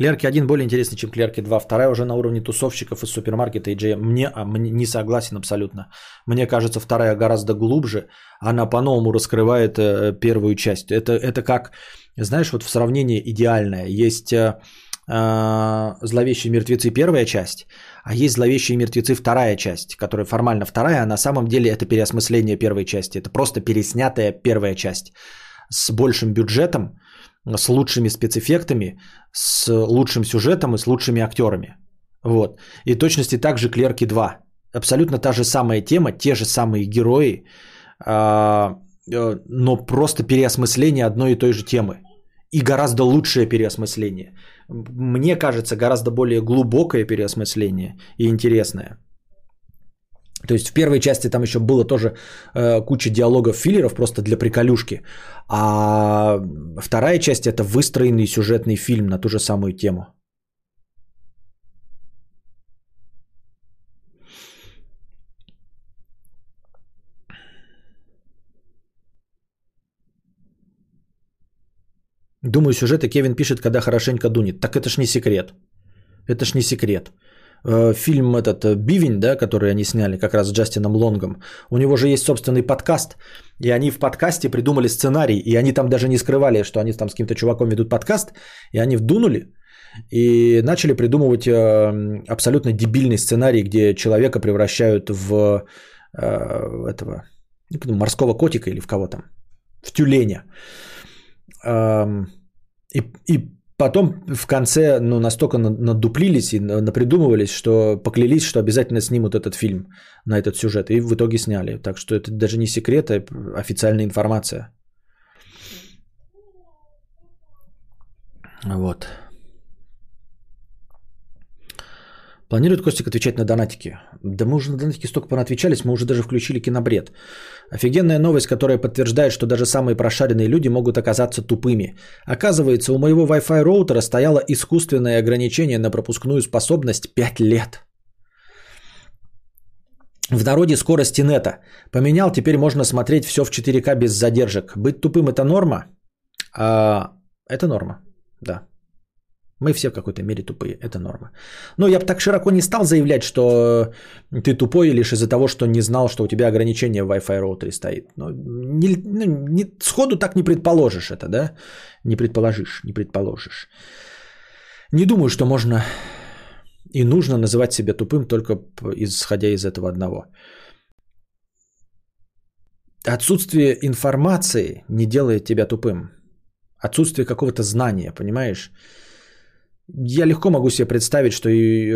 Клерки 1 более интересный, чем Клерки 2. Вторая уже на уровне тусовщиков из супермаркета и GM. Мне, а, мне не согласен абсолютно. Мне кажется, вторая гораздо глубже. Она по-новому раскрывает э, первую часть. Это, это как, знаешь, вот в сравнении идеальное. Есть э, э, «Зловещие мертвецы» первая часть, а есть «Зловещие мертвецы» вторая часть, которая формально вторая, а на самом деле это переосмысление первой части. Это просто переснятая первая часть с большим бюджетом, с лучшими спецэффектами, с лучшим сюжетом и с лучшими актерами. Вот. И точности также Клерки 2. Абсолютно та же самая тема, те же самые герои, а, э, но просто переосмысление одной и той же темы. И гораздо лучшее переосмысление. Мне кажется, гораздо более глубокое переосмысление и интересное. То есть в первой части там еще было тоже э, куча диалогов филлеров просто для приколюшки. А вторая часть это выстроенный сюжетный фильм на ту же самую тему. Думаю, сюжеты Кевин пишет, когда хорошенько дунет. Так это ж не секрет. Это ж не секрет. Э, фильм этот э, Бивень, да, который они сняли как раз с Джастином Лонгом, у него же есть собственный подкаст, и они в подкасте придумали сценарий, и они там даже не скрывали, что они там с каким-то чуваком ведут подкаст, и они вдунули, и начали придумывать э, абсолютно дебильный сценарий, где человека превращают в этого морского котика или в кого там, в тюленя. Эм, и, и Потом в конце ну, настолько надуплились и напридумывались, что поклялись, что обязательно снимут этот фильм на этот сюжет. И в итоге сняли. Так что это даже не секрет, а официальная информация. Вот. Планирует Костик отвечать на донатики? Да мы уже на донатики столько понаотвечались, мы уже даже включили кинобред. Офигенная новость, которая подтверждает, что даже самые прошаренные люди могут оказаться тупыми. Оказывается, у моего Wi-Fi роутера стояло искусственное ограничение на пропускную способность 5 лет. В народе скорости нета. Поменял, теперь можно смотреть все в 4К без задержек. Быть тупым это норма? А, это норма, да. Мы все в какой-то мере тупые, это норма. Но я бы так широко не стал заявлять, что ты тупой лишь из-за того, что не знал, что у тебя ограничение в Wi-Fi роутере стоит. Но не, ну, не, сходу так не предположишь это, да? Не предположишь, не предположишь. Не думаю, что можно и нужно называть себя тупым только исходя из этого одного. Отсутствие информации не делает тебя тупым. Отсутствие какого-то знания, понимаешь? Я легко могу себе представить, что,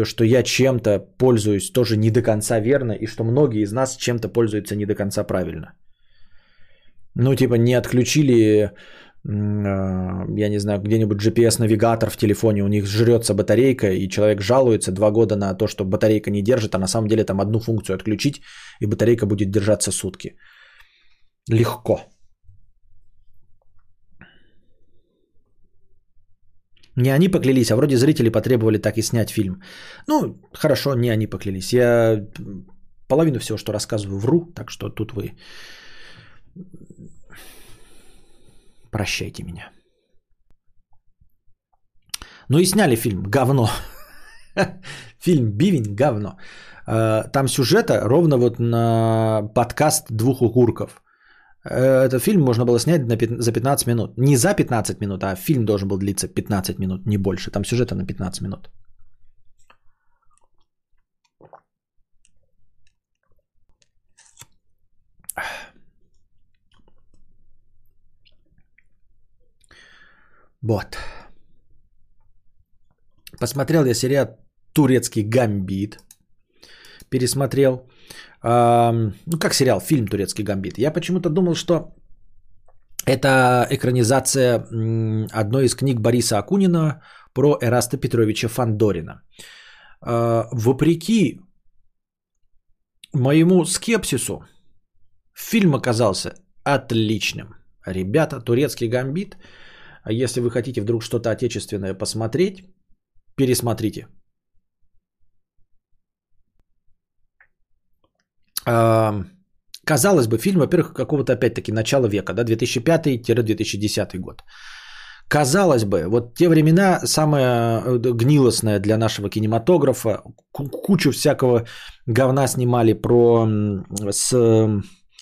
что я чем-то пользуюсь тоже не до конца верно, и что многие из нас чем-то пользуются не до конца правильно. Ну, типа, не отключили, а, я не знаю, где-нибудь GPS-навигатор в телефоне, у них жрется батарейка, и человек жалуется два года на то, что батарейка не держит, а на самом деле там одну функцию отключить, и батарейка будет держаться сутки. Легко. Не они поклялись, а вроде зрители потребовали так и снять фильм. Ну, хорошо, не они поклялись. Я половину всего, что рассказываю, вру, так что тут вы прощайте меня. Ну и сняли фильм «Говно». Фильм «Бивень» – говно. А, там сюжета ровно вот на подкаст двух укурков. Этот фильм можно было снять на 5, за 15 минут. Не за 15 минут, а фильм должен был длиться 15 минут, не больше. Там сюжета на 15 минут. Вот. Посмотрел я сериал «Турецкий гамбит». Пересмотрел. Ну, как сериал, фильм «Турецкий гамбит». Я почему-то думал, что это экранизация одной из книг Бориса Акунина про Эраста Петровича Фандорина. Вопреки моему скепсису, фильм оказался отличным. Ребята, турецкий гамбит. А если вы хотите вдруг что-то отечественное посмотреть, пересмотрите. Казалось бы, фильм, во-первых, какого-то опять-таки начала века, да, 2005-2010 год. Казалось бы, вот те времена самое э, гнилостное для нашего кинематографа. Ку- Кучу всякого говна снимали про с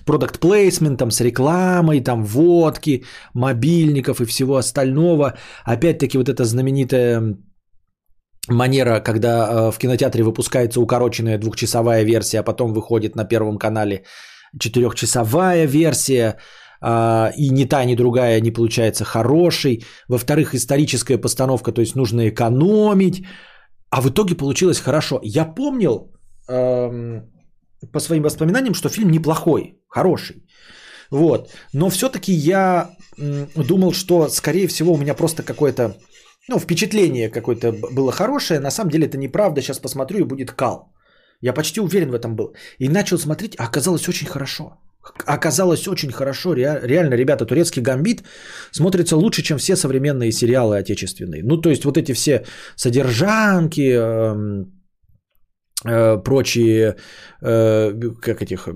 продукт плейсментом, с рекламой, там водки, мобильников и всего остального. Опять-таки вот эта знаменитая манера, когда э, в кинотеатре выпускается укороченная двухчасовая версия, а потом выходит на Первом канале четырехчасовая версия, а, и ни та, ни другая не получается хорошей. Во-вторых, историческая постановка, то есть нужно экономить. А в итоге получилось хорошо. Я помнил эм, по своим воспоминаниям, что фильм неплохой, хороший. Вот. Но все-таки я думал, что, скорее всего, у меня просто какое-то ну, впечатление какое-то было хорошее. На самом деле это неправда. Сейчас посмотрю и будет кал. Я почти уверен в этом был. И начал смотреть, а оказалось очень хорошо. Оказалось очень хорошо. Ре- Реально, ребята, турецкий гамбит смотрится лучше, чем все современные сериалы отечественные. Ну, то есть вот эти все содержанки, эм, э, прочие, э, как этих,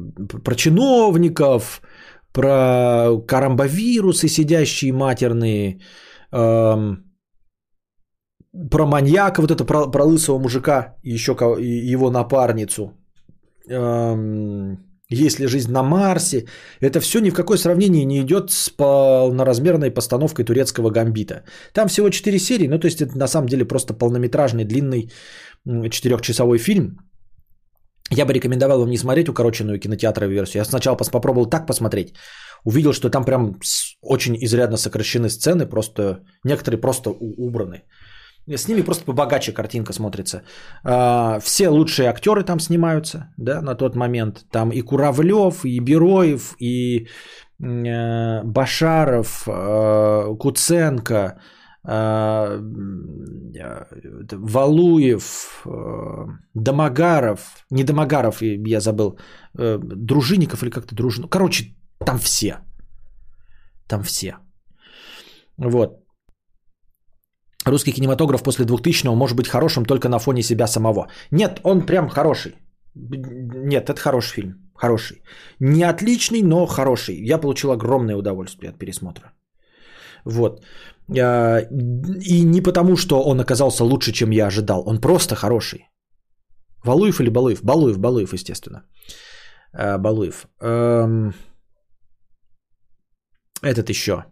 про чиновников, про карамбовирусы сидящие матерные, эм, про маньяка, вот это про, про лысого мужика еще кого- и его напарницу. Эм, есть ли жизнь на Марсе? Это все ни в какое сравнение не идет с полноразмерной постановкой турецкого гамбита. Там всего 4 серии, ну то есть это на самом деле просто полнометражный длинный м, четырехчасовой фильм. Я бы рекомендовал вам не смотреть укороченную кинотеатровую версию. Я сначала пос- попробовал так посмотреть. Увидел, что там прям очень изрядно сокращены сцены, просто некоторые просто убраны. С ними просто побогаче картинка смотрится. А, Все лучшие актеры там снимаются, да, на тот момент. Там и Куравлев, и Бероев, и э, Башаров, э, Куценко, э, Валуев, Домогаров, не Домогаров, я забыл, Дружинников или как-то Дружин. Короче, там все. Там все. Вот. Русский кинематограф после 2000-го может быть хорошим только на фоне себя самого. Нет, он прям хороший. Нет, это хороший фильм. Хороший. Не отличный, но хороший. Я получил огромное удовольствие от пересмотра. Вот. А, И не потому, что он оказался лучше, чем я ожидал. Он просто хороший. Валуев или Балуев? Балуев, Балуев, естественно. А, Балуев. Эм, Этот еще.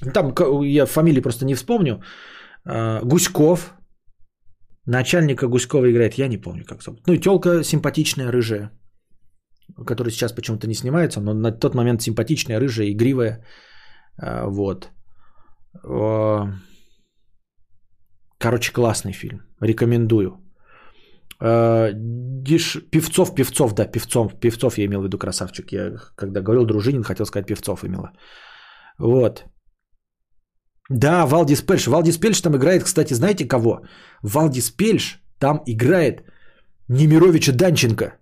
Там я фамилии просто не вспомню. А, Гуськов. Начальника Гуськова играет, я не помню, как зовут. Ну и телка симпатичная, рыжая, которая сейчас почему-то не снимается, но на тот момент симпатичная, рыжая, игривая. А, Вот. А, Короче, классный фильм. Рекомендую. Диш... Певцов, Певцов, да, Певцов, Певцов я имел в виду красавчик. Я когда говорил Дружинин, хотел сказать Певцов имела. Вот. Да, Валдис Пельш. Валдис Пельш там играет, кстати, знаете кого? Валдис Пельш там играет Немировича Данченко.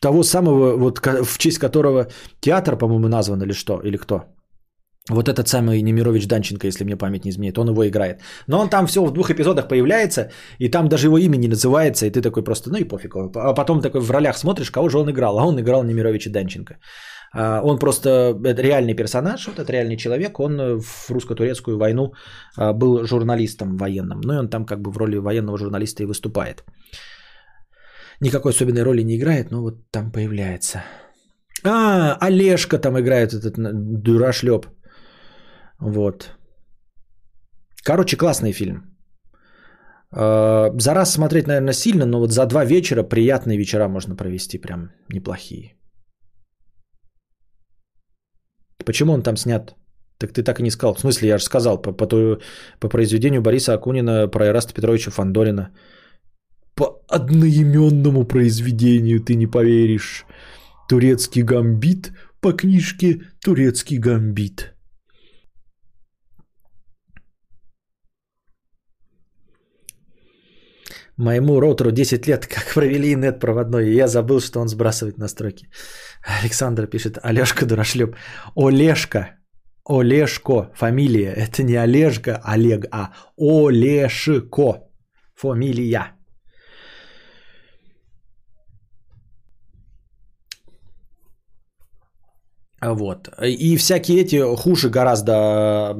Того самого, вот в честь которого театр, по-моему, назван или что, или кто. Вот этот самый Немирович Данченко, если мне память не изменяет, он его играет. Но он там всего в двух эпизодах появляется, и там даже его имя не называется, и ты такой просто, ну и пофиг. А потом такой в ролях смотришь, кого же он играл, а он играл Немировича Данченко. А, Он просто реальный персонаж, вот этот реальный человек, он э, в русско-турецкую войну а, был журналистом военным. Ну и он там как бы в роли военного журналиста и выступает. Никакой особенной роли не играет, но вот там появляется. А, Олежка там играет, этот дурашлеп. Вот. Короче, классный фильм. Э, За раз смотреть, наверное, сильно, но вот за два вечера приятные вечера можно провести, прям неплохие. Почему он там снят Так ты так и не сказал. В смысле, я же сказал по, по, по произведению Бориса Акунина про Ираста Петровича Фандорина. По одноименному произведению ты не поверишь. Турецкий гамбит по книжке Турецкий гамбит. Моему роутеру 10 лет, как провели нет проводной, и я забыл, что он сбрасывает настройки. Александр пишет, Олежка дурашлеп. Олежка, Олежко, фамилия. Это не Олежка, Олег, а Олешко, фамилия. Вот. И всякие эти хуже гораздо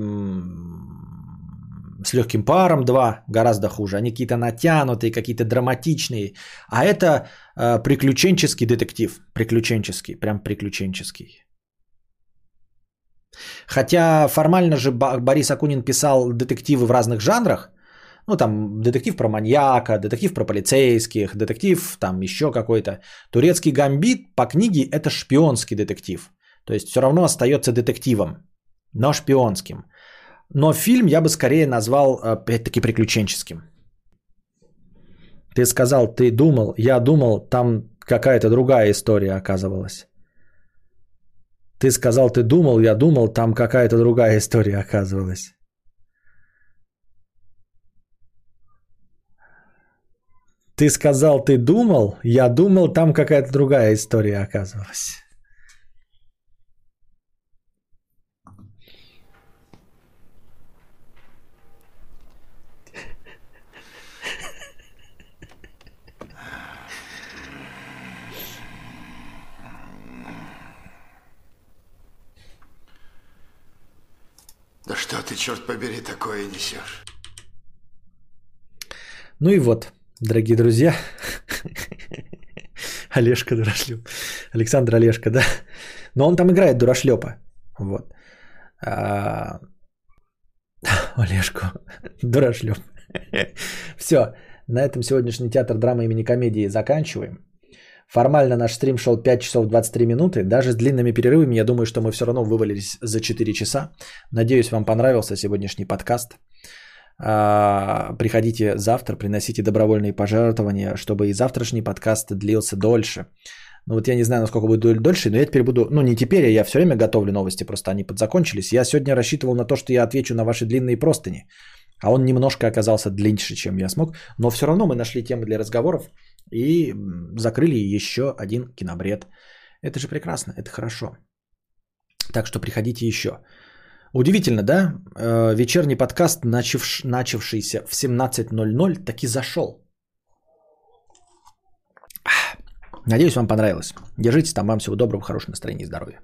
с легким паром 2 гораздо хуже. Они какие-то натянутые, какие-то драматичные. А это э, приключенческий детектив. Приключенческий, прям приключенческий. Хотя формально же Борис Акунин писал детективы в разных жанрах. Ну, там детектив про маньяка, детектив про полицейских, детектив там еще какой-то. Турецкий гамбит по книге это шпионский детектив. То есть все равно остается детективом, но шпионским. Но фильм я бы скорее назвал, опять-таки, приключенческим. Ты сказал, ты думал, я думал, там какая-то другая история оказывалась. Ты сказал, ты думал, я думал, там какая-то другая история оказывалась. Ты сказал, ты думал, я думал, там какая-то другая история оказывалась. Да что ты, черт побери, такое несешь? Ну и вот, дорогие друзья, Олежка Дурашлеп, Александр Олежка, да, но он там играет Дурашлепа, вот. А, Олежку, Дурашлеп. Все, на этом сегодняшний театр драмы имени комедии заканчиваем. Формально наш стрим шел 5 часов 23 минуты. Даже с длинными перерывами, я думаю, что мы все равно вывалились за 4 часа. Надеюсь, вам понравился сегодняшний подкаст. А, Приходите завтра, приносите добровольные пожертвования, чтобы и завтрашний подкаст длился дольше. Ну вот я не знаю, насколько будет дол- дольше, но я теперь буду, ну не теперь, а я все время готовлю новости, просто они подзакончились. Я сегодня рассчитывал на то, что я отвечу на ваши длинные простыни, а он немножко оказался длиннее, чем я смог. Но все равно мы нашли темы для разговоров и закрыли еще один кинобред. Это же прекрасно, это хорошо. Так что приходите еще. Удивительно, да? Э, Вечерний подкаст, начавш- начавшийся в 17.00, таки зашел. Надеюсь, вам понравилось. Держитесь там, вам всего доброго, хорошего настроения и здоровья.